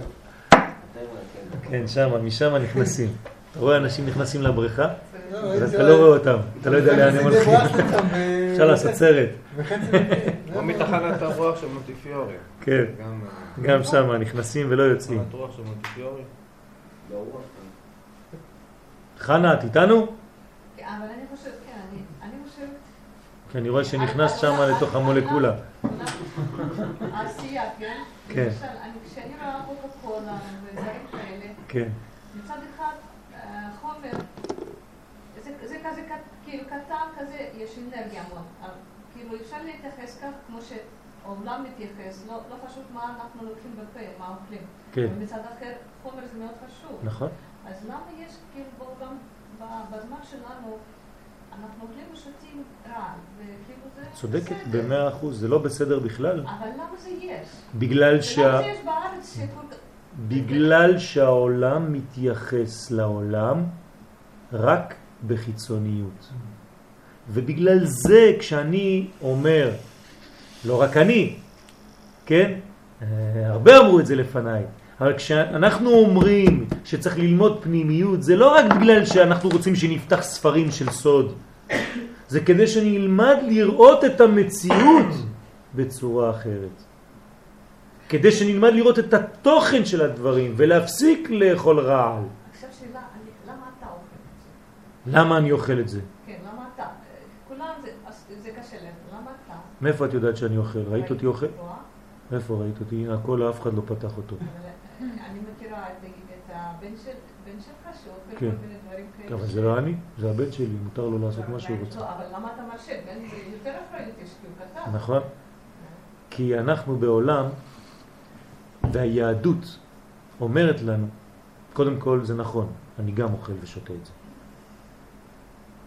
כן, שמה, משם נכנסים. אתה רואה אנשים נכנסים לבריכה, לא, ואתה לא רואה אותם, אתה לא יודע לאן הם הולכים. אפשר לעשות סרט. או *laughs* מתחנת הרוח של מונטיפיורי. כן, גם שם נכנסים ולא יוצאים. תחנת רוח של מונטיפיורי. לא רוח. חנה, את איתנו? אבל אני חושבת, כן, אני- אני חושבת... כי אני רואה שנכנס שם לתוך המולקולה. העשייה, *laughs* כן? כן. כשאני רואה קוקה קולה ודברים כאלה, כן, מצד אחד, החומר, זה, זה כזה כאילו קטן כזה, יש אנרגיה המון. אבל כאילו אפשר להתייחס כך כמו שהעולם מתייחס, לא, לא חשוב מה אנחנו לוקחים בפה, מה אוכלים. כן. ומצד אחר, חומר זה מאוד חשוב. נכון. אז למה יש כאילו בעולם, ב- בזמן שלנו, אנחנו אוכלים ושותים רעל, וכאילו זה צודקת. במאה אחוז, זה לא בסדר בכלל. אבל למה זה יש? בגלל שה... ולמה זה יש בארץ. בגלל שהעולם מתייחס לעולם רק בחיצוניות. ובגלל זה כשאני אומר, לא רק אני, כן? אה, הרבה אמרו את זה לפניי, אבל כשאנחנו אומרים שצריך ללמוד פנימיות, זה לא רק בגלל שאנחנו רוצים שנפתח ספרים של סוד, זה כדי שאני אלמד לראות את המציאות בצורה אחרת. כדי שנלמד לראות את התוכן של הדברים ולהפסיק לאכול רעל. עכשיו שאלה, אני- למה אתה אוכל את זה? למה אני אוכל את זה? כן, למה אתה? כולם זה, זה קשה להם, למה אתה? מאיפה את יודעת שאני אוכל? ראית אותי אוכל? איפה ראית אותי? הכל אף אחד לא פתח אותו. *clears throat* אני מכירה את הבן של- בן שלך שאוכל כן. כל מיני דברים כאלה. אבל זה לא אני, זה הבן שלי, מותר לו לעשות מה שהוא רוצה. לא, אבל למה אתה מרשה? בן יותר אחריות יש כי הוא קטן. נכון? כי אנחנו בעולם, והיהדות אומרת לנו, קודם כל זה נכון, אני גם אוכל ושותה את זה.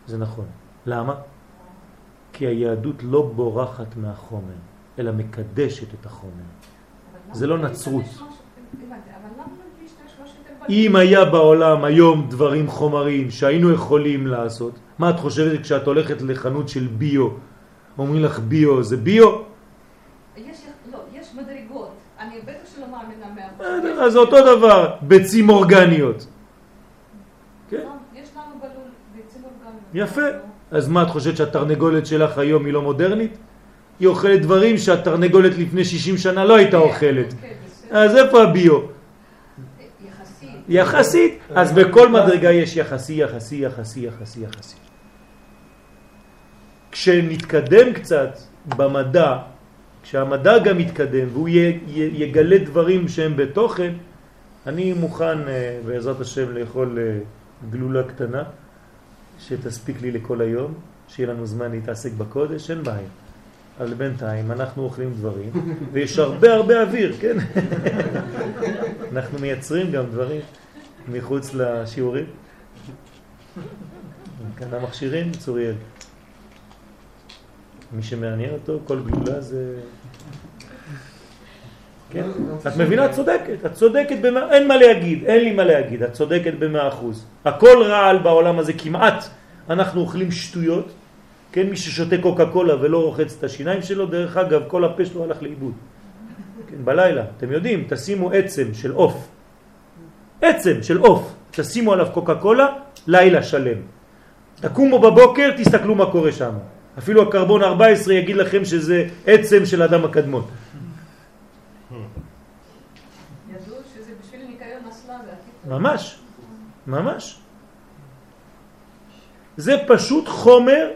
זה נכון. למה? כי היהדות לא בורחת מהחומר, אלא מקדשת את החומר. זה לא נצרות. משהו- הבנתי, אבל למה לא להשתמש משהו יותר אם היה בעולם היום דברים חומרים שהיינו יכולים לעשות, מה את חושבת כשאת הולכת לחנות של ביו, אומרים לך ביו, זה ביו? יש, לא, יש מדרגות. אני בטח שלא מאמינה מאה אז אותו דבר, ביצים אורגניות. כן. יש לנו בלול ביצים אורגניות. יפה. אז מה את חושבת שהתרנגולת שלך היום היא לא מודרנית? היא אוכלת דברים שהתרנגולת לפני 60 שנה לא הייתה אוכלת. כן. אז איפה הביו? יחסית. אז בכל מדרגה יש יחסי, יחסי, יחסי, יחסי, יחסי. כשנתקדם קצת במדע, כשהמדע גם יתקדם והוא יגלה דברים שהם בתוכן, אני מוכן אה, בעזרת השם לאכול אה, גלולה קטנה שתספיק לי לכל היום, שיהיה לנו זמן להתעסק בקודש, אין בעיה. אבל בינתיים אנחנו אוכלים דברים ויש הרבה הרבה אוויר, כן? אנחנו מייצרים גם דברים מחוץ לשיעורים. קנה מכשירים, צוריאל. מי שמעניין אותו, כל גלולה זה... כן? את מבינה? את צודקת, את צודקת במאה, אין מה להגיד, אין לי מה להגיד, את צודקת במאה אחוז. הכל רעל בעולם הזה כמעט, אנחנו אוכלים שטויות, כן? מי ששותה קוקה קולה ולא רוחץ את השיניים שלו, דרך אגב, כל הפה שלו הלך לאיבוד. כן, בלילה, אתם יודעים, תשימו עצם של עוף, עצם של עוף, תשימו עליו קוקה קולה, לילה שלם. תקומו בבוקר, תסתכלו מה קורה שם. אפילו הקרבון 14 יגיד לכם שזה עצם של אדם הקדמון. טוב. ממש, ממש. זה פשוט חומר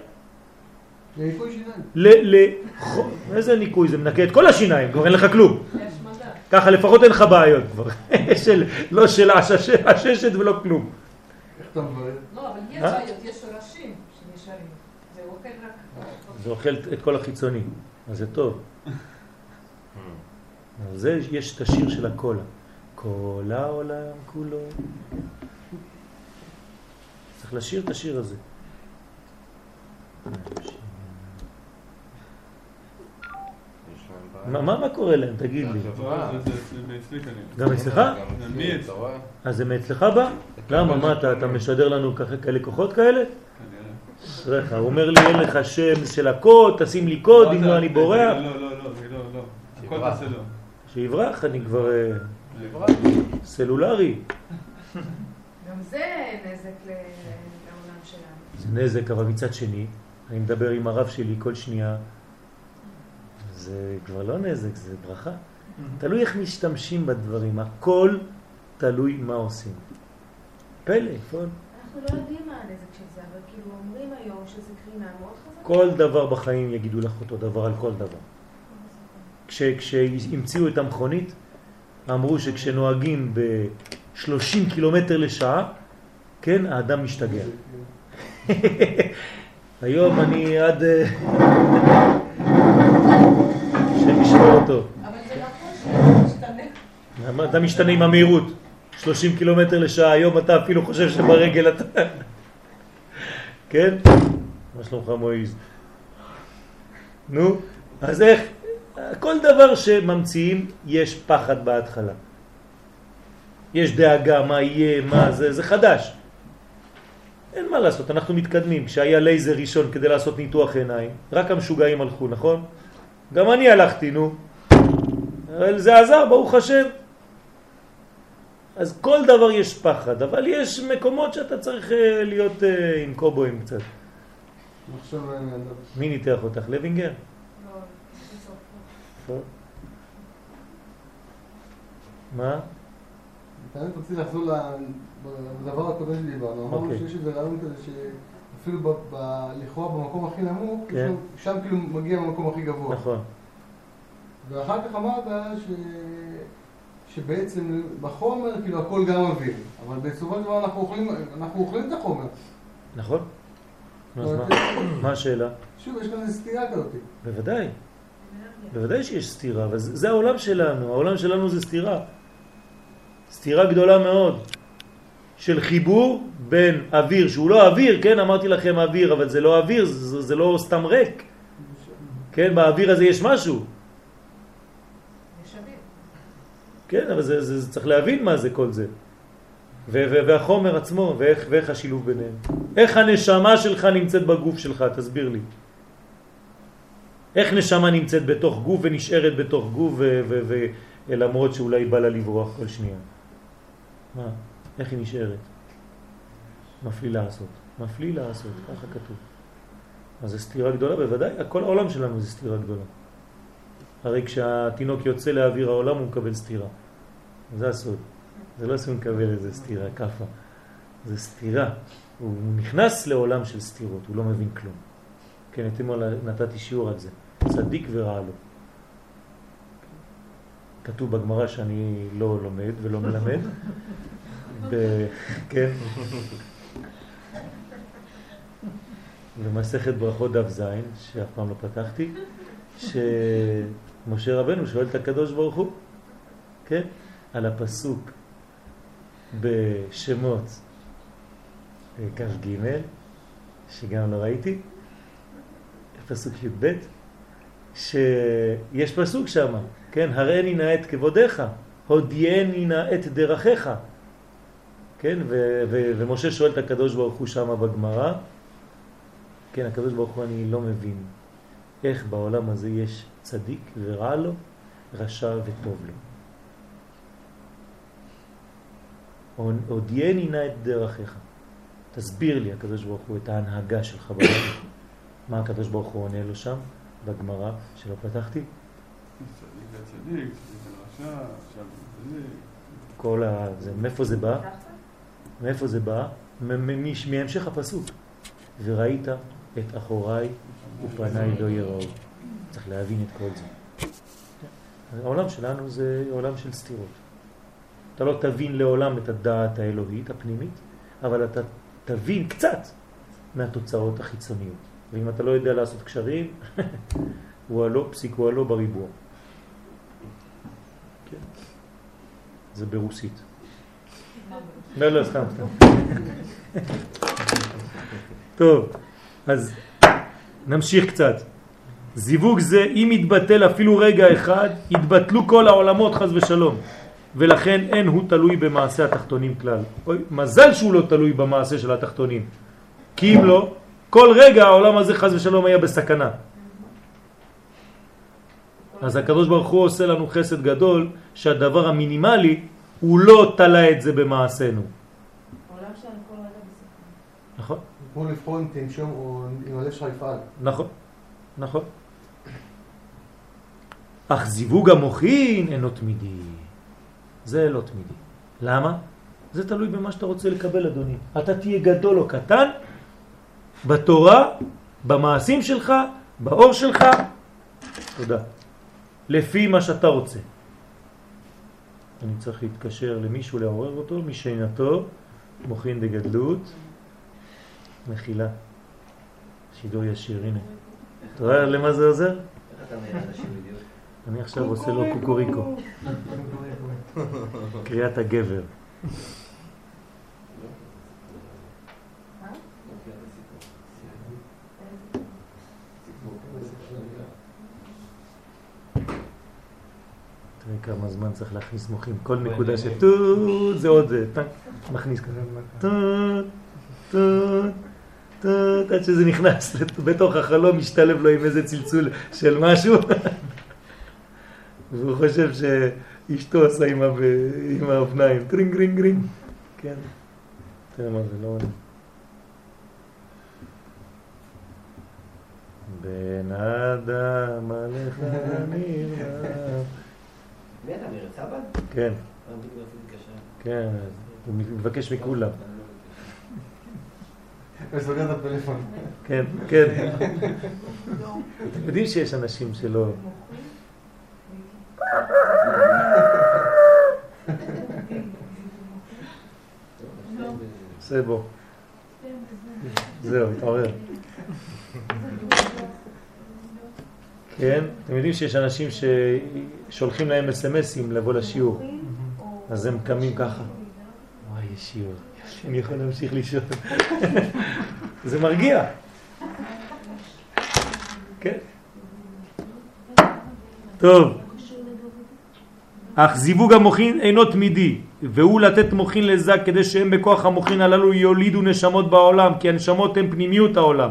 לניקוי שיניים. איזה ניקוי? זה מנקה את כל השיניים, כבר אין לך כלום. ככה לפחות אין לך בעיות כבר. *laughs* לא של עששת ולא כלום. איך אתה מברר? לא, אבל יש אה? בעיות, יש שורשים שנשארים. זה אוכל רק... זה אוכל את כל החיצוני, אז זה טוב. *laughs* על זה יש את השיר של הקולה. כל העולם כולו. צריך לשיר את השיר הזה. יש להם בעיה. מה, מה, קורה להם? תגיד לי. זה- זה- זה. גם אצלך? אז זה מאצלך בא? למה? מה אתה, אתה משדר לנו כאלה כוחות כאלה? כנראה. הוא אומר לי אין לך שם של הקוד, תשים לי קוד, אם זה- לא אני בורח. לא, לא, לא, זה לא, לא. שיברח. תעשה לא. שיברח, אני כבר אה. סלולרי. גם זה נזק לעולם שלנו. זה נזק, אבל מצד שני, אני מדבר עם הרב שלי כל שנייה, זה כבר לא נזק, זה ברכה. תלוי איך משתמשים בדברים, הכל תלוי מה עושים. פלא, נכון? אנחנו לא יודעים מה הנזק של זה, אבל כאילו אומרים היום שזה קרינה מאוד חזקה. כל דבר בחיים יגידו לך אותו דבר על כל דבר. כש, כשהמציאו את המכונית, אמרו שכשנוהגים ב-30 קילומטר לשעה, כן, האדם משתגע. *laughs* היום אני עד... השם ישמור אותו. אבל. למה אתה משתנה עם המהירות? 30 קילומטר לשעה, היום אתה אפילו חושב שברגל אתה... כן? מה שלומך מועיז? נו, אז איך? כל דבר שממציאים יש פחד בהתחלה. יש דאגה, מה יהיה, מה זה, זה חדש. אין מה לעשות, אנחנו מתקדמים. כשהיה לייזר ראשון כדי לעשות ניתוח עיניים, רק המשוגעים הלכו, נכון? גם אני הלכתי, נו. אבל זה עזר, ברוך השם. אז כל דבר יש פחד, אבל יש מקומות שאתה צריך אה, להיות אה, עם קובויים קצת. מי ניתח אותך? לוינגר? לא. מה? אני רציתי לחזור לדבר הקודם שדיברנו. אמרנו אוקיי. שיש איזה רעיון כזה שאפילו ב- ב- לכאורה במקום הכי נמוך, כן. לו- שם כאילו מגיע במקום הכי גבוה. נכון. ואחר כך אמרת ש... שבעצם בחומר כאילו הכל גם אוויר, אבל בסופו של דבר אנחנו אוכלים, אנחנו אוכלים את החומר. נכון? אז מה? מה השאלה? שוב, יש כאן איזו סתירה כזאת. בוודאי. בוודאי שיש סתירה, אבל זה זה העולם שלנו, העולם שלנו זה סתירה. סתירה גדולה מאוד של חיבור בין אוויר, שהוא לא אוויר, כן, אמרתי לכם אוויר, אבל זה לא אוויר, זה, זה לא סתם ריק. כן, באוויר הזה יש משהו. כן, אבל זה, זה, זה צריך להבין מה זה כל זה. ו- ו- והחומר עצמו, ואיך, ואיך השילוב ביניהם. איך הנשמה שלך נמצאת בגוף שלך, תסביר לי. איך נשמה נמצאת בתוך גוף ונשארת בתוך גוף, ו- ו- ו- למרות שאולי בא לה לברוח כל שנייה. מה? איך היא נשארת? מפליא לעשות. מפליא לעשות, ככה כתוב. אז זה סתירה גדולה, בוודאי, כל העולם שלנו זה סתירה גדולה. הרי כשהתינוק יוצא לאוויר העולם הוא מקבל סתירה. זה הסוד. זה לא שהוא מקבל איזה סתירה, כפה. זה סתירה. הוא נכנס לעולם של סתירות, הוא לא מבין כלום. כן, אתמול נתתי שיעור על זה. צדיק ורע לו. כתוב בגמרא שאני לא לומד ולא מלמד. כן. במסכת ברכות דף זין, שאף פעם לא פתחתי, שמשה רבנו שואל את הקדוש ברוך הוא, כן, על הפסוק בשמות אה, כ"ג, שגם לא ראיתי, פסוק י"ב, שיש פסוק שם, כן, הראני נא את כבודיך, הודיעני נא את דרכיך, כן, ו- ו- ומשה שואל את הקדוש ברוך הוא שם בגמרא, כן, הקדוש ברוך הוא אני לא מבין איך בעולם הזה יש צדיק ורע לו, רשע וטוב לו. הודיעני נא את דרכיך. תסביר לי, הקדוש ברוך הוא, את ההנהגה שלך בעולם. מה הקדוש ברוך הוא עונה לו שם, בגמרא, שלא פתחתי? צדיק זה צדיק, צדיק זה רשע, עכשיו זה צדיק. כל ה... זה, מאיפה זה בא? מאיפה זה בא? מהמשך הפסוק. וראית את אחוריי ופניי לא יראו. צריך להבין את כל זה. העולם שלנו זה עולם של סתירות. אתה לא תבין לעולם את הדעת האלוהית הפנימית, אבל אתה תבין קצת מהתוצאות החיצוניות. ואם אתה לא יודע לעשות קשרים, *laughs* הוא הלא, פסיק הוא הלא בריבוע. כן. זה ברוסית. לא, לא, סתם, סתם. טוב, אז נמשיך קצת. זיווג זה, אם יתבטל אפילו רגע אחד, יתבטלו כל העולמות חז ושלום. ולכן אין הוא תלוי במעשה התחתונים כלל. אוי, מזל שהוא לא תלוי במעשה של התחתונים. כי אם לא, כל רגע העולם הזה חז ושלום היה בסכנה. אז הקדוש ברוך הוא עושה לנו חסד גדול שהדבר המינימלי הוא לא תלה את זה במעשינו. נכון? כמו לבחור אם תנשום או אם הלב שלך יפעל. נכון, נכון. אך זיווג המוחין אינו תמידי. זה לא תמידי. למה? זה תלוי במה שאתה רוצה לקבל, אדוני. אתה תהיה גדול או קטן, בתורה, במעשים שלך, באור שלך, תודה. לפי מה שאתה רוצה. אני צריך להתקשר למישהו, לעורר אותו, משינתו, מוחין דגדלות, מחילה. שידור ישיר, הנה. אתה רואה למה זה עוזר? אני עכשיו עושה לו קוקוריקו. קריאת הגבר. כמה זמן צריך להכניס מוחים. כל נקודה של טוט זה עוד זה, מכניס כזה. טוט, טוט, טוט, עד שזה נכנס *laughs* בתוך החלום, משתלב לו עם איזה צלצול של משהו. והוא חושב שאשתו עשה עם האופניים, גרינג גרינג גרינג. כן. תראה מה זה, לא עונה. בן אדם עליך נרדם. מי אתה, מארץ סבא? כן. כן, הוא מבקש מכולם. וסוגר את הפלאפון. כן, כן. אתם יודעים שיש אנשים שלא... זה בוא. זהו, התעורר. כן, אתם יודעים שיש אנשים ששולחים להם אסמסים לבוא לשיעור, אז הם קמים ככה. וואי, יש שיעור, *laughs* אני יכול להמשיך לישון. *laughs* זה מרגיע. כן. טוב. אך זיווג המוחין אינו תמידי, והוא לתת מוחין לזק כדי שהם בכוח המוחין הללו יולידו נשמות בעולם, כי הנשמות הן פנימיות העולם.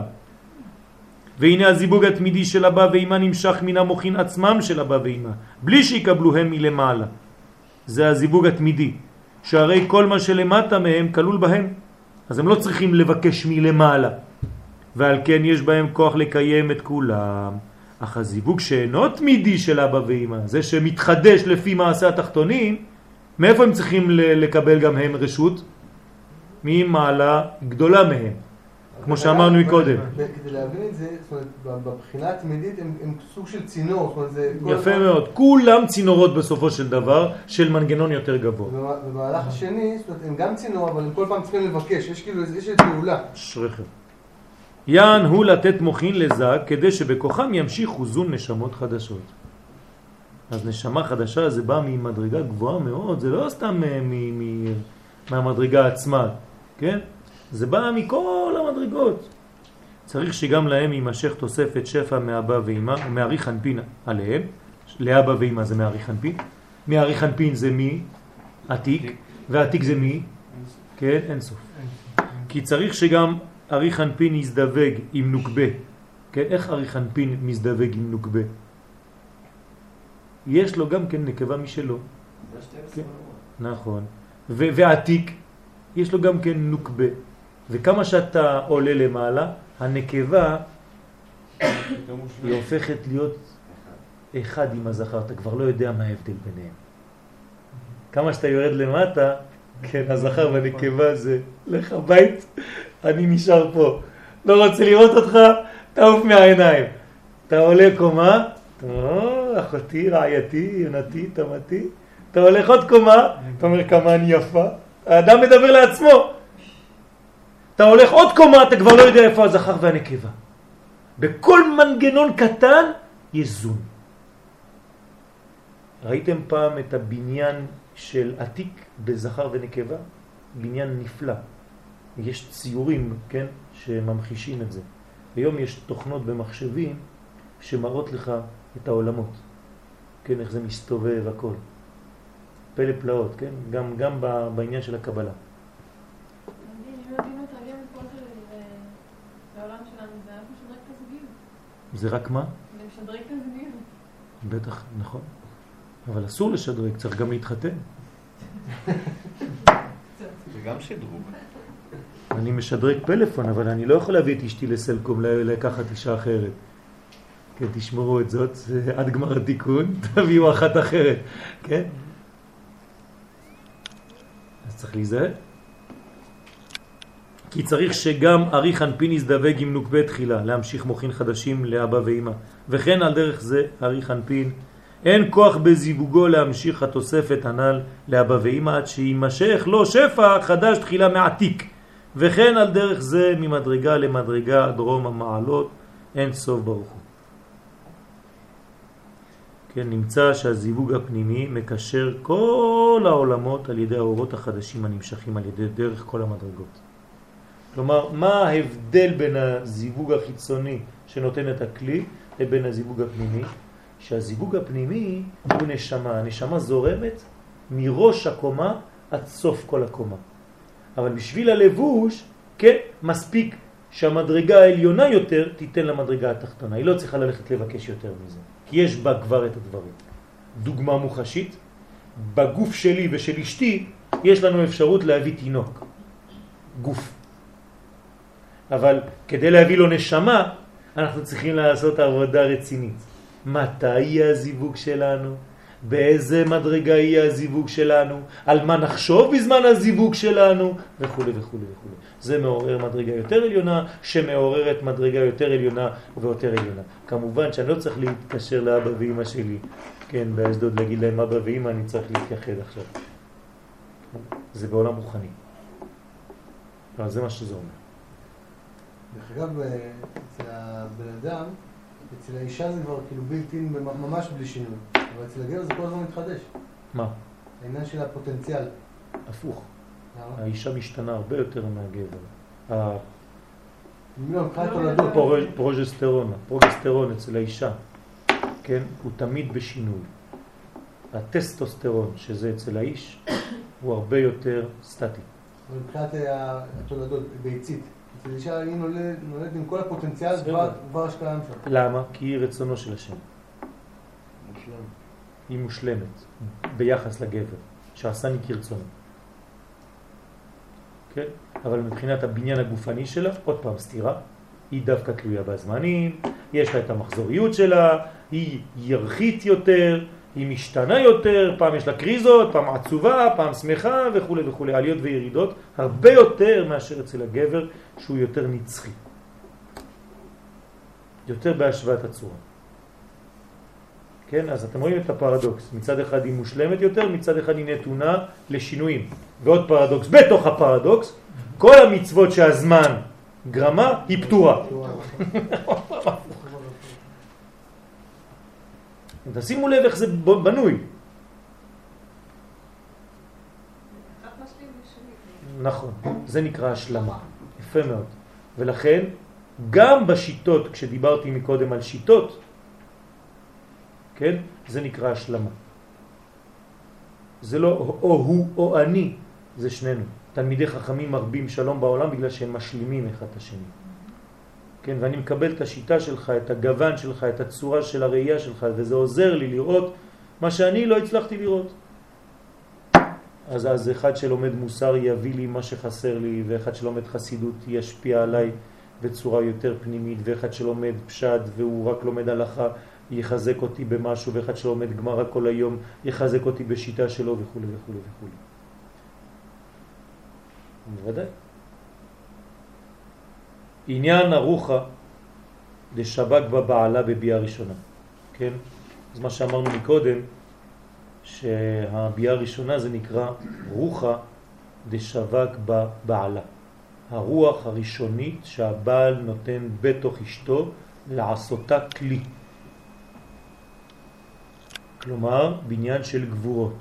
והנה הזיווג התמידי של אבא ואמא נמשך מן המוחין עצמם של אבא ואמא, בלי שיקבלו הם מלמעלה. זה הזיווג התמידי, שהרי כל מה שלמטה מהם כלול בהם, אז הם לא צריכים לבקש מלמעלה, ועל כן יש בהם כוח לקיים את כולם. אך הזיווג שאינו תמידי של אבא ואמא, זה שמתחדש לפי מעשה התחתונים, מאיפה הם צריכים לקבל גם הם רשות? ממעלה גדולה מהם, כמו שאמרנו מקודם. כדי להבין את זה, זאת אומרת, בבחינה התמידית הם הם סוג של צינור, זאת אומרת, זה... יפה הזמן- מאוד. כולם צינורות בסופו של דבר של מנגנון יותר גבוה. במהלך השני, זאת אומרת, הם גם צינור, אבל הם כל פעם צריכים לבקש, יש כאילו איזה- יש פעולה. אשריכם. יען הוא לתת מוחין לזק כדי שבכוחם ימשיכו זון נשמות חדשות. אז נשמה חדשה זה בא ממדרגה גבוהה מאוד, זה לא סתם אה, מהמדרגה עצמה, כן? זה בא מכל המדרגות. צריך שגם להם יימשך תוספת שפע מאבא ואמא ומארי חנפין עליהם. לאבא ואמא זה מארי חנפין. מארי חנפין זה מי? עתיק. ועתיק זה מי? כן, אין סוף. כי צריך שגם ארי חנפין יזדווג עם נוקבה. כן, איך ארי חנפין מזדווג עם נוקבה? יש לו גם כן נקבה משלו. זה ה-12 כן. נכון. ועתיק, יש לו גם כן נוקבה. וכמה שאתה עולה למעלה, הנקבה היא. הופכת להיות אחד עם הזכר, אתה כבר לא יודע מה ההבדל ביניהם. כמה שאתה יורד למטה, כן, הזכר והנקבה זה, לך הבית, אני נשאר פה. לא רוצה לראות אותך, תעוף מהעיניים. אתה עולה קומה, או, אחותי, רעייתי, יונתי, תמתי, אתה הולך עוד קומה, אתה אומר כמה אני יפה, האדם מדבר לעצמו. אתה הולך עוד קומה, אתה כבר לא יודע איפה הזכר והנקבה. בכל מנגנון קטן יש זון. ראיתם פעם את הבניין של עתיק בזכר ונקבה? בניין נפלא. יש ציורים, כן, שממחישים את זה. היום יש תוכנות במחשבים שמראות לך את העולמות. כן, איך זה מסתובב הכל. פלא פלאות, כן? גם, גם בעניין של הקבלה. אם יודעים לתרגם את כל זה ל- לעולם שלנו, זה היה משדרג את הזוגיות. זה רק מה? זה משדרג את הזוגיות. בטח, נכון. אבל אסור לשדרג, צריך גם להתחתן. זה גם שדרוג. אני משדרג פלאפון, אבל אני לא יכול להביא את אשתי לסלקום לקחת אישה אחרת. כן, תשמרו את זאת, זה עד גמר התיקון, *laughs* תביאו אחת אחרת, כן? אז צריך להיזהר. כי צריך שגם ארי חנפין יזדווג עם נוקבי תחילה, להמשיך מוכין חדשים לאבא ואמא. וכן על דרך זה ארי חנפין, אין כוח בזיווגו להמשיך התוספת הנ"ל לאבא ואמא עד שימשך לו שפע חדש תחילה מעתיק. וכן על דרך זה ממדרגה למדרגה דרום המעלות אין סוף ברוך הוא. כן, נמצא שהזיווג הפנימי מקשר כל העולמות על ידי האורות החדשים הנמשכים על ידי דרך כל המדרגות. כלומר, מה ההבדל בין הזיווג החיצוני שנותן את הכלי לבין הזיווג הפנימי? שהזיווג הפנימי הוא נשמה. הנשמה זורמת מראש הקומה עד סוף כל הקומה. אבל בשביל הלבוש, כן, מספיק שהמדרגה העליונה יותר תיתן למדרגה התחתונה. היא לא צריכה ללכת לבקש יותר מזה, כי יש בה כבר את הדברים. דוגמה מוחשית, בגוף שלי ושל אשתי יש לנו אפשרות להביא תינוק, גוף. אבל כדי להביא לו נשמה, אנחנו צריכים לעשות עבודה רצינית. מתי יהיה הזיווג שלנו? באיזה מדרגה יהיה הזיווג שלנו? על מה נחשוב בזמן הזיווג שלנו? וכו' וכו' וכו'. זה מעורר מדרגה יותר עליונה, שמעוררת מדרגה יותר עליונה ויותר עליונה. כמובן שאני לא צריך להתקשר לאבא ואמא שלי, כן, באשדוד להגיד להם אבא ואמא, אני צריך להתייחד עכשיו. זה בעולם רוחני. אבל זה מה שזה אומר. דרך אגב, אה, אצל הבן אדם, אצל האישה זה כבר כאילו בלתי, ממש בלי שינוי. אבל אצל הגבר זה כל הזמן מתחדש. מה? העניין של הפוטנציאל. הפוך. למה? האישה משתנה הרבה יותר מהגבר. ה- לא, מבחינת תולדות. פור- פרוג'סטרון, הפרוגסטרון אצל האישה, כן, הוא תמיד בשינוי. הטסטוסטרון, שזה אצל האיש, הוא הרבה יותר סטטי. אבל מבחינת אה, התולדות, ביצית. אצל אישה היא נולדת נולדת עם כל הפוטנציאל. כבר- כבר שקיים שם. למה? כי היא רצונו של השם. מושלם. היא מושלמת ביחס לגבר, שעשני כרצונו. כן? אבל מבחינת הבניין הגופני שלה, עוד פעם סתירה, היא דווקא תלויה בזמנים, יש לה את המחזוריות שלה, היא ירחית יותר, היא משתנה יותר, פעם יש לה קריזות, פעם עצובה, פעם שמחה וכו' וכו', עליות וירידות, הרבה יותר מאשר אצל הגבר שהוא יותר נצחי. יותר בהשוואת הצורה. כן, אז אתם רואים את הפרדוקס. מצד אחד היא מושלמת יותר, מצד אחד היא נתונה לשינויים. ועוד פרדוקס, בתוך הפרדוקס, כל המצוות שהזמן גרמה היא פתורה. *laughs* תשימו לב איך זה בנוי. נכון, זה נקרא השלמה. יפה מאוד. ולכן, גם בשיטות, כשדיברתי מקודם על שיטות, כן, זה נקרא השלמה. זה לא או הוא או אני, זה שנינו. תלמידי חכמים מרבים שלום בעולם בגלל שהם משלימים אחד את השני. כן, ואני מקבל את השיטה שלך, את הגוון שלך, את הצורה של הראייה שלך, וזה עוזר לי לראות מה שאני לא הצלחתי לראות. אז, אז אחד שלומד מוסר יביא לי מה שחסר לי, ואחד שלומד חסידות ישפיע עליי בצורה יותר פנימית, ואחד שלומד פשט והוא רק לומד הלכה יחזק אותי במשהו, ואחד שלומד גמרא כל היום יחזק אותי בשיטה שלו וכו' וכו' וכו'. בוודאי. עניין ארוחה דשבק בבעלה בביאה ראשונה, כן? אז מה שאמרנו מקודם, שהביאה הראשונה זה נקרא רוחה דשבק בבעלה. הרוח הראשונית שהבעל נותן בתוך אשתו לעשותה כלי. כלומר, בניין של גבורות.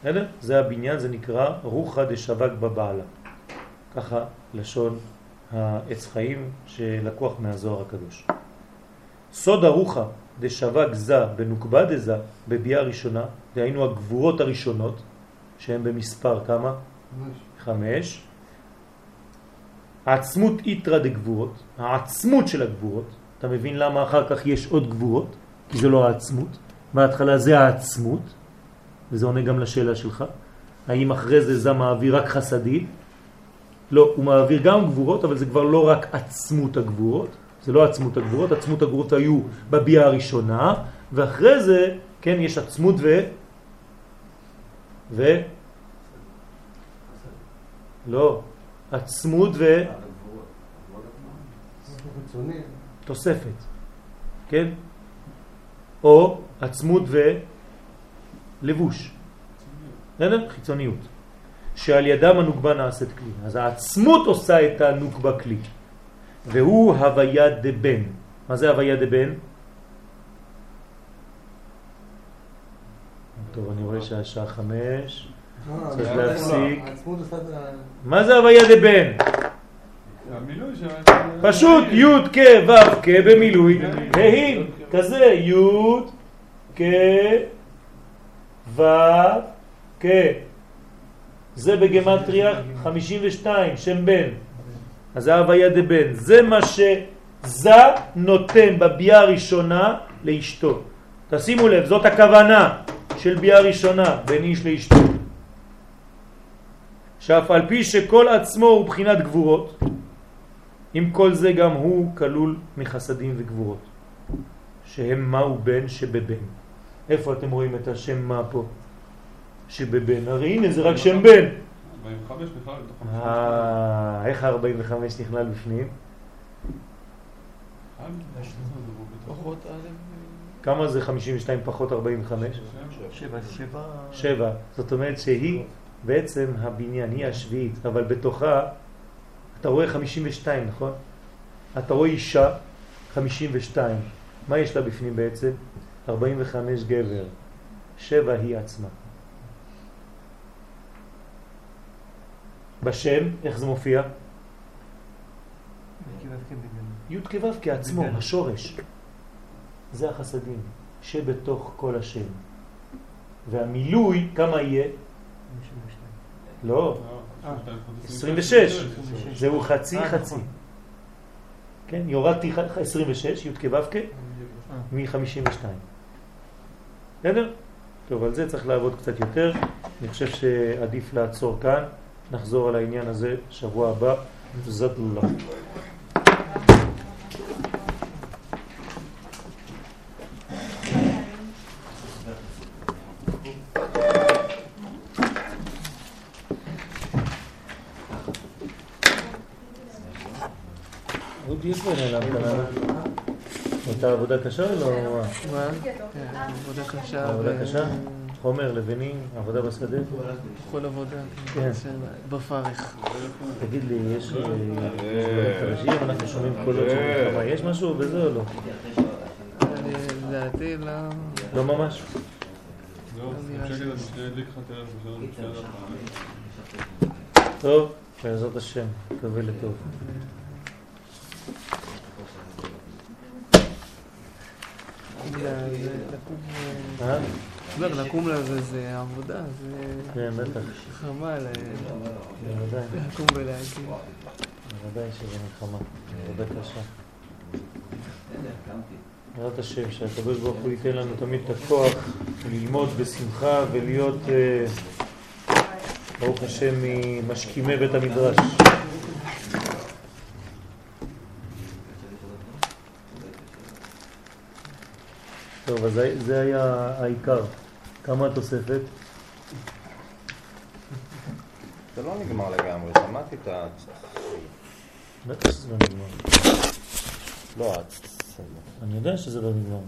בסדר? זה הבניין, זה נקרא רוחה דשבק בבעלה. ככה לשון העץ חיים שלקוח מהזוהר הקדוש. סוד הרוחה דשבק זה בנוקבה דזה בביאה הראשונה, דהיינו הגבורות הראשונות, שהן במספר כמה? חמש. העצמות איתרא דגבורות, העצמות של הגבורות, אתה מבין למה אחר כך יש עוד גבורות? כי זה לא העצמות, בהתחלה זה העצמות, וזה עונה גם לשאלה שלך, האם אחרי זה זה מעביר רק חסדי? לא, הוא מעביר גם גבורות, אבל זה כבר לא רק עצמות הגבורות, זה לא עצמות הגבורות, עצמות הגבורות היו בביאה הראשונה, ואחרי זה, כן, יש עצמות ו... ו... לא, עצמות ו... תוספת, כן? או עצמות ולבוש, בסדר? חיצוניות, שעל ידם הנוקבה נעשית כלי. אז העצמות עושה את הנוקבה כלי, והוא הוויה דבן. מה זה הוויה דבן? טוב, אני רואה שהשעה חמש. לא, צריך להפסיק. מה זה הוויה דבן? פשוט י' כ' ו' כ' במילוי, והיא. כזה, י' כ' ו' כ'. זה בגמטריה 52, שם בן. אז זה הוויה דבן. זה מה שזה נותן בביאה הראשונה לאשתו. תשימו לב, זאת הכוונה של ביאה ראשונה בין איש לאשתו. שאף על פי שכל עצמו הוא בחינת גבורות, עם כל זה גם הוא כלול מחסדים וגבורות, שהם מהו בן שבבן. איפה אתם רואים את השם מה פה? שבבן. הרי הנה זה רק שם בן. 45 בכלל, בתוך אה, איך ה-45 נכלל בפנים? פחות א', כמה זה 52 פחות 45? שבע, שבע... שבע. זאת אומרת שהיא בעצם הבניין, היא השביעית, אבל בתוכה אתה רואה 52, נכון? אתה רואה אישה 52. מה יש לה בפנים בעצם? 45 גבר. שבע היא עצמה. בשם, איך זה מופיע? י' כו' כעצמו. השורש. זה החסדים, שבתוך כל השם. והמילוי, כמה יהיה? לא, 26. זהו חצי אה, חצי. נכון. כן, יורדתי ח- 26, י' כו' כ', מ-52. בסדר? טוב, על זה צריך לעבוד קצת יותר. אני חושב שעדיף לעצור כאן. נחזור על העניין הזה שבוע הבא. זאת לא. הייתה עבודה קשה או לא? מה? כן, עבודה קשה. עבודה קשה? חומר, לבנים, עבודה בשדה? כל עבודה, כן. כן, בפרך. תגיד לי, יש אה, דברים חדשים? אנחנו שומעים קולות של מלחמה. יש משהו בזה או לא? לדעתי לא... לא ממש? הערב, שלום, בסדר. טוב, בעזרת השם, מקווה לטוב. לקום ל- זה- לקום... לזה זה עבודה, זה כן, בטח. אה, בוודאי, לקום ולהגיד. בוודאי שזה מלחמה. עבודה קשה. בעזרת השם, שהקדוש ברוך הוא ייתן לנו תמיד את הכוח ללמוד בשמחה ולהיות, אה, ברוך השם, ממשכימי בית המדרש. טוב, אז זה היה העיקר. כמה התוספת? זה לא נגמר לגמרי, שמעתי את ה... בטח שזה לא נגמר. לא, אני יודע שזה לא נגמר.